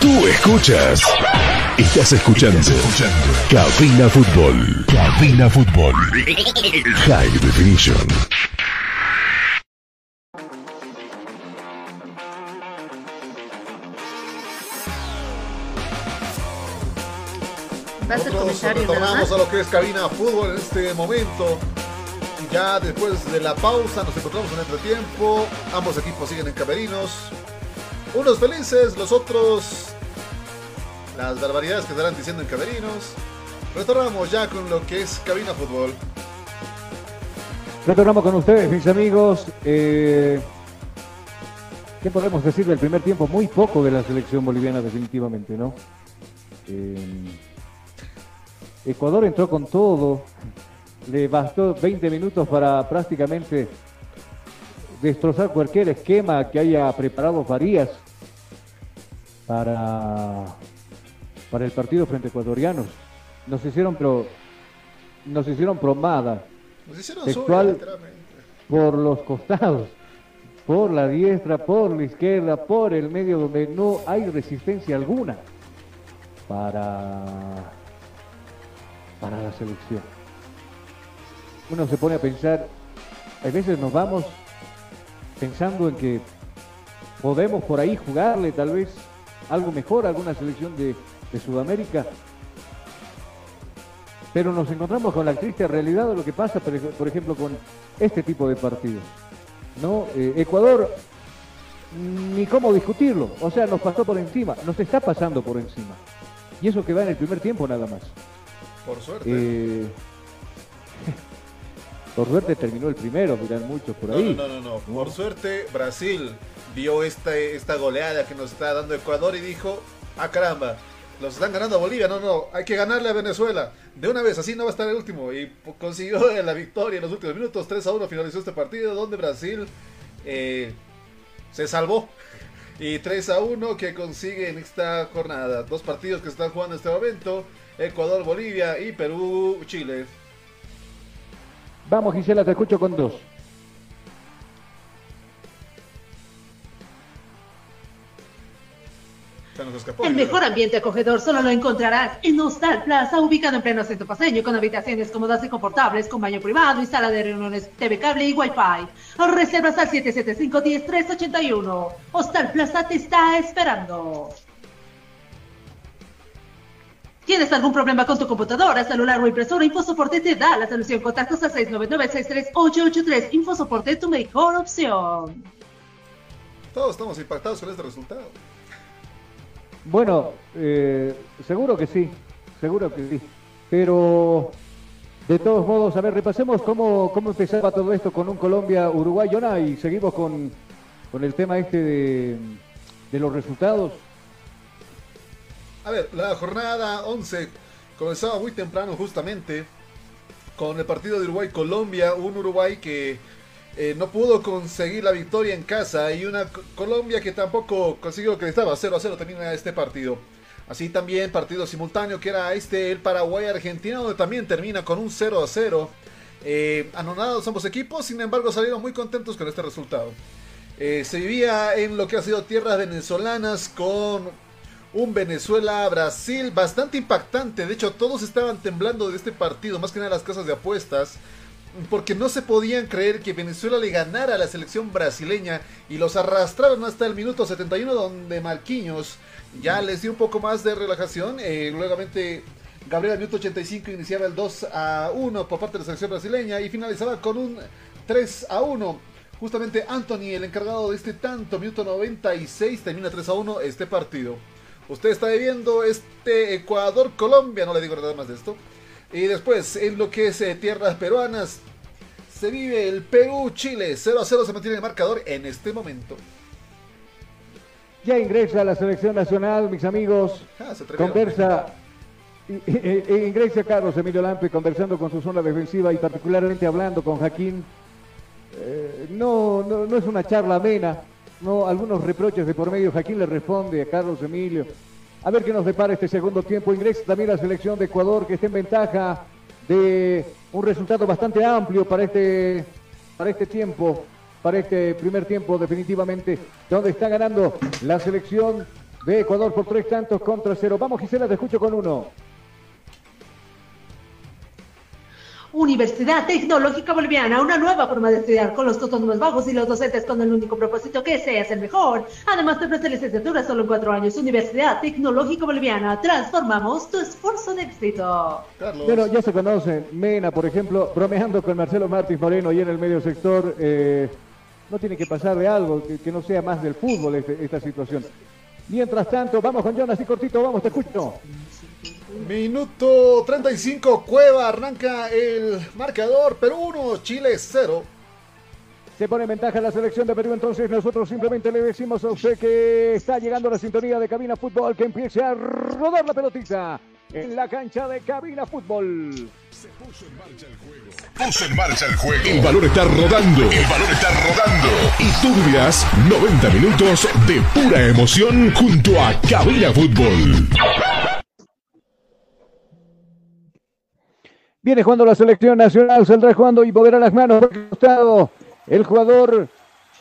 Tú escuchas. Estás escuchando. Cabina Fútbol. Cabina Fútbol. High Definition. Va a ser Nosotros comentario, retornamos a lo que es cabina fútbol en este momento. Y ya después de la pausa nos encontramos en entretiempo. Ambos equipos siguen en camerinos. Unos felices, los otros las barbaridades que estarán diciendo en camerinos. Retornamos ya con lo que es cabina fútbol. Retornamos con ustedes, mis amigos. Eh, ¿Qué podemos decir del primer tiempo? Muy poco de la selección boliviana, definitivamente, ¿no? Eh, Ecuador entró con todo. Le bastó 20 minutos para prácticamente destrozar cualquier esquema que haya preparado Farías para para el partido frente a ecuatorianos. Nos hicieron, pero nos hicieron promada. Nos hicieron literalmente. por los costados, por la diestra, por la izquierda, por el medio donde no hay resistencia alguna para, para la selección. Uno se pone a pensar, a veces nos vamos pensando en que podemos por ahí jugarle tal vez algo mejor alguna selección de, de Sudamérica, pero nos encontramos con la triste realidad de lo que pasa, por ej- por ejemplo, con este tipo de partidos. ¿no? Eh, Ecuador, ni cómo discutirlo, o sea, nos pasó por encima, nos está pasando por encima. Y eso que va en el primer tiempo nada más. Por suerte. Eh, por suerte terminó el primero, dirán muchos por ahí. no, no, no, no. Por suerte, Brasil vio esta, esta goleada que nos está dando Ecuador y dijo, ah caramba, los están ganando a Bolivia, no, no, hay que ganarle a Venezuela. De una vez, así no va a estar el último. Y consiguió la victoria en los últimos minutos, 3 a 1 finalizó este partido donde Brasil eh, se salvó. Y 3 a 1 que consigue en esta jornada. Dos partidos que están jugando en este momento. Ecuador, Bolivia y Perú, Chile. Vamos, Gisela, te escucho con dos. Se nos escapó. El mejor ambiente acogedor solo lo encontrarás en Hostal Plaza, ubicado en pleno centro paseño, con habitaciones cómodas y confortables, con baño privado y sala de reuniones, TV cable y Wi-Fi. Reservas al 775-10381. Hostal Plaza te está esperando. ¿Tienes algún problema con tu computadora, celular o impresora? InfoSoporte te da la solución. Contactos a 699-63883. InfoSoporte, tu mejor opción. Todos estamos impactados con este resultado. Bueno, eh, seguro que sí, seguro que sí. Pero, de todos modos, a ver, repasemos cómo, cómo empezaba todo esto con un Colombia-Uruguay, Jonah, y seguimos con, con el tema este de, de los resultados. A ver, la jornada 11 comenzaba muy temprano justamente con el partido de Uruguay-Colombia, un Uruguay que eh, no pudo conseguir la victoria en casa y una Co- Colombia que tampoco consiguió lo que estaba 0 a 0 termina este partido. Así también partido simultáneo que era este el Paraguay-Argentina donde también termina con un 0 a 0. Eh, anonados ambos equipos, sin embargo salieron muy contentos con este resultado. Eh, se vivía en lo que ha sido tierras venezolanas con un Venezuela-Brasil bastante impactante. De hecho, todos estaban temblando de este partido, más que nada las casas de apuestas, porque no se podían creer que Venezuela le ganara a la selección brasileña y los arrastraron hasta el minuto 71, donde Marquinhos ya les dio un poco más de relajación. Eh, luegamente, Gabriel al minuto 85 iniciaba el 2 a 1 por parte de la selección brasileña y finalizaba con un 3 a 1. Justamente Anthony, el encargado de este tanto, minuto 96, termina 3 a 1 este partido. Usted está viendo este Ecuador-Colombia, no le digo nada más de esto. Y después, en lo que es eh, tierras peruanas, se vive el Perú-Chile. 0 a 0 se mantiene el marcador en este momento. Ya ingresa a la selección nacional, mis amigos. Ah, se. Conversa, ingresa Carlos Emilio Lampe conversando con su zona defensiva y particularmente hablando con Jaquín. Eh, no, no, no es una charla amena, no, algunos reproches de por medio. Jaquín le responde a Carlos Emilio. A ver qué nos depara este segundo tiempo. Ingresa también la selección de Ecuador que está en ventaja de un resultado bastante amplio para este, para este tiempo, para este primer tiempo definitivamente, donde está ganando la selección de Ecuador por tres tantos contra cero. Vamos Gisela, te escucho con uno. Universidad Tecnológica Boliviana, una nueva forma de estudiar con los costos más bajos y los docentes con el único propósito que seas el mejor. Además te ofrece licenciatura solo en cuatro años. Universidad Tecnológica Boliviana, transformamos tu esfuerzo en éxito. Carlos. Bueno, ya se conocen, Mena, por ejemplo, bromeando con Marcelo Martins Moreno y en el medio sector, eh, no tiene que pasar de algo, que, que no sea más del fútbol este- esta situación. Mientras tanto, vamos con Jonas y cortito, vamos, te escucho. Minuto 35, Cueva arranca el marcador. Perú 1, Chile 0. Se pone en ventaja la selección de Perú, entonces nosotros simplemente le decimos a usted que está llegando la sintonía de Cabina Fútbol, que empiece a rodar la pelotita en la cancha de Cabina Fútbol. Puso en marcha el juego. El balón está rodando. El balón está rodando. Y tú vivirás 90 minutos de pura emoción junto a Cabina Fútbol. Viene jugando la selección nacional, saldrá jugando y moverá las manos por el jugador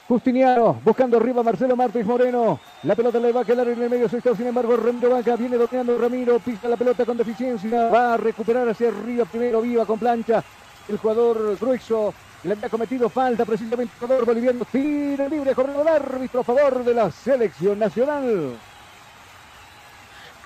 Justiniano, buscando arriba Marcelo Martínez Moreno. La pelota le va a quedar en el medio sector, sin embargo, Ramiro Vaca viene dominando Ramiro, pisa la pelota con deficiencia, va a recuperar hacia arriba primero, viva con plancha. El jugador grueso le había cometido falta precisamente el jugador boliviano. Tira libre, corriendo el árbitro a favor de la selección nacional.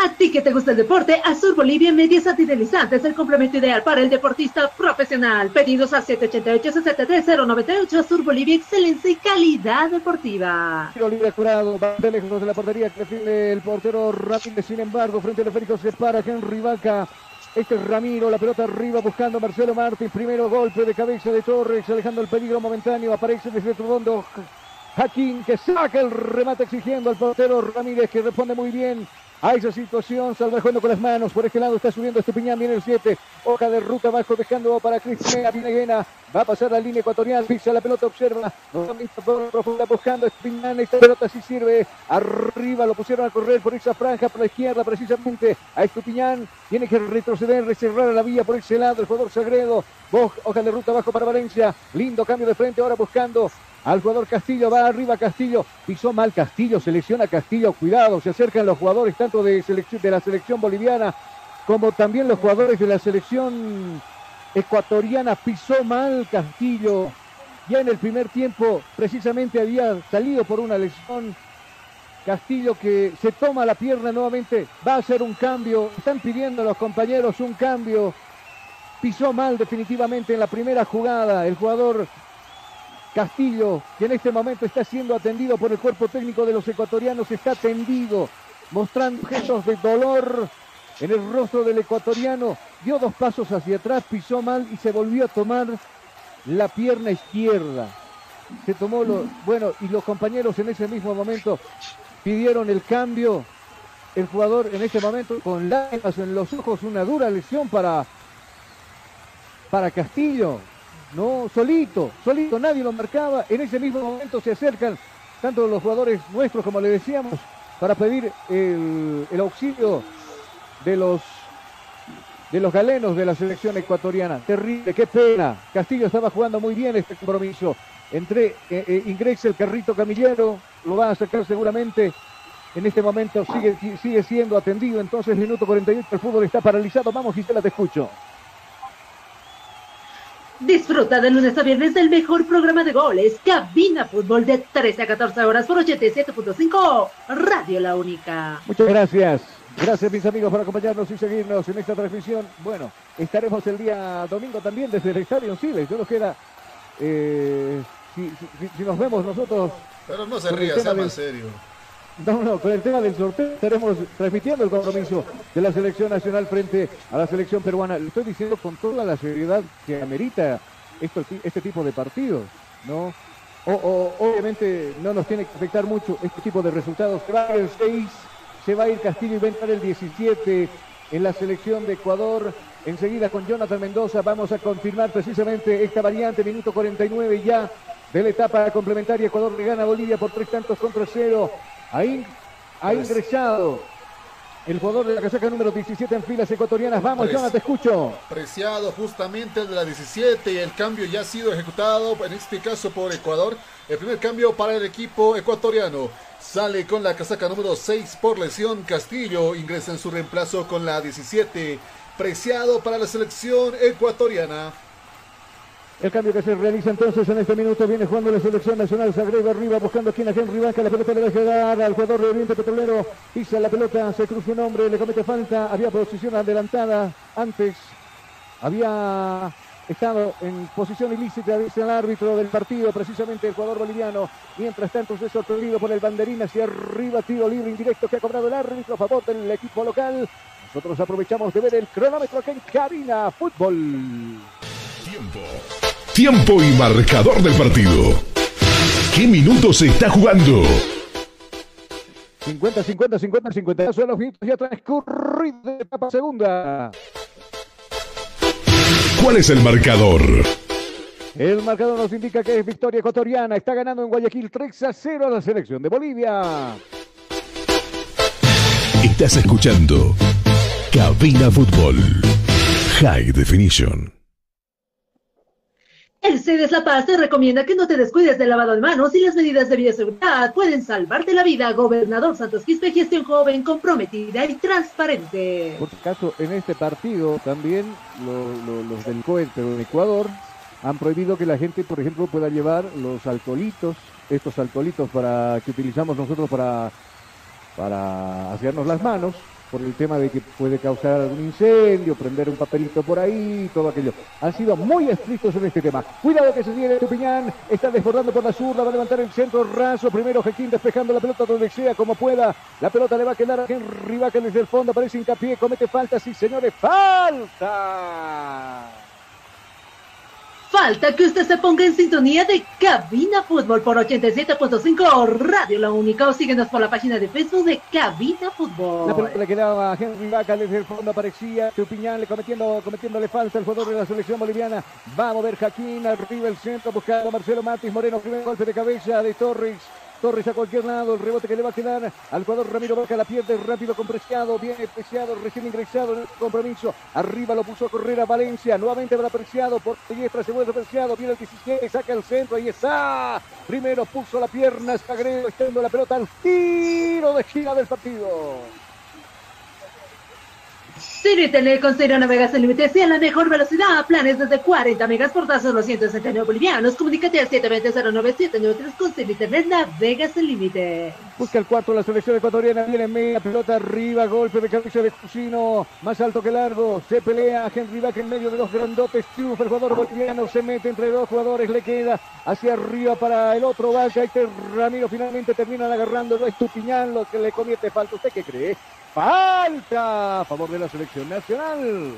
A ti que te gusta el deporte, Azur Bolivia Medias Antidelizantes, el complemento ideal para el deportista profesional. Pedidos a 788-73098 Azur Bolivia, excelencia y calidad deportiva. Tiro libre curado, va de lejos de la portería que el portero Ramírez. Sin embargo, frente al esférico se para Henry Vaca. Este es Ramiro, la pelota arriba buscando a Marcelo Martín. Primero golpe de cabeza de Torres, alejando el peligro momentáneo. Aparece desde otro fondo Jaquín que saca el remate exigiendo al portero Ramírez que responde muy bien a esa situación. Salva jugando con las manos. Por este lado está subiendo Estupiñán. Viene el 7. Hoja de ruta abajo dejando para Cristina. Viene Guena. Va a pasar la línea ecuatorial. Pisa la pelota. Observa. Por profunda buscando Estupiñán. Esta pelota sí sirve. Arriba lo pusieron a correr por esa franja. Por la izquierda precisamente. A Estupiñán. Tiene que retroceder. Recerrar la vía por ese lado. El jugador Sagredo. Hoja de ruta abajo para Valencia. Lindo cambio de frente. Ahora buscando al jugador Castillo, va arriba Castillo, pisó mal Castillo, selecciona Castillo, cuidado, se acercan los jugadores tanto de, de la selección boliviana como también los jugadores de la selección ecuatoriana, pisó mal Castillo, ya en el primer tiempo precisamente había salido por una lesión, Castillo que se toma la pierna nuevamente, va a hacer un cambio, están pidiendo a los compañeros un cambio, pisó mal definitivamente en la primera jugada el jugador Castillo, que en este momento está siendo atendido por el cuerpo técnico de los ecuatorianos, está atendido, mostrando gestos de dolor en el rostro del ecuatoriano. Dio dos pasos hacia atrás, pisó mal y se volvió a tomar la pierna izquierda. Se tomó lo. Bueno, y los compañeros en ese mismo momento pidieron el cambio. El jugador en este momento con lágrimas en los ojos, una dura lesión para, para Castillo. No, solito, solito, nadie lo marcaba. En ese mismo momento se acercan tanto los jugadores nuestros, como le decíamos, para pedir el, auxilio de los de los galenos de la selección ecuatoriana. Terrible, qué pena. Castillo estaba jugando muy bien este compromiso. Entre eh, eh, ingresa el carrito camillero, lo va a sacar seguramente. En este momento sigue, sigue siendo atendido. Entonces, minuto 48, el fútbol está paralizado. Vamos, Gisela, te escucho. Disfruta de lunes a viernes del mejor programa de goles, Cabina Fútbol de 13 a 14 horas por 87.5, Radio La Única. Muchas gracias. Gracias mis amigos por acompañarnos y seguirnos en esta transmisión. Bueno, estaremos el día domingo también desde el Estadio Siles. Yo nos queda, eh, si, nos vemos nosotros... Pero no se ría, sea más serio. No, no, con el tema del sorteo estaremos transmitiendo el compromiso de la selección nacional frente a la selección peruana. Lo estoy diciendo con toda la seriedad que amerita esto, este tipo de partidos, ¿no? O, obviamente no nos tiene que afectar mucho este tipo de resultados. Se va a el 6, se va a ir Castillo y va a entrar el 17 en la selección de Ecuador. Enseguida con Jonathan Mendoza vamos a confirmar precisamente esta variante, minuto 49 ya de la etapa complementaria. Ecuador le gana a Bolivia por tres tantos contra cero. Ahí ha ingresado el jugador de la casaca número 17 en filas ecuatorianas. Vamos, Jonathan, te escucho. Preciado justamente el de la 17 y el cambio ya ha sido ejecutado, en este caso por Ecuador. El primer cambio para el equipo ecuatoriano. Sale con la casaca número 6 por lesión. Castillo ingresa en su reemplazo con la 17. Preciado para la selección ecuatoriana. El cambio que se realiza entonces en este minuto viene jugando la selección nacional. Se agrega arriba buscando aquí a Henry Vaca. La pelota le va a llegar al jugador de Oriente Petrolero. Pisa la pelota, se cruza un hombre, le comete falta. Había posición adelantada antes. Había estado en posición ilícita, dice el árbitro del partido, precisamente el jugador boliviano. Mientras tanto, se sorprendido por el banderín hacia arriba, tiro libre indirecto que ha cobrado el árbitro a favor del equipo local. Nosotros aprovechamos de ver el cronómetro aquí en Cabina Fútbol. Tiempo. Tiempo y marcador del partido. ¿Qué minutos se está jugando? 50, 50, 50, 50. Son los minutos ya transcurridos de etapa segunda. ¿Cuál es el marcador? El marcador nos indica que es victoria ecuatoriana. Está ganando en Guayaquil 3 a 0 a la selección de Bolivia. Estás escuchando Cabina Fútbol High Definition. El CEDES La Paz te recomienda que no te descuides del lavado de manos y las medidas de bioseguridad pueden salvarte la vida. Gobernador Santos Quispe, gestión joven, comprometida y transparente. Por caso, en este partido también los del COE, pero en Ecuador, han prohibido que la gente, por ejemplo, pueda llevar los alcoholitos, estos alcoholitos para que utilizamos nosotros para, para hacernos las manos por el tema de que puede causar algún incendio, prender un papelito por ahí, todo aquello. Han sido muy estrictos en este tema. Cuidado que se viene Tupiñán, está desbordando por la zurda, va a levantar el centro raso. Primero Jequín despejando la pelota donde sea, como pueda. La pelota le va a quedar a Henry Vaca desde el fondo, aparece hincapié, comete falta, sí señores, falta. Falta que usted se ponga en sintonía de Cabina Fútbol por 87.5 Radio La Única o síguenos por la página de Facebook de Cabina Fútbol. La pelota le quedaba a Henry Vaca desde el fondo aparecía Tupiñán le cometiendo, cometiéndole falta al jugador de la selección boliviana. Va a mover Jaquín arriba el centro buscando a Marcelo Matis Moreno. Golpe de cabeza de Torres. Torres a cualquier lado, el rebote que le va a quedar al jugador Ramiro Vaca, la pierde rápido con Preciado, bien Preciado, recién ingresado en el compromiso, arriba lo puso a correr a Valencia, nuevamente para Preciado, por diestra se vuelve Preciado, viene el 17, saca el centro, ahí está, primero puso la pierna, Sagredo, extiendo la pelota al tiro de gira del partido. Tener con Ciro navegas sin límites y a la mejor velocidad. Planes desde 40 megas por tasa los 169 bolivianos. Comunícate al 720-09793 con Siri Tener navegas sin límite. Busca el cuarto la selección ecuatoriana. Viene en media, pelota arriba, golpe de cabeza de Cusino. Más alto que largo. Se pelea Henry Bach en medio de los grandotes. Triunfa el jugador boliviano. Se mete entre dos jugadores. Le queda hacia arriba para el otro Vaca. Este Ramiro finalmente terminan agarrando. No es lo que le comete falta. ¿Usted qué cree? Falta a favor de la selección nacional.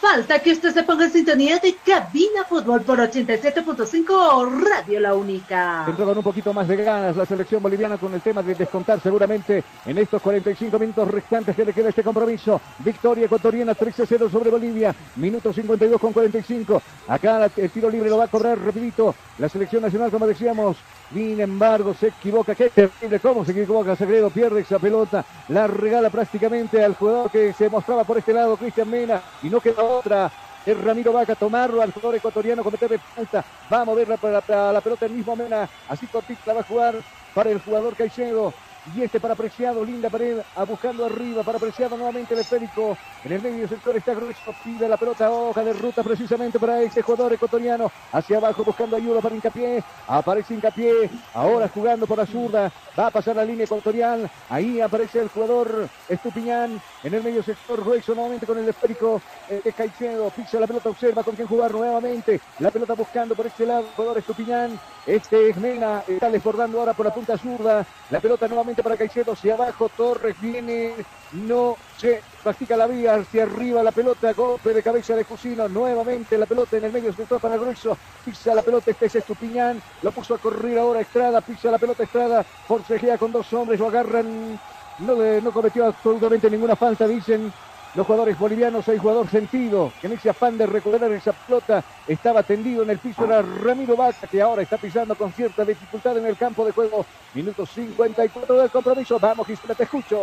Falta que usted se ponga en sintonía de Cabina Fútbol por 87.5 Radio La Única. Entró con un poquito más de ganas la selección boliviana con el tema de descontar seguramente en estos 45 minutos restantes que le queda este compromiso. Victoria ecuatoriana 13-0 sobre Bolivia. Minuto 52 con 45. Acá el tiro libre lo va a cobrar rapidito. La selección nacional, como decíamos, sin embargo, se equivoca. Qué terrible cómo se equivoca. Sagredo pierde esa pelota. La regala prácticamente al jugador que se mostraba por este lado, Cristian Mena. Y no queda otra. Es Ramiro Vaca tomarlo al jugador ecuatoriano, cometerle falta. Va a moverla para, la pelota el mismo Mena. Así cortita va a jugar para el jugador Caicedo. Y este para Preciado, linda pared, buscando arriba para Preciado nuevamente el esférico. En el medio sector está grueso, pide la pelota, hoja de ruta precisamente para este jugador ecuatoriano. Hacia abajo buscando ayuda para Hincapié. Aparece Hincapié, ahora jugando por la zurda. Va a pasar la línea ecuatorial. Ahí aparece el jugador Estupiñán. En el medio sector, Ruexo nuevamente con el esférico de Caicedo. Pisa la pelota, observa con quién jugar nuevamente. La pelota buscando por este lado, jugador Estupiñán. Este es Mena, está desbordando ahora por la punta zurda. La pelota nuevamente para Caicedo, hacia abajo, Torres viene, no se practica la vía, hacia arriba la pelota, golpe de cabeza de Cusino, nuevamente la pelota en el medio sector para Grueso, pisa la pelota, este es Estupiñán, lo puso a correr ahora Estrada, pisa la pelota Estrada, forcejea con dos hombres, lo agarran, no, no cometió absolutamente ninguna falta, dicen los jugadores bolivianos, hay jugador sentido, que en ese afán de recuperar esa pelota estaba tendido en el piso, era Ramiro Vaca, que ahora está pisando con cierta dificultad en el campo de juego. Minuto 54 del compromiso. Vamos, Gisela, te escucho.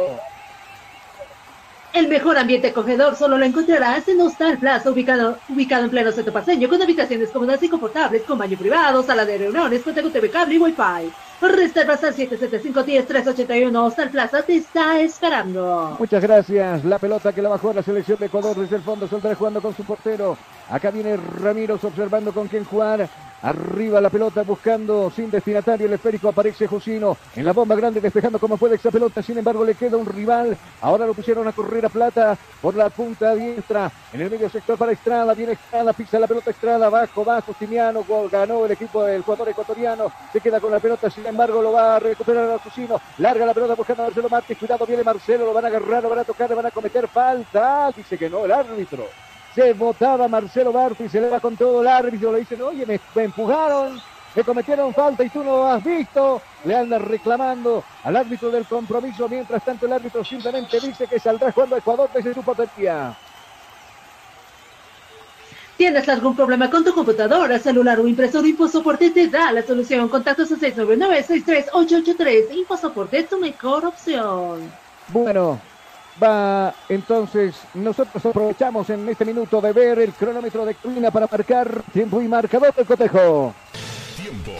El mejor ambiente acogedor solo lo encontrarás en Hostal Plaza, ubicado, ubicado en pleno centro paseño, con habitaciones cómodas y confortables, con baño privado, sala de reuniones, con TV cable y wifi. Al 775-10-381. Hostal Plaza te está esperando. Muchas gracias. La pelota que la bajó a la selección de Ecuador desde el fondo. Soltar jugando con su portero. Acá viene Ramiro observando con quién jugar. Arriba la pelota buscando sin destinatario el esférico. Aparece Josino en la bomba grande despejando como puede esa pelota. Sin embargo le queda un rival. Ahora lo pusieron a correr a plata por la punta diestra. En el medio sector para Estrada. Viene Estrada. Pisa la pelota Estrada. Bajo, bajo. Timiano. Gol. Ganó el equipo del jugador ecuatoriano. Se queda con la pelota. Sin embargo lo va a recuperar a Josino. Larga la pelota buscando a Marcelo Martínez. Cuidado viene Marcelo. Lo van a agarrar. Lo van a tocar. Le van a cometer falta. Dice que no el árbitro se votaba Marcelo Barfi, se le va con todo el árbitro, le dicen, oye, me, empujaron, me cometieron falta y tú no lo has visto. Le anda reclamando al árbitro del compromiso. Mientras tanto, el árbitro simplemente dice que saldrá jugando Ecuador desde su potencia. ¿Tienes algún problema con tu computadora, celular o impresor? InfoSoporte te da la solución. Contactos a 699-63883. InfoSoporte es tu mejor opción. Bueno, Va, entonces, nosotros aprovechamos en este minuto de ver el cronómetro de Clina para marcar tiempo y marcador del cotejo. Tiempo.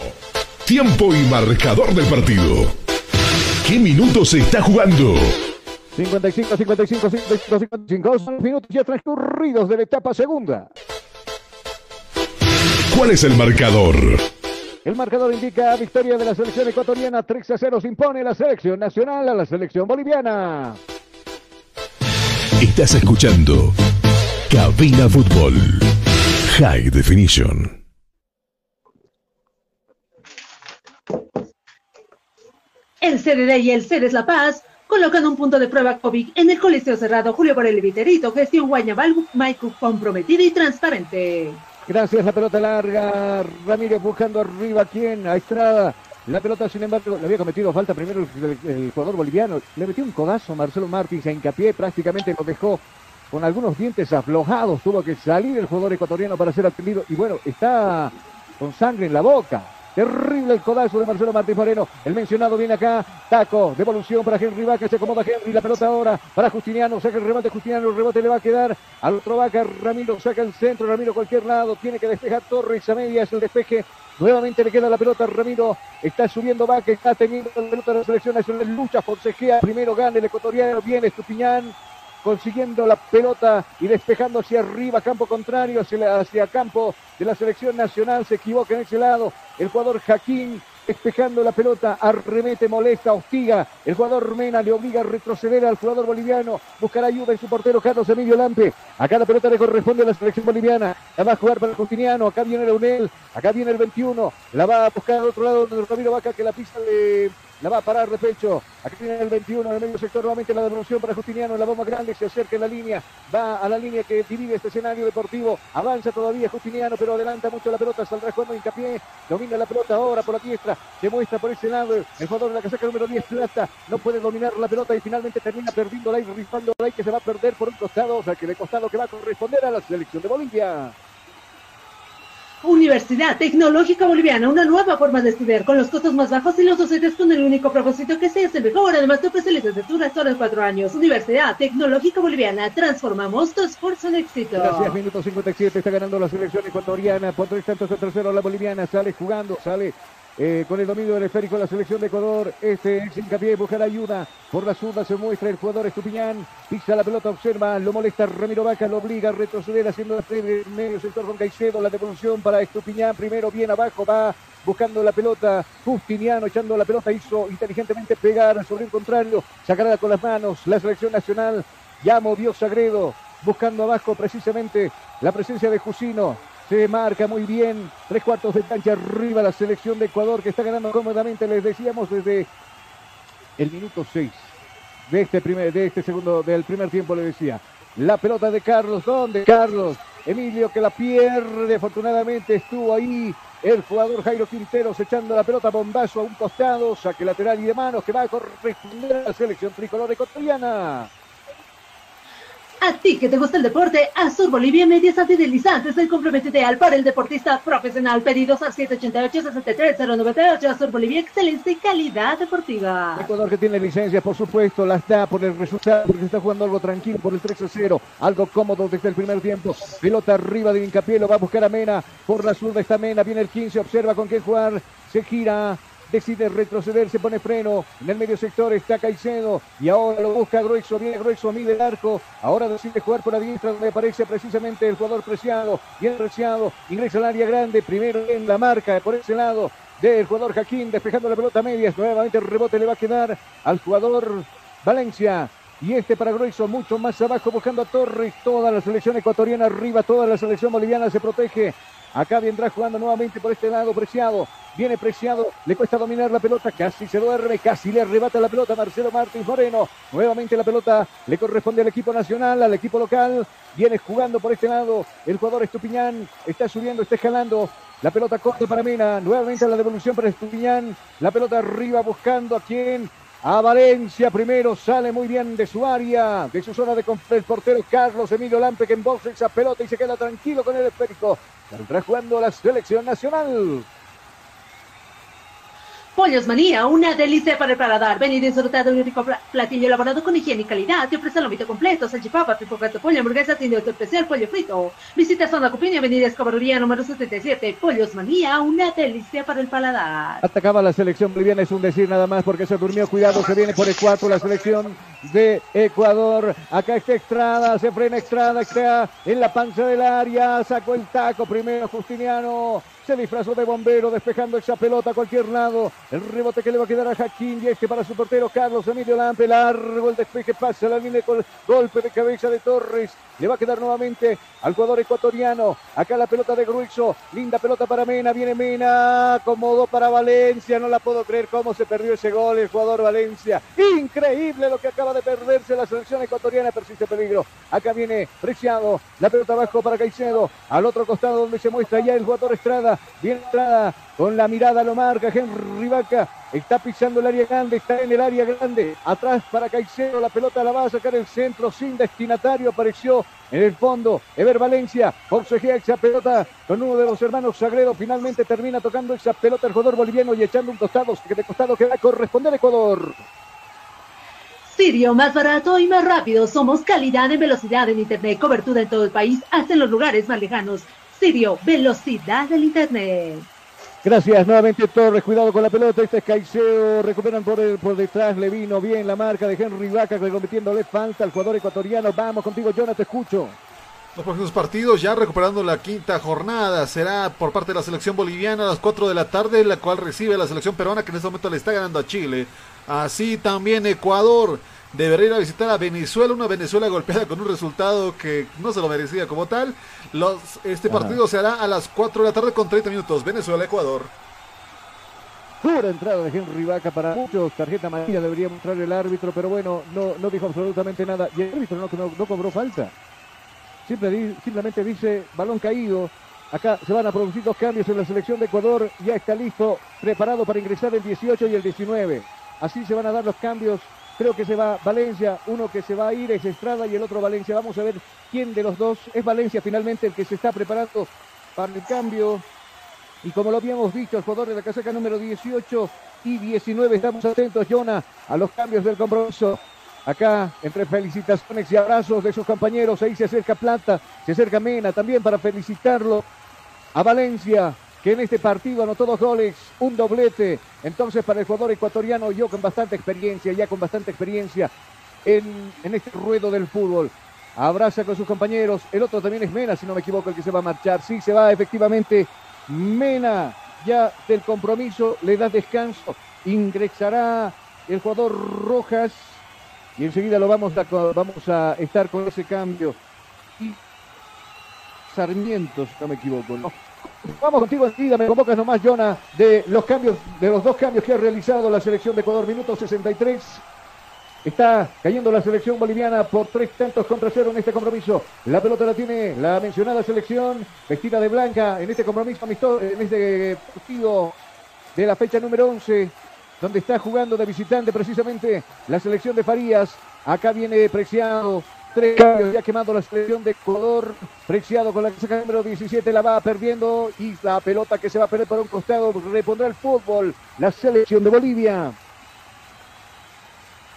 Tiempo y marcador del partido. ¿Qué minutos se está jugando? 55, 55, 55, 55. Son los minutos ya transcurridos de la etapa segunda. ¿Cuál es el marcador? El marcador indica victoria de la selección ecuatoriana. 3 a 0 se impone la selección nacional a la selección boliviana. Estás escuchando Cabina Fútbol High Definition. El CDD y el CEDES La Paz colocan un punto de prueba COVID en el Coliseo Cerrado Julio Borelli Viterito, gestión Guañabal, Maicu comprometida y transparente. Gracias, la pelota larga. Ramírez buscando arriba, ¿quién? A Estrada. La pelota, sin embargo, le había cometido falta primero el, jugador boliviano. Le metió un codazo Marcelo Martins a hincapié, prácticamente lo dejó con algunos dientes aflojados. Tuvo que salir el jugador ecuatoriano para ser atendido. Y bueno, está con sangre en la boca. Terrible el codazo de Marcelo Martínez Moreno. El mencionado viene acá. Taco. Devolución para Henry Vaca. Se acomoda Henry. La pelota ahora para Justiniano. Saca el remate. Justiniano. El rebote le va a quedar al otro Vaca. Ramiro saca el centro. Ramiro cualquier lado. Tiene que despejar Torres a medias. El despeje. Nuevamente le queda la pelota a Ramiro. Está subiendo Vaca. Está teniendo la pelota de la selección nacional. Lucha, forcejea. Primero gana el ecuatoriano. Viene Estupiñán consiguiendo la pelota y despejando hacia arriba, campo contrario, hacia, hacia campo de la selección nacional, se equivoca en ese lado, el jugador Jaquín despejando la pelota, arremete, molesta, hostiga, el jugador Mena le obliga a retroceder al jugador boliviano, buscar ayuda en su portero Carlos Emilio Lampe, acá la pelota le corresponde a la selección boliviana, la va a jugar para el Justiniano, acá viene Leonel, acá viene el 21, la va a buscar al otro lado Ramiro Vaca que la pista de la va a parar de pecho. Aquí tiene el 21 en el medio sector. Nuevamente la devolución para Justiniano. La bomba grande se acerca en la línea. Va a la línea que divide este escenario deportivo. Avanza todavía Justiniano, pero adelanta mucho la pelota. Saldrá jugando hincapié. Domina la pelota ahora por la diestra. Se muestra por ese lado. El jugador de la casaca número 10, Plata, no puede dominar la pelota y finalmente termina perdiendo la y rifando la que se va a perder por un costado. O sea que de costado que va a corresponder a la selección de Bolivia. Universidad Tecnológica Boliviana, una nueva forma de estudiar con los costos más bajos y los docentes con el único propósito que seas el mejor. Además te ofrece licenciaturas todos los cuatro años. Universidad Tecnológica Boliviana, transformamos tu esfuerzo en éxito. Gracias, minuto 57, está ganando la selección ecuatoriana. Por tres tantos a tercero la boliviana, sale jugando, sale eh, con el dominio del esférico la selección de Ecuador. Este es hincapié, buscar ayuda. Por la zurda se muestra el jugador Estupiñán. Pisa la pelota, observa, lo molesta Ramiro Vaca, lo obliga a retroceder haciendo la medio sector con Caicedo. La devolución para Estupiñán. Primero bien abajo, va buscando la pelota. Justiniano echando la pelota, hizo inteligentemente pegar sobre el contrario. Sacará con las manos la selección nacional. Ya movió Sagredo, buscando abajo precisamente la presencia de Jusino. Se marca muy bien. Tres cuartos de cancha arriba la selección de Ecuador que está ganando cómodamente, les decíamos, desde el minuto 6 de este primer, de este segundo, del primer tiempo, le decía. La pelota de Carlos, ¿dónde? Carlos. Emilio que la pierde, afortunadamente estuvo ahí el jugador Jairo Quinteros echando la pelota bombazo a un costado, saque lateral y de manos que va a corresponder a la selección tricolor ecuatoriana. A ti que te gusta el deporte, Azur Bolivia Medias Antideslizantes, el complemento ideal para el deportista profesional. Pedidos al 788-63098. Azur Bolivia, excelencia y calidad deportiva. Ecuador que tiene licencia, por supuesto, las da por el resultado, porque está jugando algo tranquilo por el 3 a 0, algo cómodo desde el primer tiempo. Pelota arriba de Hincapié, lo va a buscar a Mena, por la zurda está Mena, viene el 15, observa con qué jugar, se gira, decide retroceder, se pone freno, en el medio sector está Caicedo y ahora lo busca Grueso, viene Grueso, mide el arco, ahora decide jugar por la diestra donde aparece precisamente el jugador Preciado, bien Preciado, ingresa al área grande, primero en la marca por ese lado del jugador Jaquín, despejando la pelota medias, nuevamente el rebote le va a quedar al jugador Valencia, y este para Grueso, mucho más abajo buscando a Torres. Toda la selección ecuatoriana arriba, toda la selección boliviana se protege. Acá vendrá jugando nuevamente por este lado Preciado. Viene Preciado, le cuesta dominar la pelota, casi se duerme, casi le arrebata la pelota Marcelo Martins Moreno. Nuevamente la pelota le corresponde al equipo nacional, al equipo local. Viene jugando por este lado el jugador Estupiñán, está subiendo, está escalando. La pelota corta para Mena, nuevamente la devolución para Estupiñán. La pelota arriba buscando a quien a Valencia primero, sale muy bien de su área, de su zona de el portero Carlos Emilio Lampe que embolsa esa pelota y se queda tranquilo con el esférico. Saldrá jugando la selección nacional. Pollos Manía, una delicia para el paladar. Ven y disfruta de un rico platillo elaborado con higiene y calidad. Te ofrece el ámbito completo, salchipapa, pipo gato, pollo, hamburguesa, tiene especial, pollo frito. Visita Zona Cupiña, Avenida Escobaruría número 77. Pollos Manía, una delicia para el paladar. Atacaba la selección boliviana, es un decir nada más porque se durmió. Cuidado, se viene por el 4 la selección de Ecuador. Acá está Estrada, se frena Estrada, está en la panza del área. Sacó el taco primero Justiniano se disfrazó de bombero despejando esa pelota a cualquier lado. El rebote que le va a quedar a Jaquín y este para su portero Carlos Emilio Lampe. Largo el despeje pasa la línea con golpe de cabeza de Torres. Le va a quedar nuevamente al jugador ecuatoriano. Acá la pelota de Gruizo. Linda pelota para Mena. Viene Mena. Acomodó para Valencia. No la puedo creer cómo se perdió ese gol el jugador Valencia. Increíble lo que acaba de perderse la selección ecuatoriana. Persiste peligro. Acá viene Preciado. La pelota abajo para Caicedo. Al otro costado donde se muestra ya el jugador Estrada. Bien Estrada. Con la mirada lo marca Henry Vaca. Está pisando el área grande, está en el área grande. Atrás para Caicedo, la pelota la va a sacar el centro sin destinatario. Apareció en el fondo Ever Valencia. Forcejea esa pelota con uno de los hermanos Sagredo. Finalmente termina tocando esa pelota el jugador boliviano y echando un costado de costado que va a corresponder a Ecuador. Sirio, más barato y más rápido. Somos calidad en velocidad en Internet, cobertura en todo el país, hasta en los lugares más lejanos. Sirio, velocidad del Internet. Gracias nuevamente Torres, cuidado con la pelota, este es Caicedo, recuperan por, por detrás, le vino bien la marca de Henry Vaca, cometiéndole falta al jugador ecuatoriano. Vamos contigo, Jonathan, te escucho. Los próximos partidos ya recuperando la quinta jornada será por parte de la selección boliviana a las 4 de la tarde, la cual recibe la selección peruana que en este momento le está ganando a Chile. Así también Ecuador debería ir a visitar a Venezuela, una Venezuela golpeada con un resultado que no se lo merecía como tal. Los, este partido se hará a las 4 de la tarde con 30 minutos. Venezuela-Ecuador. Pura entrada de Henry Vaca para muchos. Tarjeta amarilla debería mostrar el árbitro, pero bueno, no, no dijo absolutamente nada. Y el árbitro no, no, cobró falta. Siempre, simplemente dice balón caído. Acá se van a producir dos cambios en la selección de Ecuador. Ya está listo, preparado para ingresar el 18 y el 19. Así se van a dar los cambios Creo que se va Valencia, uno que se va a ir es Estrada y el otro Valencia. Vamos a ver quién de los dos es Valencia finalmente el que se está preparando para el cambio. Y como lo habíamos visto, el jugador de la casaca número 18 y 19, estamos atentos, Jonah, a los cambios del compromiso. Acá, entre felicitaciones y abrazos de sus compañeros, ahí se acerca Plata, se acerca Mena también para felicitarlo a Valencia, que en este partido anotó dos goles, un doblete. Entonces, para el jugador ecuatoriano, yo con bastante experiencia, ya con bastante experiencia en, en este ruedo del fútbol. Abraza con sus compañeros. El otro también es Mena, si no me equivoco, el que se va a marchar. Sí, se va efectivamente Mena. Ya del compromiso le da descanso. Ingresará el jugador Rojas. Y enseguida lo vamos a, vamos a estar con ese cambio. Y Sarmiento, si no me equivoco. Vamos contigo enseguida, me convocas nomás, Jonah, de los cambios, de los dos cambios que ha realizado la selección de Ecuador, minuto 63. Está cayendo la selección boliviana por tres tantos contra cero en este compromiso. La pelota la tiene la mencionada selección, vestida de blanca en este compromiso en este partido de la fecha número 11, donde está jugando de visitante precisamente la selección de Farías. Acá viene Preciado, Tres cambios, ya quemado la selección de Ecuador. Preciado con la saca número 17, la va perdiendo. Y la pelota que se va a perder por un costado. Repondrá el fútbol. La selección de Bolivia.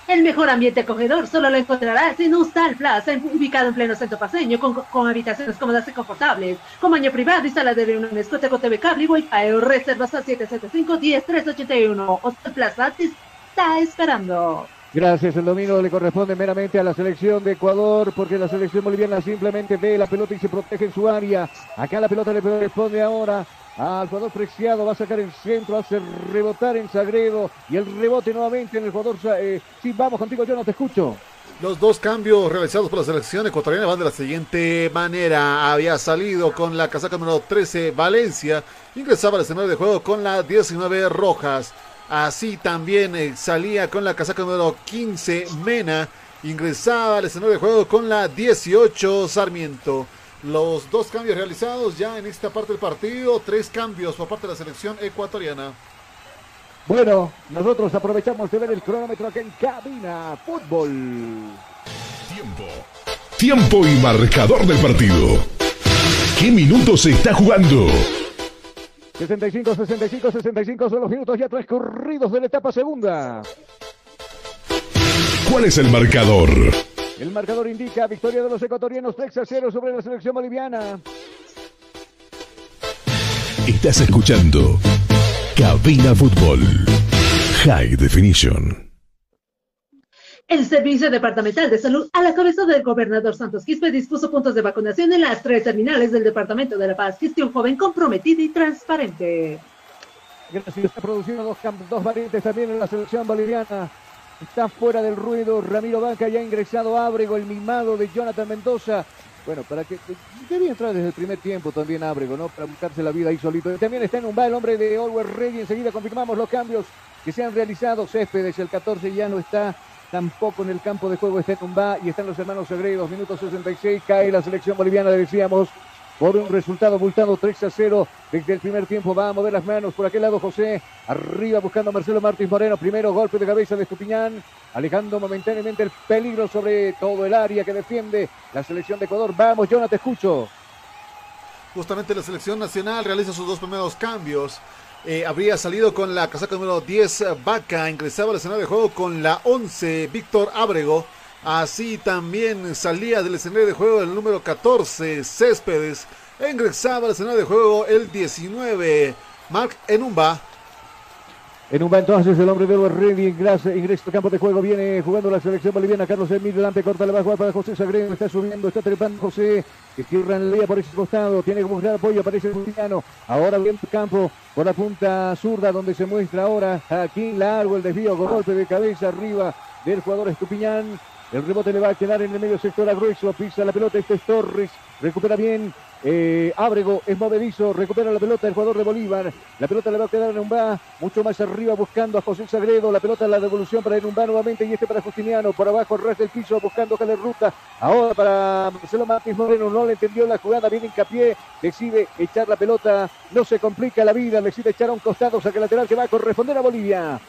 El mejor ambiente acogedor solo lo encontrarás en Hostal Plaza, ubicado en pleno centro paseño, con, habitaciones cómodas y confortables, con baño privado y sala de reuniones, con TV cable y wifi, reservas al 775-10381. Hostal Plaza te está esperando. Gracias, el domingo le corresponde meramente a la selección de Ecuador, porque la selección boliviana simplemente ve la pelota y se protege en su área. Acá la pelota le corresponde ahora al jugador Preciado, va a sacar el centro, hace rebotar en Sagredo y el rebote nuevamente en el jugador. Eh, sí, vamos contigo, yo no te escucho. Los dos cambios realizados por la selección ecuatoriana van de la siguiente manera. Había salido con la casaca número 13 Valencia, ingresaba al escenario de juego con la 19 Rojas. Así también eh, salía con la casaca número 15 Mena. Ingresaba al escenario de juego con la 18 Sarmiento. Los dos cambios realizados ya en esta parte del partido. Tres cambios por parte de la selección ecuatoriana. Bueno, nosotros aprovechamos de ver el cronómetro aquí en cabina fútbol. Tiempo. Tiempo y marcador del partido. ¿Qué minutos se está jugando? 65, 65, 65 son los minutos ya transcurridos de la etapa segunda. ¿Cuál es el marcador? El marcador indica victoria de los ecuatorianos 3 a 0 sobre la selección boliviana. Estás escuchando Cabina Fútbol High Definition. El Servicio Departamental de Salud, a la cabeza del gobernador Santos Quispe, dispuso puntos de vacunación en las tres terminales del Departamento de La Paz. Gestión joven, comprometida y transparente. Gracias. Está produciendo dos, dos variantes también en la selección boliviana. Está fuera del ruido. Ramiro Banca ya ha ingresado Ábrego, el mimado de Jonathan Mendoza. Bueno, para que quería entrar desde el primer tiempo también Ábrego, ¿no? Para buscarse la vida ahí solito. También está en un el hombre de Oliver Ready. Enseguida confirmamos los cambios que se han realizado. Céspedes, el 14 ya no está. Tampoco en el campo de juego está Tumba y están los hermanos Segredos. Minuto 66. Cae la selección boliviana, decíamos por un resultado multado 3 a 0 desde el primer tiempo. Va a mover las manos por aquel lado José. Arriba buscando a Marcelo Martins Moreno. Primero golpe de cabeza de Estupiñán. Alejando momentáneamente el peligro sobre todo el área que defiende la selección de Ecuador. Vamos, Jonathan, te escucho. Justamente la selección nacional realiza sus dos primeros cambios. Eh, habría salido con la casaca número 10 Vaca, ingresaba al escenario de juego con la 11 Víctor Ábrego Así también salía del escenario de juego el número 14, Céspedes. Ingresaba al escenario de juego el 19, Mark Enumba. Enumba entonces el hombre de los Ready ingresa, ingresa al campo de juego, viene jugando la selección boliviana, Carlos Emilio Lampe corta, la va a jugar para José Sagredo, está subiendo, está trepando José, que tierra en por ese costado, tiene que buscar apoyo, aparece boliviano, ahora bien campo por la punta zurda donde se muestra ahora aquí largo el desvío, golpe de cabeza arriba del jugador Estupiñán, el rebote le va a quedar en el medio sector a Grueso. Pisa la pelota. Este es Torres. Recupera bien. Eh, Ábrego es movedizo. Recupera la pelota el jugador de Bolívar. La pelota le va a quedar en Umbá. Mucho más arriba buscando a José Sagredo. La pelota la devolución para Enumbá nuevamente. Y este para Justiniano. Por abajo, ras del piso buscando Caler Ruta. Ahora para Marcelo Martínez Moreno. No le entendió la jugada. Viene hincapié. Decide echar la pelota. No se complica la vida. Decide echar a un costado. Saque lateral que va a corresponder a Bolivia.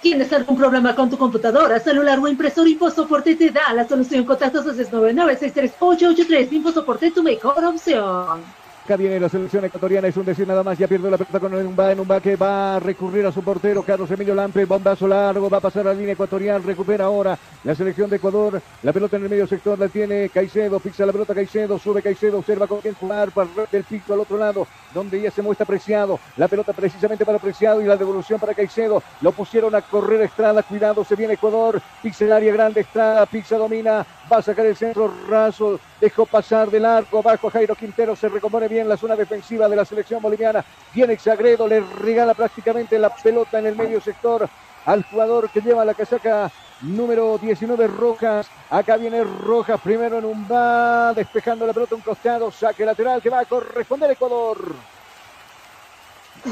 ¿Tienes algún problema con tu computadora, celular o impresor? InfoSoporte te da la solución. Contactos 699-63883. InfoSoporte, tu mejor opción. Acá viene la selección ecuatoriana, es un decir nada más, ya pierde la pelota con un en un que va a recurrir a su portero, Carlos Emilio Lampe, bombazo largo, va a pasar a la línea ecuatorial, recupera ahora la selección de Ecuador, la pelota en el medio sector la tiene Caicedo, fixa la pelota Caicedo, sube Caicedo, observa con quién jugar, para el pico al otro lado, donde ya se muestra apreciado, la pelota precisamente para apreciado y la devolución para Caicedo, lo pusieron a correr Estrada, cuidado, se viene Ecuador, fixa el área grande, Estrada, fixa, domina, va a sacar el centro raso, dejó pasar del arco, bajo Jairo Quintero, se recompone bien en la zona defensiva de la selección boliviana. Viene Sagredo, le regala prácticamente la pelota en el medio sector al jugador que lleva la casaca número 19 Rojas. Acá viene Rojas primero en un va, despejando la pelota un costado, saque lateral que va a corresponder Ecuador.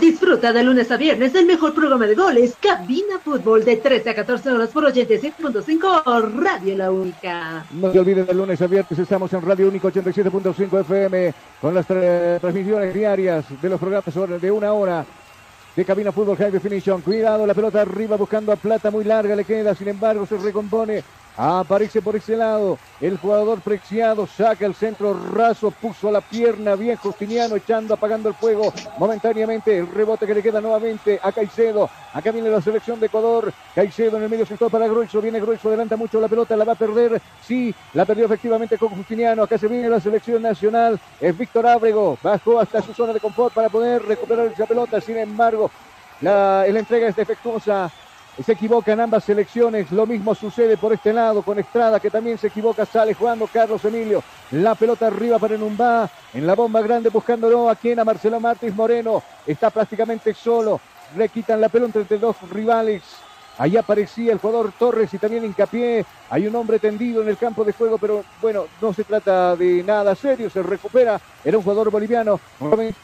Disfruta de lunes a viernes el mejor programa de goles, Cabina Fútbol, de 13 a 14 horas por 87.5 Radio La Única. No se olviden de lunes a viernes, estamos en Radio Única 87.5 FM con las transmisiones diarias de los programas de una hora de Cabina Fútbol High Definition. Cuidado, la pelota arriba buscando a Plata, muy larga le queda, sin embargo se recompone Aparece por ese lado el jugador Preciado, saca el centro raso, puso la pierna bien Justiniano, echando, apagando el fuego momentáneamente. El rebote que le queda nuevamente a Caicedo. Acá viene la selección de Ecuador. Caicedo en el medio sector para Grueso, viene Grueso, adelanta mucho la pelota, la va a perder. Sí, la perdió efectivamente con Justiniano. Acá se viene la selección nacional. Es Víctor Ábrego, bajó hasta su zona de confort para poder recuperar esa pelota. Sin embargo, la, la entrega es defectuosa se equivocan ambas selecciones. Lo mismo sucede por este lado con Estrada, que también se equivoca. Sale jugando Carlos Emilio. La pelota arriba para Enumba. En la bomba grande buscándolo a quien, a Marcelo Martins Moreno. Está prácticamente solo. Le quitan la pelota entre dos rivales. Ahí aparecía el jugador Torres y también hincapié. Hay un hombre tendido en el campo de juego, pero bueno, no se trata de nada serio. Se recupera. Era un jugador boliviano.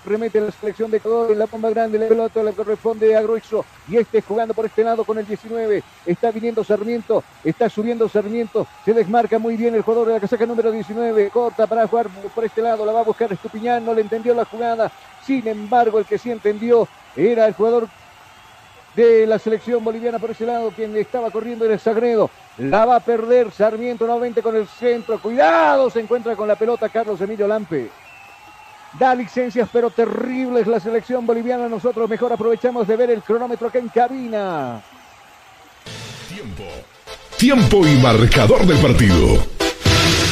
Remete la selección de Ecuador en la bomba grande. La pelota le corresponde a Grueso. Y este jugando por este lado con el 19. Está viniendo Sarmiento. Está subiendo Sarmiento. Se desmarca muy bien el jugador de la casaca número 19. Corta para jugar por este lado. La va a buscar Estupiñán. No le entendió la jugada. Sin embargo, el que sí entendió era el jugador de la selección boliviana por ese lado. Quien estaba corriendo era Sagredo. La va a perder Sarmiento nuevamente con el centro. Cuidado, se encuentra con la pelota Carlos Emilio Lampe. Da licencias, pero terribles la selección boliviana. Nosotros mejor aprovechamos de ver el cronómetro acá en cabina. Tiempo. Tiempo y marcador del partido.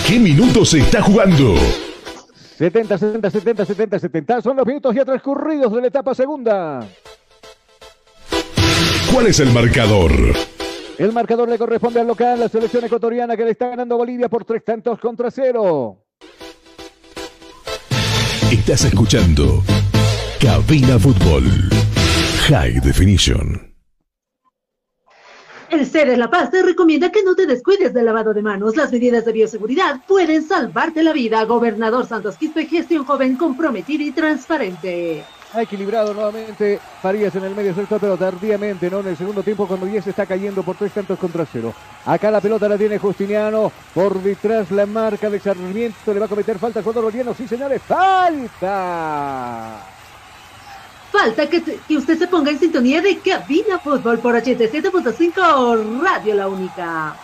¿Qué minutos se está jugando? 70, 70, 70, 70, 70. Son los minutos ya transcurridos de la etapa segunda. ¿Cuál es el marcador? El marcador le corresponde al local, la selección ecuatoriana que le está ganando a Bolivia por tres tantos contra cero. Estás escuchando Cabina Fútbol High Definition. El CEDES La Paz te recomienda que no te descuides del lavado de manos. Las medidas de bioseguridad pueden salvarte la vida. Gobernador Santos Quispe, gestión joven comprometida y transparente. Ha equilibrado nuevamente Farías en el medio sector, pero tardíamente, ¿no? En el segundo tiempo, cuando ya se está cayendo por tres tantos contra cero. Acá la pelota la tiene Justiniano. Por detrás la marca de Sarmiento. Le va a cometer falta al jugador boliviano. Sí, señores, falta. Falta que, que usted se ponga en sintonía de Cabina Fútbol por 87.5 Radio La Única.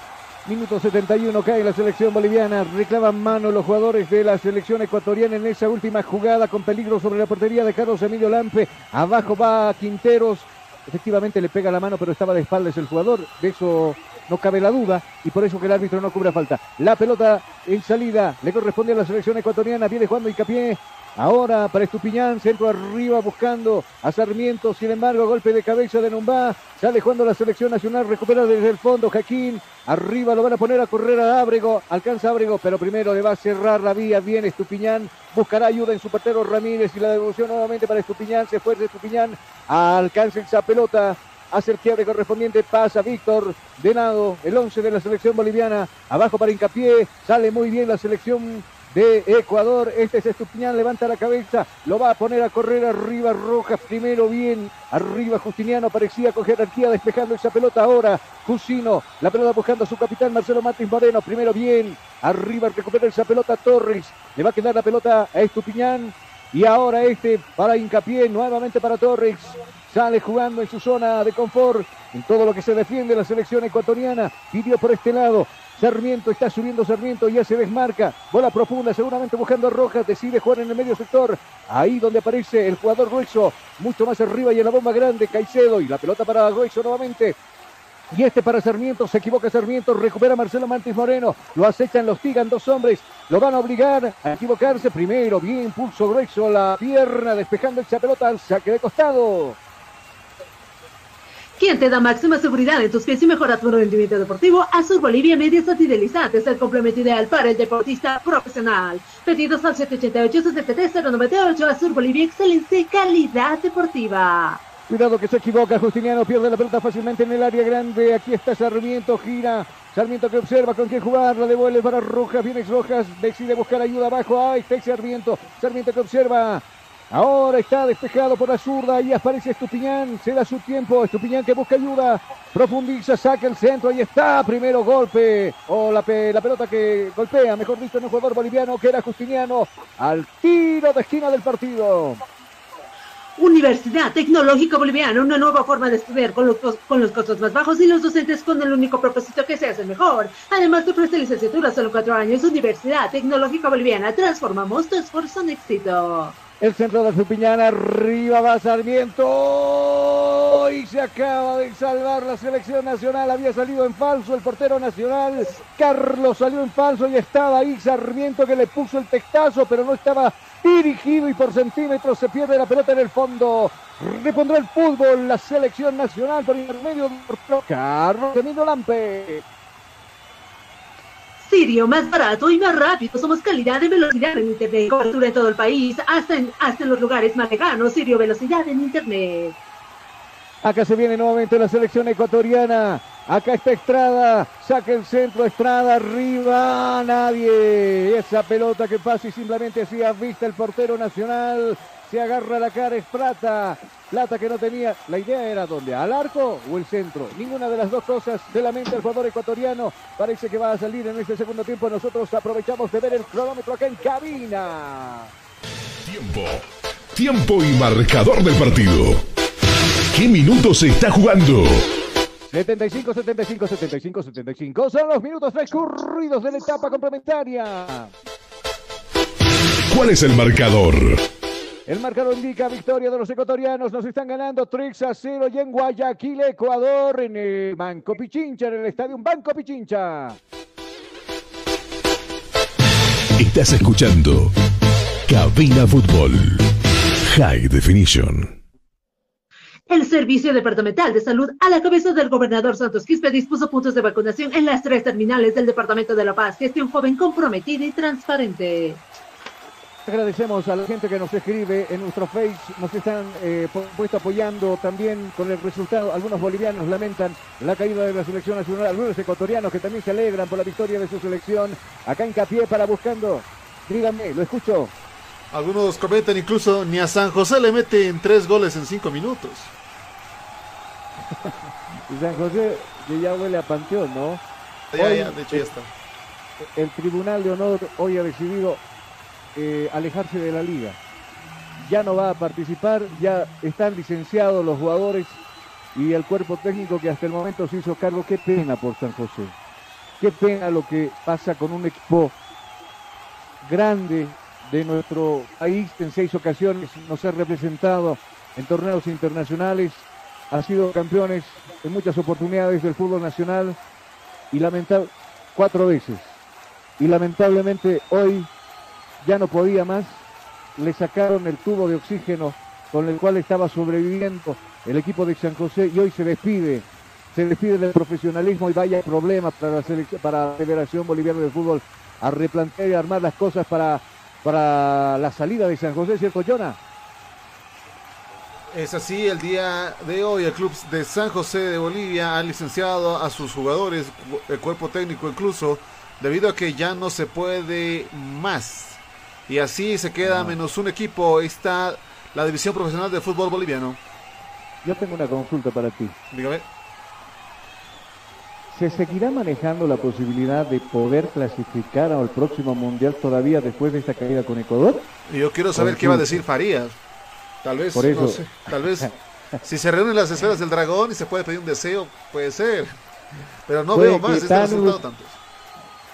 Minuto 71 cae la selección boliviana. Reclaman mano los jugadores de la selección ecuatoriana en esa última jugada con peligro sobre la portería de Carlos Emilio Lampe. Abajo va Quinteros. Efectivamente le pega la mano, pero estaba de espaldas el jugador. De eso no cabe la duda y por eso que el árbitro no cubra falta. La pelota en salida le corresponde a la selección ecuatoriana. Viene jugando hincapié. Ahora para Estupiñán, centro arriba buscando a Sarmiento, sin embargo, golpe de cabeza de Numbá, sale jugando la selección nacional, recupera desde el fondo Jaquín, arriba lo van a poner a correr a Ábrego, alcanza Ábrego, pero primero le va a cerrar la vía, bien Estupiñán, buscará ayuda en su portero Ramírez y la devolución nuevamente para Estupiñán, se fue de Estupiñán, alcanza esa pelota, hace el quiebre correspondiente, pasa Víctor, de nado, el 11 de la selección boliviana, abajo para hincapié, sale muy bien la selección de Ecuador. Este es Estupiñán, levanta la cabeza, lo va a poner a correr arriba Rojas, primero bien, arriba Justiniano, parecía con jerarquía despejando esa pelota ahora. Jusino, la pelota buscando a su capitán Marcelo Martins Moreno, primero bien, arriba recupera esa pelota Torres, le va a quedar la pelota a Estupiñán. Y ahora este para hincapié, nuevamente para Torres. Sale jugando en su zona de confort, en todo lo que se defiende la selección ecuatoriana. Pidió por este lado, Sarmiento está subiendo Sarmiento, ya se desmarca. Bola profunda, seguramente buscando a Rojas. Decide jugar en el medio sector. Ahí donde aparece el jugador grueso. Mucho más arriba y en la bomba grande Caicedo. Y la pelota para grueso nuevamente. Y este para Sarmiento, se equivoca Sarmiento, recupera Marcelo Martins Moreno, lo acechan, los tigan dos hombres, lo van a obligar a equivocarse primero, bien, pulso grueso, la pierna, despejando esa pelota al saque de costado. ¿Quién te da máxima seguridad en tus pies y mejora tu rendimiento deportivo? Azur Bolivia Medias Antidelizantes, el complemento ideal para el deportista profesional. Pedidos al 788-73-098, Azur Bolivia, excelencia y calidad deportiva. Cuidado que se equivoca, Justiniano pierde la pelota fácilmente en el área grande. Aquí está Sarmiento, gira. Sarmiento que observa con quién jugar, la devuelve para Rojas, viene Rojas, decide buscar ayuda abajo. Ahí está Sarmiento, Sarmiento que observa. Ahora está despejado por la zurda y aparece Estupiñán, se da su tiempo, Estupiñán que busca ayuda, profundiza, saca el centro, ahí está, primero golpe, o la, pe- la pelota que golpea, mejor visto en un jugador boliviano que era Justiniano, al tiro de esquina del partido. Universidad Tecnológica Boliviana, una nueva forma de estudiar con los, costos más bajos y los docentes con el único propósito que seas el mejor. Además te ofrece licenciatura solo cuatro años. Universidad Tecnológica Boliviana, transformamos tu esfuerzo en éxito. El centro de Estupiñán, arriba va Sarmiento y se acaba de salvar la selección nacional. Había salido en falso el portero nacional. Carlos salió en falso y estaba ahí Sarmiento que le puso el testazo, pero no estaba dirigido y por centímetros se pierde la pelota en el fondo. Repondrá el fútbol la selección nacional por intermedio de Carlos Emilio Lampe. Sirio, más barato y más rápido. Somos calidad y velocidad en Internet. Cobertura en todo el país, hasta en, hasta en los lugares más lejanos. Sirio, velocidad en Internet. Acá se viene nuevamente la selección ecuatoriana. Acá está Estrada. Saca el centro. Estrada arriba. Nadie. Esa pelota que pasa y simplemente hacía vista el portero nacional. Se agarra la cara. Es Plata. Plata que no tenía. La idea era dónde. ¿Al arco o el centro? Ninguna de las dos cosas se lamenta el jugador ecuatoriano. Parece que va a salir en este segundo tiempo. Nosotros aprovechamos de ver el cronómetro acá en cabina. Tiempo. Tiempo y marcador del partido. ¿Qué minutos se está jugando? 75, 75, 75, 75. Son los minutos transcurridos de la etapa complementaria. ¿Cuál es el marcador? El marcador indica victoria de los ecuatorianos. Nos están ganando 3 a 0 y en Guayaquil, Ecuador, en el Banco Pichincha, en el estadio Banco Pichincha. Estás escuchando Cabina Fútbol High Definition. El Servicio Departamental de Salud, a la cabeza del gobernador Santos Quispe, dispuso puntos de vacunación en las tres terminales del Departamento de La Paz. Gestión joven comprometida y transparente. Agradecemos a la gente que nos escribe en nuestro Face, nos están eh, puesto apoyando también con el resultado. Algunos bolivianos lamentan la caída de la selección nacional, algunos ecuatorianos que también se alegran por la victoria de su selección. Acá en Capié para buscando. Díganme, lo escucho. Algunos comentan incluso ni a San José le meten tres goles en cinco minutos. y San José que ya huele a panteón, ¿no? Ya, ya, de hecho ya está. El Tribunal de Honor hoy ha decidido eh, alejarse de la liga. Ya no va a participar, ya están licenciados los jugadores y el cuerpo técnico que hasta el momento se hizo cargo. Qué pena por San José. Qué pena lo que pasa con un equipo grande de nuestro país. En seis ocasiones nos ha representado en torneos internacionales. Ha sido campeones en muchas oportunidades del fútbol nacional y lamentable cuatro veces. Y lamentablemente hoy ya no podía más, le sacaron el tubo de oxígeno con el cual estaba sobreviviendo el equipo de San José y hoy se despide, se despide del profesionalismo y vaya problemas para la, para la Federación Boliviana de Fútbol a replantear y armar las cosas para, para la salida de San José, ¿cierto, Jonah? Es así, el día de hoy el club de San José de Bolivia ha licenciado a sus jugadores, el cuerpo técnico incluso, debido a que ya no se puede más y así se queda menos un equipo. Está la división profesional de fútbol boliviano. Yo tengo una consulta para ti. Dígame. ¿Se seguirá manejando la posibilidad de poder clasificar al próximo mundial todavía después de esta caída con Ecuador? Yo quiero saber qué va a decir Farías. Tal vez, Por eso. tal vez, si se reúnen las esferas del dragón y se puede pedir un deseo, puede ser. Pero no veo más este resultado tantos.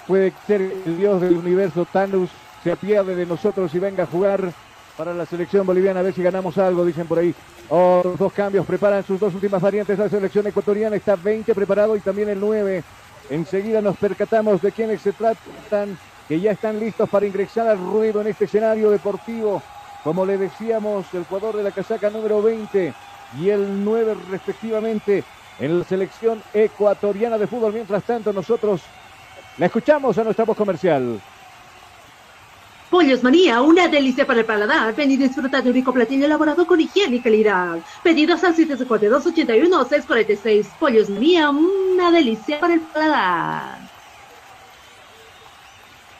Puede ser el dios del universo Thanos se apiade de nosotros y venga a jugar para la selección boliviana, a ver si ganamos algo, dicen por ahí. Oh, dos cambios, preparan sus dos últimas variantes la selección ecuatoriana, está 20 preparado y también el 9. Enseguida nos percatamos de quiénes se tratan, que ya están listos para ingresar al ruido en este escenario deportivo. Como le decíamos, el jugador de la casaca número 20 y el 9 respectivamente en la selección ecuatoriana de fútbol. Mientras tanto, nosotros la escuchamos a nuestra voz comercial. Pollos Manía, una delicia para el paladar. Ven y disfruta de un rico platillo elaborado con higiene y calidad. Pedidos al 742-81-646. Pollos Manía, una delicia para el paladar.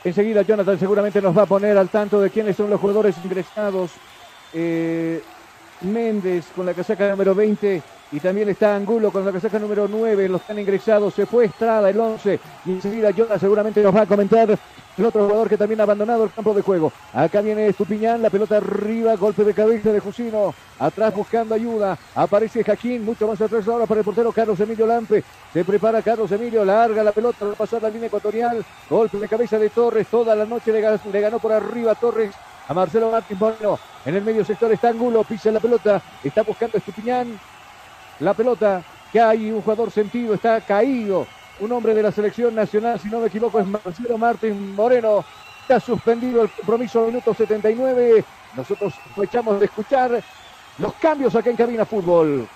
Enseguida Jonathan seguramente nos va a poner al tanto de quiénes son los jugadores ingresados. Eh, Méndez con la casaca número 20 y también está Angulo con la casaca número 9, los que han ingresado, se fue Estrada el 11 y enseguida Jonathan seguramente nos va a comentar el otro jugador que también ha abandonado el campo de juego. Acá viene Estupiñán, la pelota arriba, golpe de cabeza de Jusino. Atrás buscando ayuda. Aparece Jaquín, mucho más atrás ahora para el portero Carlos Emilio Lampe. Se prepara Carlos Emilio, larga la pelota, va a pasar la línea ecuatorial. Golpe de cabeza de Torres, toda la noche le ganó, por arriba Torres a Marcelo Martín Bueno. En el medio sector está Angulo, pisa la pelota, está buscando Estupiñán. La pelota que hay un jugador sentido, está caído un hombre de la selección nacional, si no me equivoco, es Marcelo Martín Moreno. Está suspendido el compromiso minuto 79. Nosotros aprovechamos de escuchar los cambios acá en Cabina Fútbol.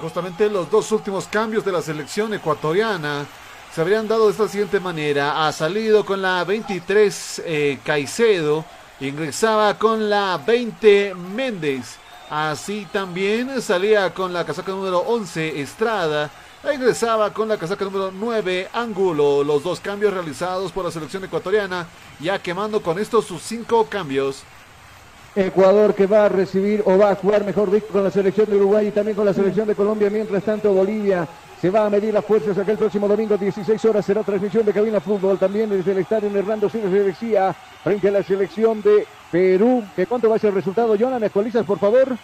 Justamente los dos últimos cambios de la selección ecuatoriana se habrían dado de esta siguiente manera. Ha salido con la 23 eh, Caicedo, ingresaba con la 20 Méndez. Así también salía con la casaca número 11 Estrada ingresaba con la casaca número 9 Angulo. Los dos cambios realizados por la selección ecuatoriana, ya quemando con estos sus cinco cambios. Ecuador que va a recibir o va a jugar mejor dicho con la selección de Uruguay y también con la selección de Colombia. Mientras tanto, Bolivia se va a medir las fuerzas acá el próximo domingo, 16 horas. Será transmisión de cabina fútbol también desde el estadio Hernando Siles de decía frente a la selección de Perú. ¿Qué cuánto va a ser el resultado, Jonah? ¿Me actualizas, por favor?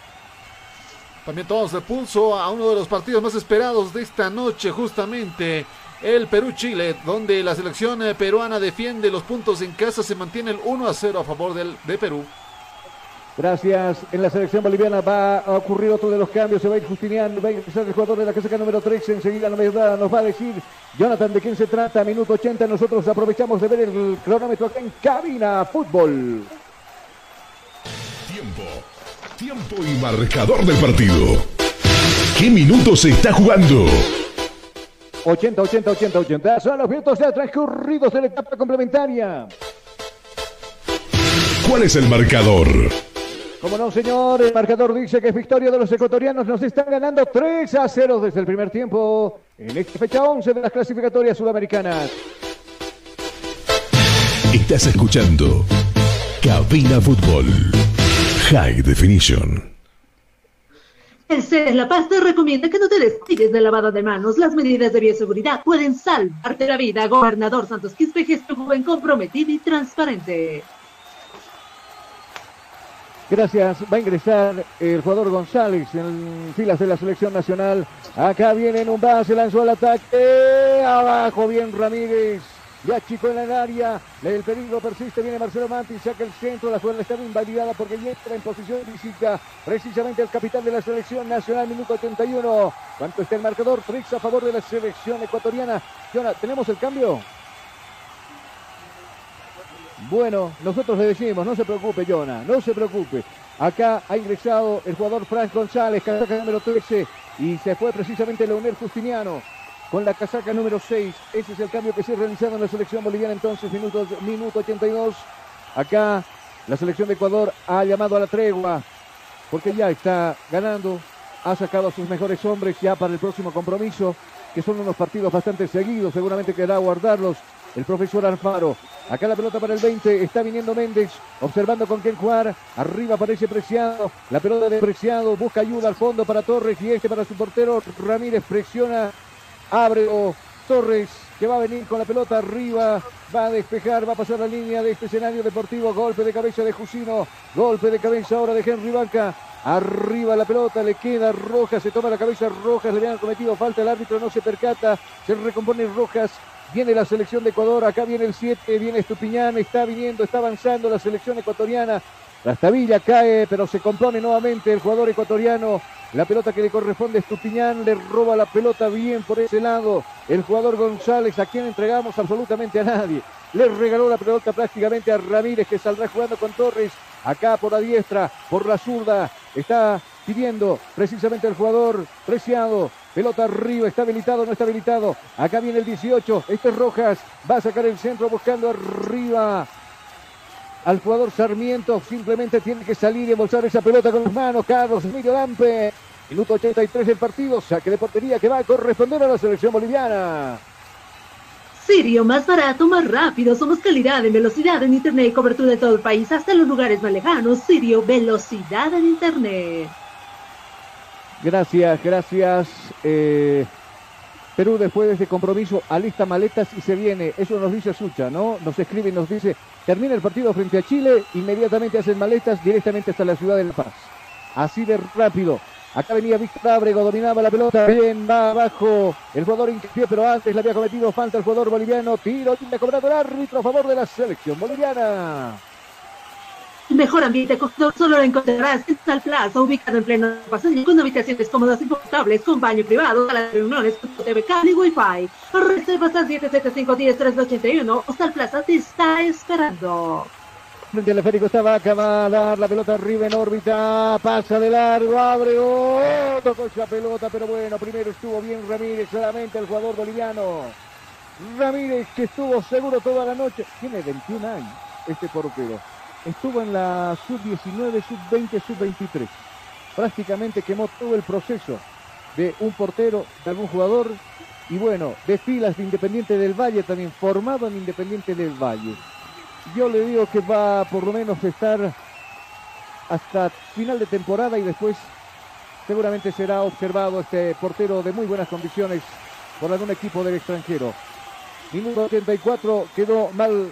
También tomamos el pulso a uno de los partidos más esperados de esta noche, justamente el Perú-Chile, donde la selección eh, peruana defiende los puntos en casa, se mantiene el 1 a 0 a favor del, de Perú. Gracias. En la selección boliviana va a ocurrir otro de los cambios. Se va a ir Justiniano, va a ingresar el jugador de la casaca número 3. Enseguida nos va a decir Jonathan de quién se trata. Minuto 80. Nosotros aprovechamos de ver el cronómetro acá en Cabina Fútbol. Tiempo. Tiempo y marcador del partido. ¿Qué minutos se está jugando? 80, 80, 80, 80. Son los minutos ya transcurridos de la etapa complementaria. ¿Cuál es el marcador? Como no, señor, el marcador dice que es victoria de los ecuatorianos. Nos están ganando 3 a 0 desde el primer tiempo en esta fecha 11 de las clasificatorias sudamericanas. Estás escuchando Cabina Fútbol High Definition. El CES La Paz te recomienda que no te destigues de lavado de manos. Las medidas de bioseguridad pueden salvarte la vida. Gobernador Santos Quispe, gestión joven comprometido y transparente. Gracias. Va a ingresar el jugador González en filas de la selección nacional. Acá viene en un base, lanzó al ataque. Abajo bien Ramírez. Ya chico en el área. El peligro persiste. Viene Marcelo Manti. Saca el centro. La jugada está invalidada porque entra en posición física. Precisamente el capitán de la selección nacional. Minuto 81. ¿Cuánto está el marcador? Trix a favor de la selección ecuatoriana. ¿tenemos el cambio? Bueno, nosotros le decimos, no se preocupe, Jonah, no se preocupe. Acá ha ingresado el jugador Frank González, casaca número 13, y se fue precisamente Leonel Justiniano con la casaca número 6. Ese es el cambio que se ha realizado en la selección boliviana entonces, minuto, minuto 82. Acá la selección de Ecuador ha llamado a la tregua porque ya está ganando, ha sacado a sus mejores hombres ya para el próximo compromiso, que son unos partidos bastante seguidos, seguramente querrá guardarlos el profesor Alfaro. Acá la pelota para el 20. Está viniendo Méndez. Observando con quién jugar. Arriba aparece Preciado. La pelota de Preciado. Busca ayuda al fondo para Torres. Y este para su portero. Ramírez presiona. Abre Torres que va a venir con la pelota arriba. Va a despejar. Va a pasar la línea de este escenario deportivo. Golpe de cabeza de Jusino. Golpe de cabeza ahora de Henry Banca. Arriba la pelota, le queda Rojas, se toma la cabeza Rojas, le habían cometido falta, el árbitro no se percata, se recompone Rojas, Viene la selección de Ecuador, acá viene el 7, viene Estupiñán, está viniendo, está avanzando la selección ecuatoriana. La estabilla cae, pero se compone nuevamente el jugador ecuatoriano. La pelota que le corresponde a Estupiñán, le roba la pelota bien por ese lado. El jugador González, a quien entregamos absolutamente a nadie. Le regaló la pelota prácticamente a Ramírez, que saldrá jugando con Torres. Acá por la diestra, por la zurda. Está pidiendo precisamente el jugador Preciado. Pelota arriba, está habilitado, no está habilitado. Acá viene el 18, este es Rojas, va a sacar el centro buscando arriba al jugador Sarmiento. Simplemente tiene que salir y embolsar esa pelota con las manos. Carlos Emilio Lampe. Minuto 83 del partido. Saque de portería que va a corresponder a la selección boliviana. Sirio, más barato, más rápido. Somos calidad en velocidad en Internet y cobertura de todo el país, hasta los lugares más lejanos. Sirio, velocidad en Internet. Gracias, gracias. Eh, Perú después de este compromiso alista maletas y se viene. Eso nos dice Sucha, ¿no? Nos escribe y nos dice, termina el partido frente a Chile, inmediatamente hacen maletas directamente hasta la ciudad de La Paz. Así de rápido. Acá venía Víctor Ábrego, dominaba la pelota, bien, va abajo. El jugador incumplió, pero antes le había cometido falta el jugador boliviano. Tiro, tiene cobrado el árbitro a favor de la selección boliviana. El mejor ambiente solo lo encontrarás en Sal Plaza, ubicado en pleno pasillo, con habitaciones cómodas y confortables, con baño privado, salas de reuniones, con TV cable y Wi-Fi. Reservas al 775 o Sal Plaza te está esperando. Frente al esférico estaba a dar la pelota arriba en órbita, pasa de largo, abre, oh, tocó esa pelota, pero bueno, primero estuvo bien Ramírez, solamente el jugador boliviano. Ramírez que estuvo seguro toda la noche, tiene 21 años este portero estuvo en la sub-19, sub-20, sub-23. Prácticamente quemó todo el proceso de un portero, de algún jugador, y bueno, de filas de Independiente del Valle, también formado en Independiente del Valle. Yo le digo que va por lo menos a estar hasta final de temporada y después seguramente será observado este portero de muy buenas condiciones por algún equipo del extranjero. Minuto 84 quedó mal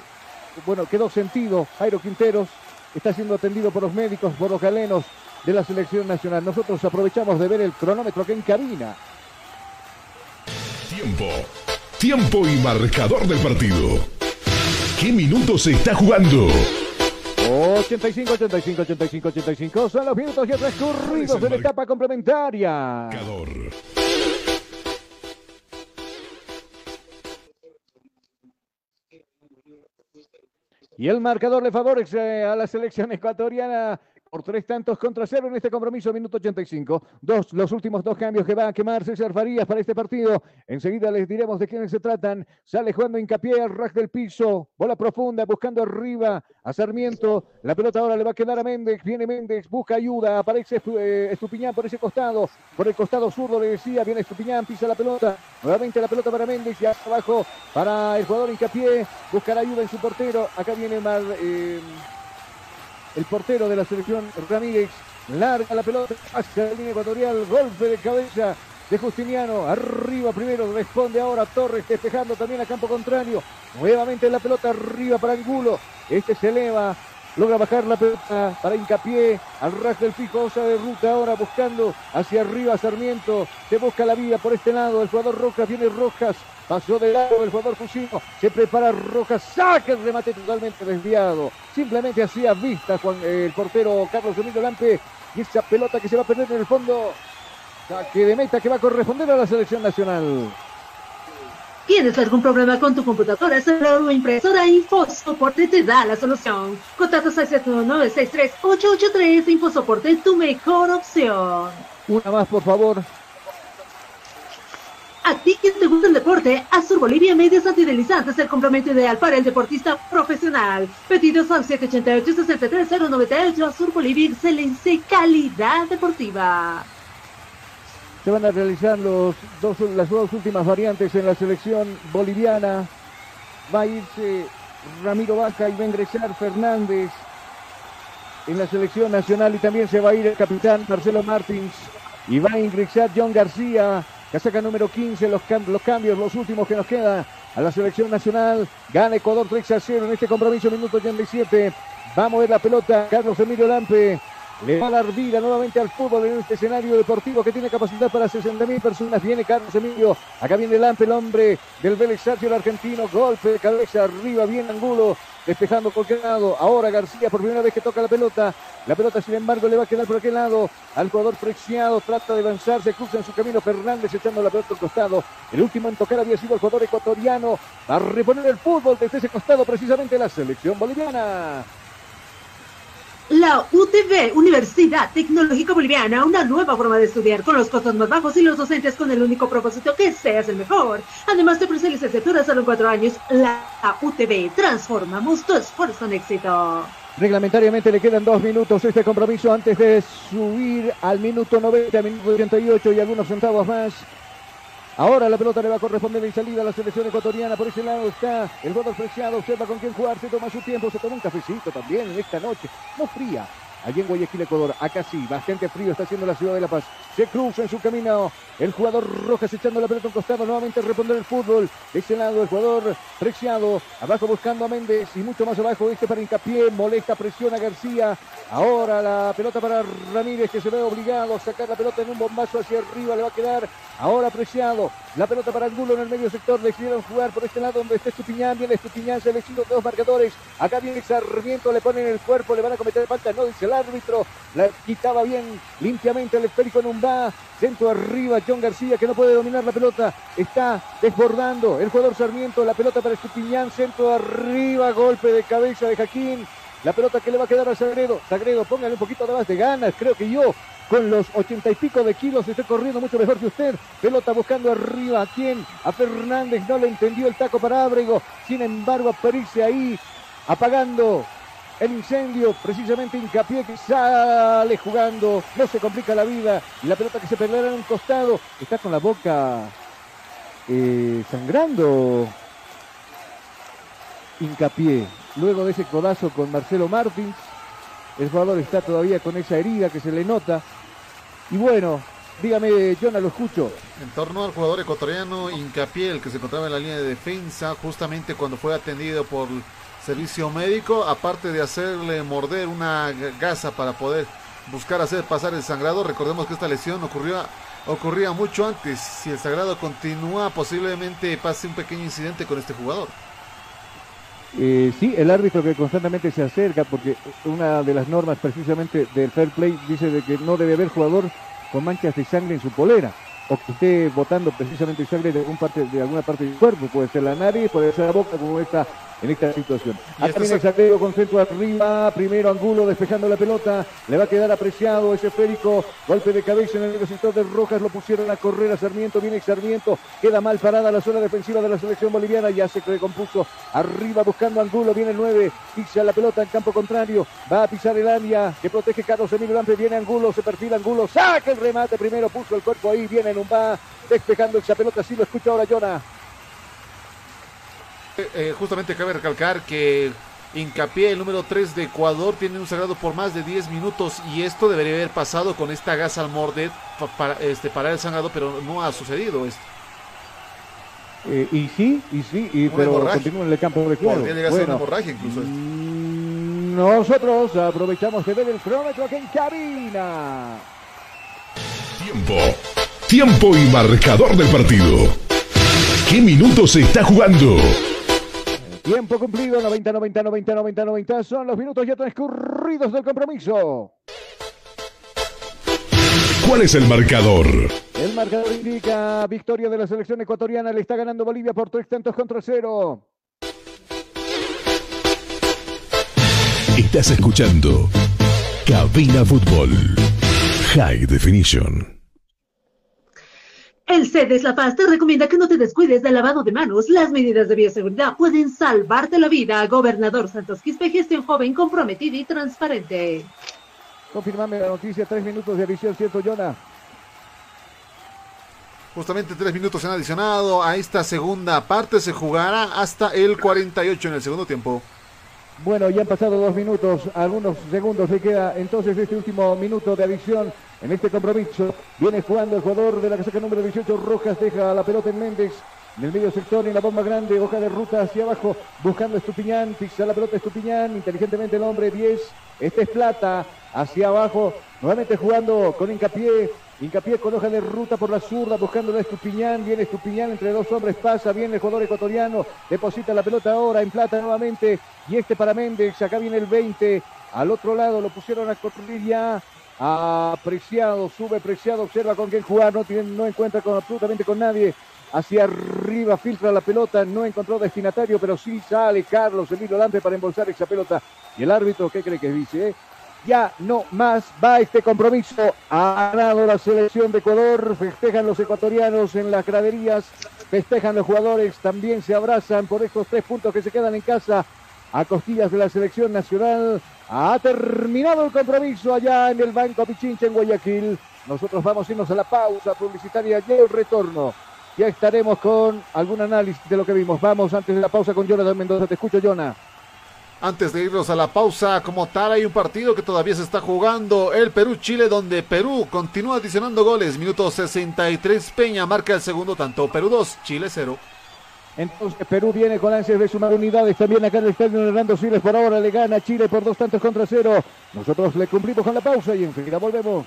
bueno, quedó sentido. Jairo Quinteros está siendo atendido por los médicos, por los galenos de la selección nacional. Nosotros aprovechamos de ver el cronómetro que en cabina. Tiempo. Tiempo y marcador del partido. ¿Qué minutos se está jugando? 85, 85, 85, 85. Son los minutos ya transcurridos de la etapa complementaria. Y el marcador le favorece a la selección ecuatoriana por tres tantos contra cero en este compromiso, minuto 85. Dos, los últimos dos cambios que va a quemar César Farías para este partido. Enseguida les diremos de quiénes se tratan. Sale jugando hincapié al ras del piso. Bola profunda, buscando arriba a Sarmiento. La pelota ahora le va a quedar a Méndez. Viene Méndez, busca ayuda. Aparece eh, Estupiñán por ese costado. Por el costado zurdo le decía. Viene Estupiñán, pisa la pelota. Nuevamente la pelota para Méndez y abajo para el jugador hincapié. Busca la ayuda en su portero. Acá viene Mar. Eh, el portero de la selección Ramírez larga la pelota hacia la línea ecuatorial, golpe de cabeza de Justiniano, arriba primero, responde ahora Torres despejando también a campo contrario, nuevamente la pelota arriba para Angulo, este se eleva, logra bajar la pelota para hincapié al ras del fijo, osa de ruta ahora buscando hacia arriba Sarmiento, se busca la vida por este lado, el jugador Rojas, viene Rojas, pasó de lado el jugador Fusino, se prepara Rojas, saca el remate totalmente desviado, simplemente hacía vista Juan, el portero Carlos Domingo Lampe. Y esa pelota que se va a perder en el fondo, saque de meta que va a corresponder a la selección nacional. ¿Tienes algún problema con tu computadora, celular o impresora? InfoSoporte te da la solución. Contacta 679-63883. InfoSoporte, tu mejor opción. Una más, por favor. A ti que te gusta el deporte, Azur Bolivia Medios Antidelizantes es el complemento ideal para el deportista profesional. Pedidos al 788-63098 Azur Bolivia, excelencia y calidad deportiva. Se van a realizar los dos, las dos últimas variantes en la selección boliviana. Va a irse Ramiro Vaca y va a ingresar Fernández en la selección nacional y también se va a ir el capitán Marcelo Martins y va a ingresar John García, casaca número 15, los, los cambios, los últimos que nos quedan a la selección nacional. Gana Ecuador 3 a 0 en este compromiso, minuto 87. Va a mover la pelota Carlos Emilio Lampe le va a dar vida nuevamente al fútbol en este escenario deportivo que tiene capacidad para 60.000 personas. Viene Carlos Emilio, acá viene Lampe, el hombre del Vélez el argentino, golpe de cabeza arriba, bien Angulo, despejando por qué lado. Ahora García por primera vez que toca la pelota. La pelota, sin embargo, le va a quedar por aquel lado al jugador preciado. Trata de avanzarse, cruza en su camino Fernández echando la pelota al costado. El último en tocar había sido el jugador ecuatoriano. Va a reponer el fútbol desde ese costado, precisamente la selección boliviana. La UTV, Universidad Tecnológica Boliviana, una nueva forma de estudiar con los costos más bajos y los docentes con el único propósito que seas el mejor. Además de ofrecer licenciatura solo en cuatro años, la UTV transformamos tu esfuerzo en éxito. Reglamentariamente le quedan dos minutos este compromiso antes de subir al minuto 90, minuto 88 y algunos centavos más. Ahora la pelota le va a corresponder en salida a la selección ecuatoriana. Por ese lado está el jugador preciado. Observa con quién jugar. Se toma su tiempo. Se toma un cafecito también en esta noche. No fría. Allí en Guayaquil, Ecuador. Acá sí, bastante frío está haciendo la ciudad de La Paz. Se cruza en su camino el jugador Rojas echando la pelota un costado. Nuevamente responder el fútbol. De ese lado el jugador Preciado. Abajo buscando a Méndez y mucho más abajo. Este para hincapié. Molesta, presiona a García. Ahora la pelota para Ramírez que se ve obligado a sacar la pelota en un bombazo hacia arriba. Le va a quedar ahora Preciado. La pelota para Angulo en el medio sector. Decidieron jugar por este lado donde está Estupiñán. Viene Estupiñán, se le dos marcadores. Acá viene Sarmiento, le ponen el cuerpo, le van a cometer falta. No dice el árbitro. La quitaba bien limpiamente el esférico en un va. Centro arriba, John García que no puede dominar la pelota. Está desbordando el jugador Sarmiento. La pelota para Estupiñán. Centro arriba, golpe de cabeza de Jaquín. La pelota que le va a quedar a Sagredo. Sagredo, póngale un poquito de más de ganas. Creo que yo, con los ochenta y pico de kilos, estoy corriendo mucho mejor que usted. Pelota buscando arriba. ¿A quién? A Fernández. No le entendió el taco para Ábrego. Sin embargo, aparece ahí, apagando el incendio, precisamente hincapié que sale jugando, no se complica la vida, la pelota que se perderá en un costado, está con la boca eh, sangrando. Hincapié, luego de ese codazo con Marcelo Martins, el jugador está todavía con esa herida que se le nota. Y bueno, dígame, Jonah, lo escucho. En torno al jugador ecuatoriano Hincapié, el que se encontraba en la línea de defensa, justamente cuando fue atendido por servicio médico, aparte de hacerle morder una gasa para poder buscar hacer pasar el sangrado. Recordemos que esta lesión ocurrió ocurría mucho antes. Si el Sagrado continúa, posiblemente pase un pequeño incidente con este jugador. Eh, sí, el árbitro que constantemente se acerca, porque una de las normas precisamente del fair play dice de que no debe haber jugador con manchas de sangre en su polera o que esté botando precisamente sangre de, de alguna parte del cuerpo, puede ser la nariz, puede ser la boca, como esta en esta situación. Acá viene el saqueo con centro arriba, primero Angulo despejando la pelota, le va a quedar apreciado ese esférico, golpe de cabeza en el sector de Rojas, lo pusieron a correr a Sarmiento, viene Sarmiento, queda mal parada la zona defensiva de la selección boliviana, ya se recompuso arriba buscando Angulo, viene el 9, pisa la pelota en campo contrario, va a pisar el área que protege Carlos Emilio Lampe, viene Angulo, se perfila Angulo, saca el remate primero, puso el cuerpo ahí, viene Numba, despejando esa pelota, si lo escucha ahora Jonah. Eh, eh, justamente cabe recalcar que Hincapié, el número 3 de Ecuador, tiene un sagrado por más de 10 minutos y esto debería haber pasado con esta gas al mordet para, este, para el sangrado, pero no ha sucedido esto. Eh, y sí, y sí, y, pero continúa en el campo de juego. Podría llegar bueno, a hemorragia incluso esto. Mm, nosotros aprovechamos de ver el cronómetro aquí en cabina. Tiempo. Tiempo y marcador del partido. ¿Qué minutos se está jugando? Tiempo cumplido, 90, 90, 90, 90, 90. Son los minutos ya transcurridos del compromiso. ¿Cuál es el marcador? El marcador indica victoria de la selección ecuatoriana. Le está ganando Bolivia por tres tantos contra cero. Estás escuchando Cabina Fútbol High Definition. El CEDES La Paz te recomienda que no te descuides del lavado de manos. Las medidas de bioseguridad pueden salvarte la vida. Gobernador Santos Quispe, gestión joven, comprometida y transparente. Confirmame la noticia, tres minutos de adición, ¿cierto, Jonah? Justamente tres minutos se han adicionado a esta segunda parte. Se jugará hasta el 48 en el segundo tiempo. Bueno, ya han pasado dos minutos, algunos segundos le queda entonces este último minuto de adición en este compromiso. Viene jugando el jugador de la casaca número 18, Rojas, deja la pelota en Méndez. En el medio sector, en la bomba grande, hoja de ruta hacia abajo, buscando Estupiñán, pisa la pelota Estupiñán, inteligentemente el hombre 10, este es Plata, hacia abajo, nuevamente jugando con hincapié, hincapié con hoja de ruta por la zurda, buscando a Estupiñán, viene Estupiñán entre dos hombres, pasa, viene el jugador ecuatoriano, deposita la pelota ahora en Plata nuevamente, y este para Méndez, acá viene el 20, al otro lado lo pusieron a correr ya, apreciado, sube apreciado, observa con quién jugar, no, tiene, no encuentra absolutamente con nadie, hacia arriba filtra la pelota, no encontró destinatario, pero sí sale Carlos Emilio Lampe para embolsar esa pelota. Y el árbitro, ¿qué cree que dice? Ya no más va este compromiso. Ha ganado la selección de Ecuador, festejan los ecuatorianos en las graderías, festejan los jugadores, también se abrazan por estos tres puntos que se quedan en casa a costillas de la selección nacional. Ha terminado el compromiso allá en el Banco Pichincha en Guayaquil. Nosotros vamos a irnos a la pausa publicitaria y el retorno. Ya estaremos con algún análisis de lo que vimos. Vamos antes de la pausa con Jonathan Mendoza. Te escucho, Jonah. Antes de irnos a la pausa, como tal, hay un partido que todavía se está jugando, el Perú-Chile, donde Perú continúa adicionando goles. Minuto 63, Peña marca el segundo tanto. Perú 2, Chile 0. Entonces Perú viene con ansias de sumar unidades. También acá en el estadio Hernando Siles por ahora le gana Chile por dos tantos contra cero. Nosotros le cumplimos con la pausa y enseguida volvemos.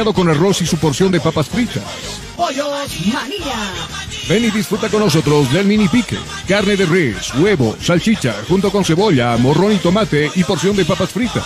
con arroz y su porción de papas fritas. Pollos Manía. Ven y disfruta con nosotros del mini pique. Carne de res, huevo, salchicha, junto con cebolla, morrón y tomate y porción de papas fritas.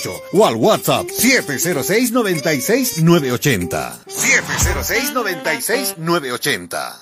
o al WhatsApp 706 96 980. 706 96 980.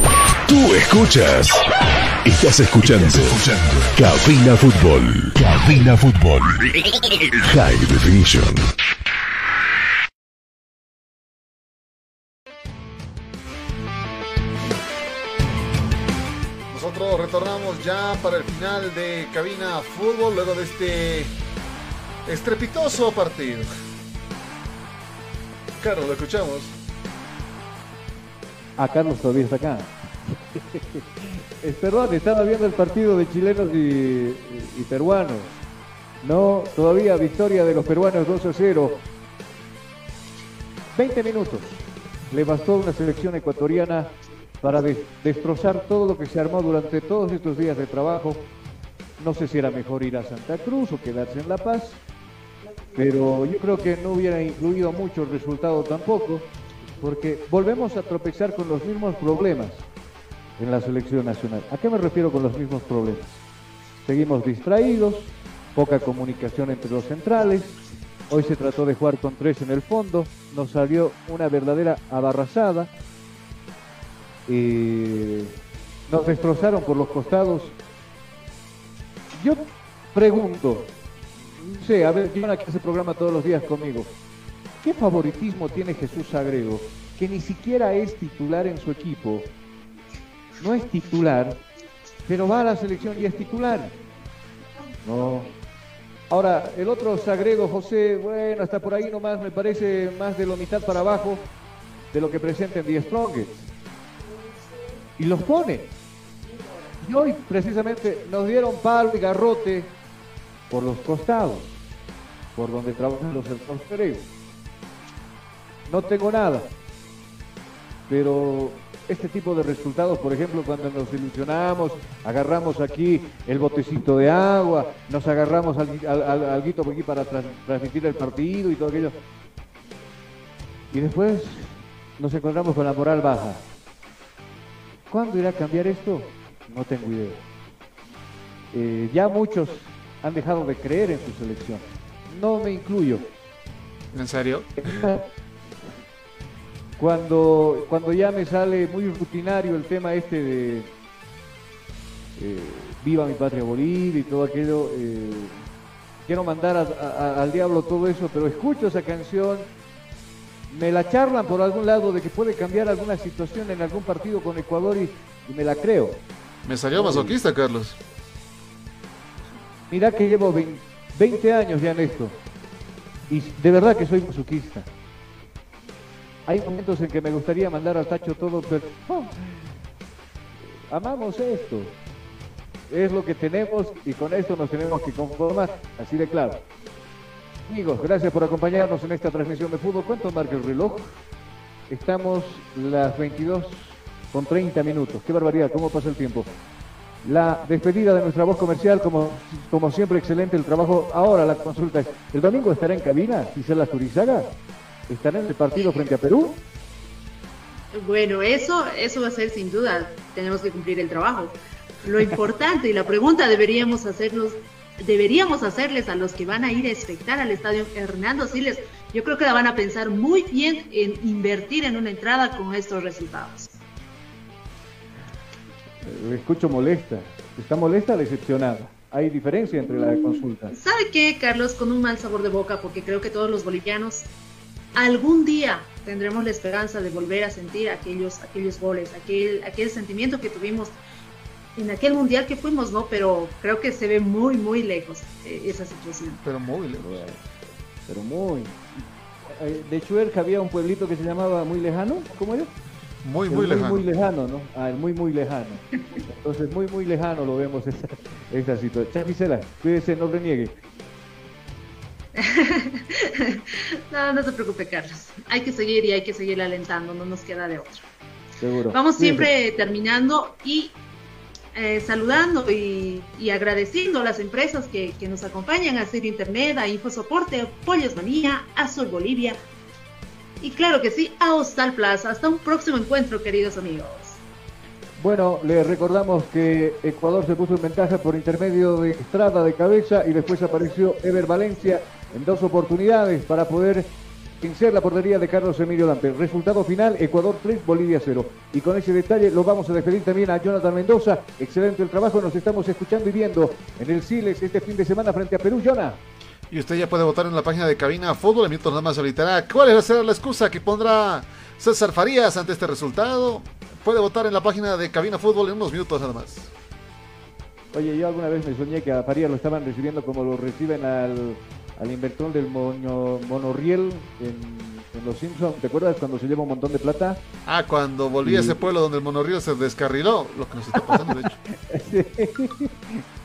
Tú escuchas. Estás escuchando. Cabina Fútbol. Cabina Fútbol. High Definition. Nosotros retornamos ya para el final de Cabina Fútbol luego de este estrepitoso partido. Carlos, lo escuchamos. A Carlos todavía está acá. Eh, Perdón, estaba viendo el partido de chilenos y, peruanos. No, todavía victoria de los peruanos 2 a 0. 20 minutos. Le bastó una selección ecuatoriana para des- destrozar todo lo que se armó durante todos estos días de trabajo. No sé si era mejor ir a Santa Cruz o quedarse en La Paz, pero yo creo que no hubiera incluido mucho el resultado tampoco, porque volvemos a tropezar con los mismos problemas. En la selección nacional. ¿A qué me refiero con los mismos problemas? Seguimos distraídos, poca comunicación entre los centrales. Hoy se trató de jugar con tres en el fondo, nos salió una verdadera abarrazada. Eh, nos destrozaron por los costados. Yo pregunto, no sé, a ver, Jonah que hace programa todos los días conmigo, ¿qué favoritismo tiene Jesús Sagrego? Que ni siquiera es titular en su equipo, no es titular, pero va a la selección y es titular. No. Ahora, el otro Sagrego, José, bueno, hasta por ahí nomás, me parece más de la mitad para abajo de lo que presenta en The. Y los pone. Y hoy, precisamente, nos dieron palo y garrote por los costados, por donde trabajan los hermanos No tengo nada, pero este tipo de resultados, por ejemplo, cuando nos ilusionamos, agarramos aquí el botecito de agua, nos agarramos al, al, guito aquí para transmitir el partido y todo aquello. Y después nos encontramos con la moral baja. ¿Cuándo irá a cambiar esto? No tengo idea. Eh, ya muchos han dejado de creer en su selección. No me incluyo. ¿En serio? Cuando, cuando ya me sale muy rutinario el tema este de eh, Viva mi patria Bolivia y todo aquello, eh, quiero mandar al diablo todo eso, pero escucho esa canción, me la charlan por algún lado de que puede cambiar alguna situación en algún partido con Ecuador y, me la creo. Me salió masoquista, Carlos. Mira que llevo 20 años ya en esto. Y de verdad que soy masoquista. Hay momentos en que me gustaría mandar al tacho todo, pero oh, amamos esto. Es lo que tenemos y con esto nos tenemos que conformar, así de claro. Amigos, gracias por acompañarnos en esta transmisión de fútbol. ¿Cuánto marca el reloj? Estamos las 22 con 30 minutos. Qué barbaridad, cómo pasa el tiempo. La despedida de nuestra voz comercial, como, como siempre, excelente el trabajo. Ahora la consulta es, ¿el domingo estará en cabina Gisela Turizaga? ¿Estará en el partido frente a Perú? Bueno, eso, eso va a ser sin duda. Tenemos que cumplir el trabajo. Lo importante y la pregunta deberíamos hacernos, deberíamos hacerles a los que van a ir a espectar al estadio Hernando Siles. Yo creo que la van a pensar muy bien en invertir en una entrada con estos resultados. Le escucho molesta. ¿Está molesta o decepcionada? Hay diferencia entre la de consulta. ¿Sabe qué, Carlos? Con un mal sabor de boca, porque creo que todos los bolivianos algún día tendremos la esperanza de volver a sentir aquellos, aquellos goles, aquel, aquel sentimiento que tuvimos en aquel mundial que fuimos, ¿no? Pero creo que se ve muy, muy lejos eh, esa situación. Pero muy lejos. Pero muy. Eh, de Chuerca había un pueblito que se llamaba Muy Lejano, ¿cómo era? Muy, muy, lejano. Muy lejano, ¿no? Ah, muy, muy lejano. Entonces, muy, muy lejano lo vemos esa, esa situación. Chapisela, cuídese, no reniegue. no, no se preocupe, Carlos. Hay que seguir y hay que seguir alentando, no nos queda de otra. Seguro. Vamos siempre terminando y eh, saludando y, agradeciendo a las empresas que, nos acompañan a hacer internet, a InfoSoporte, Pollos Manía, Azul Bolivia y claro que sí, a Hostal Plaza. Hasta un próximo encuentro, queridos amigos. Bueno, les recordamos que Ecuador se puso en ventaja por intermedio de Estrada de cabeza y después apareció Ever Valencia en dos oportunidades para poder vencer la portería de Carlos Emilio Lampe. Resultado final, Ecuador 3, Bolivia 0. Y con ese detalle lo vamos a despedir también a Jonathan Mendoza. Excelente el trabajo, nos estamos escuchando y viendo en el Siles este fin de semana frente a Perú. Jonah. Y usted ya puede votar en la página de Cabina Fútbol. En minutos nada más solicitará cuál será la excusa que pondrá César Farías ante este resultado. Puede votar en la página de Cabina Fútbol en unos minutos nada más. Oye, yo alguna vez me soñé que a Farías lo estaban recibiendo como lo reciben al al inventor del mono, monorriel en, Los Simpsons. ¿Te acuerdas cuando se lleva un montón de plata? Ah, cuando volví a ese pueblo donde el monorriel se descarriló, lo que nos está pasando, de hecho.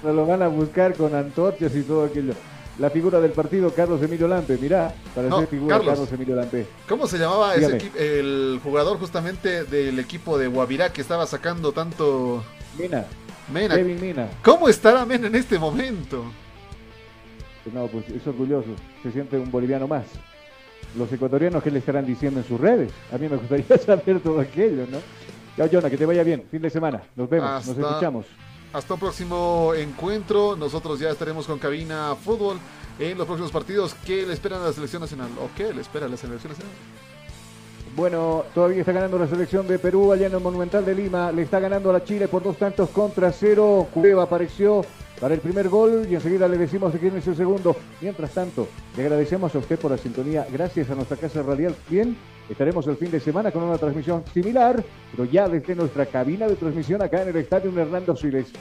Nos lo van a buscar con antorchas y todo aquello. La figura del partido, Carlos Emilio Lampe, mirá, para ser figura Carlos, Emilio Lampe. ¿Cómo se llamaba ese el jugador justamente del equipo de Guavirá que estaba sacando tanto... Mina. Mena. Kevin Mina. ¿Cómo estará Mena en este momento? No, pues es orgulloso, se siente un boliviano más. Los ecuatorianos, ¿qué le estarán diciendo en sus redes? A mí me gustaría saber todo aquello, ¿no? Chao, Jonah, que te vaya bien. Fin de semana. Nos vemos, nos escuchamos. Hasta un próximo encuentro. Nosotros ya estaremos con Cabina Fútbol en los próximos partidos. ¿Qué le esperan a la selección nacional? ¿O qué le espera a la selección nacional? Bueno, todavía está ganando la selección de Perú allá en el Monumental de Lima. Le está ganando a la Chile por dos tantos contra cero. Cueva apareció para el primer gol y enseguida le decimos de quién es el segundo. Mientras tanto, le agradecemos a usted por la sintonía. Gracias a nuestra casa radial. Bien, estaremos el fin de semana con una transmisión similar, pero ya desde nuestra cabina de transmisión acá en el Estadio Hernando Siles.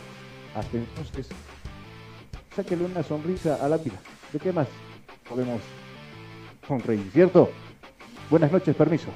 Hasta entonces, sáquele una sonrisa a la vida. ¿De qué más podemos sonreír, cierto? Buenas noches, permiso.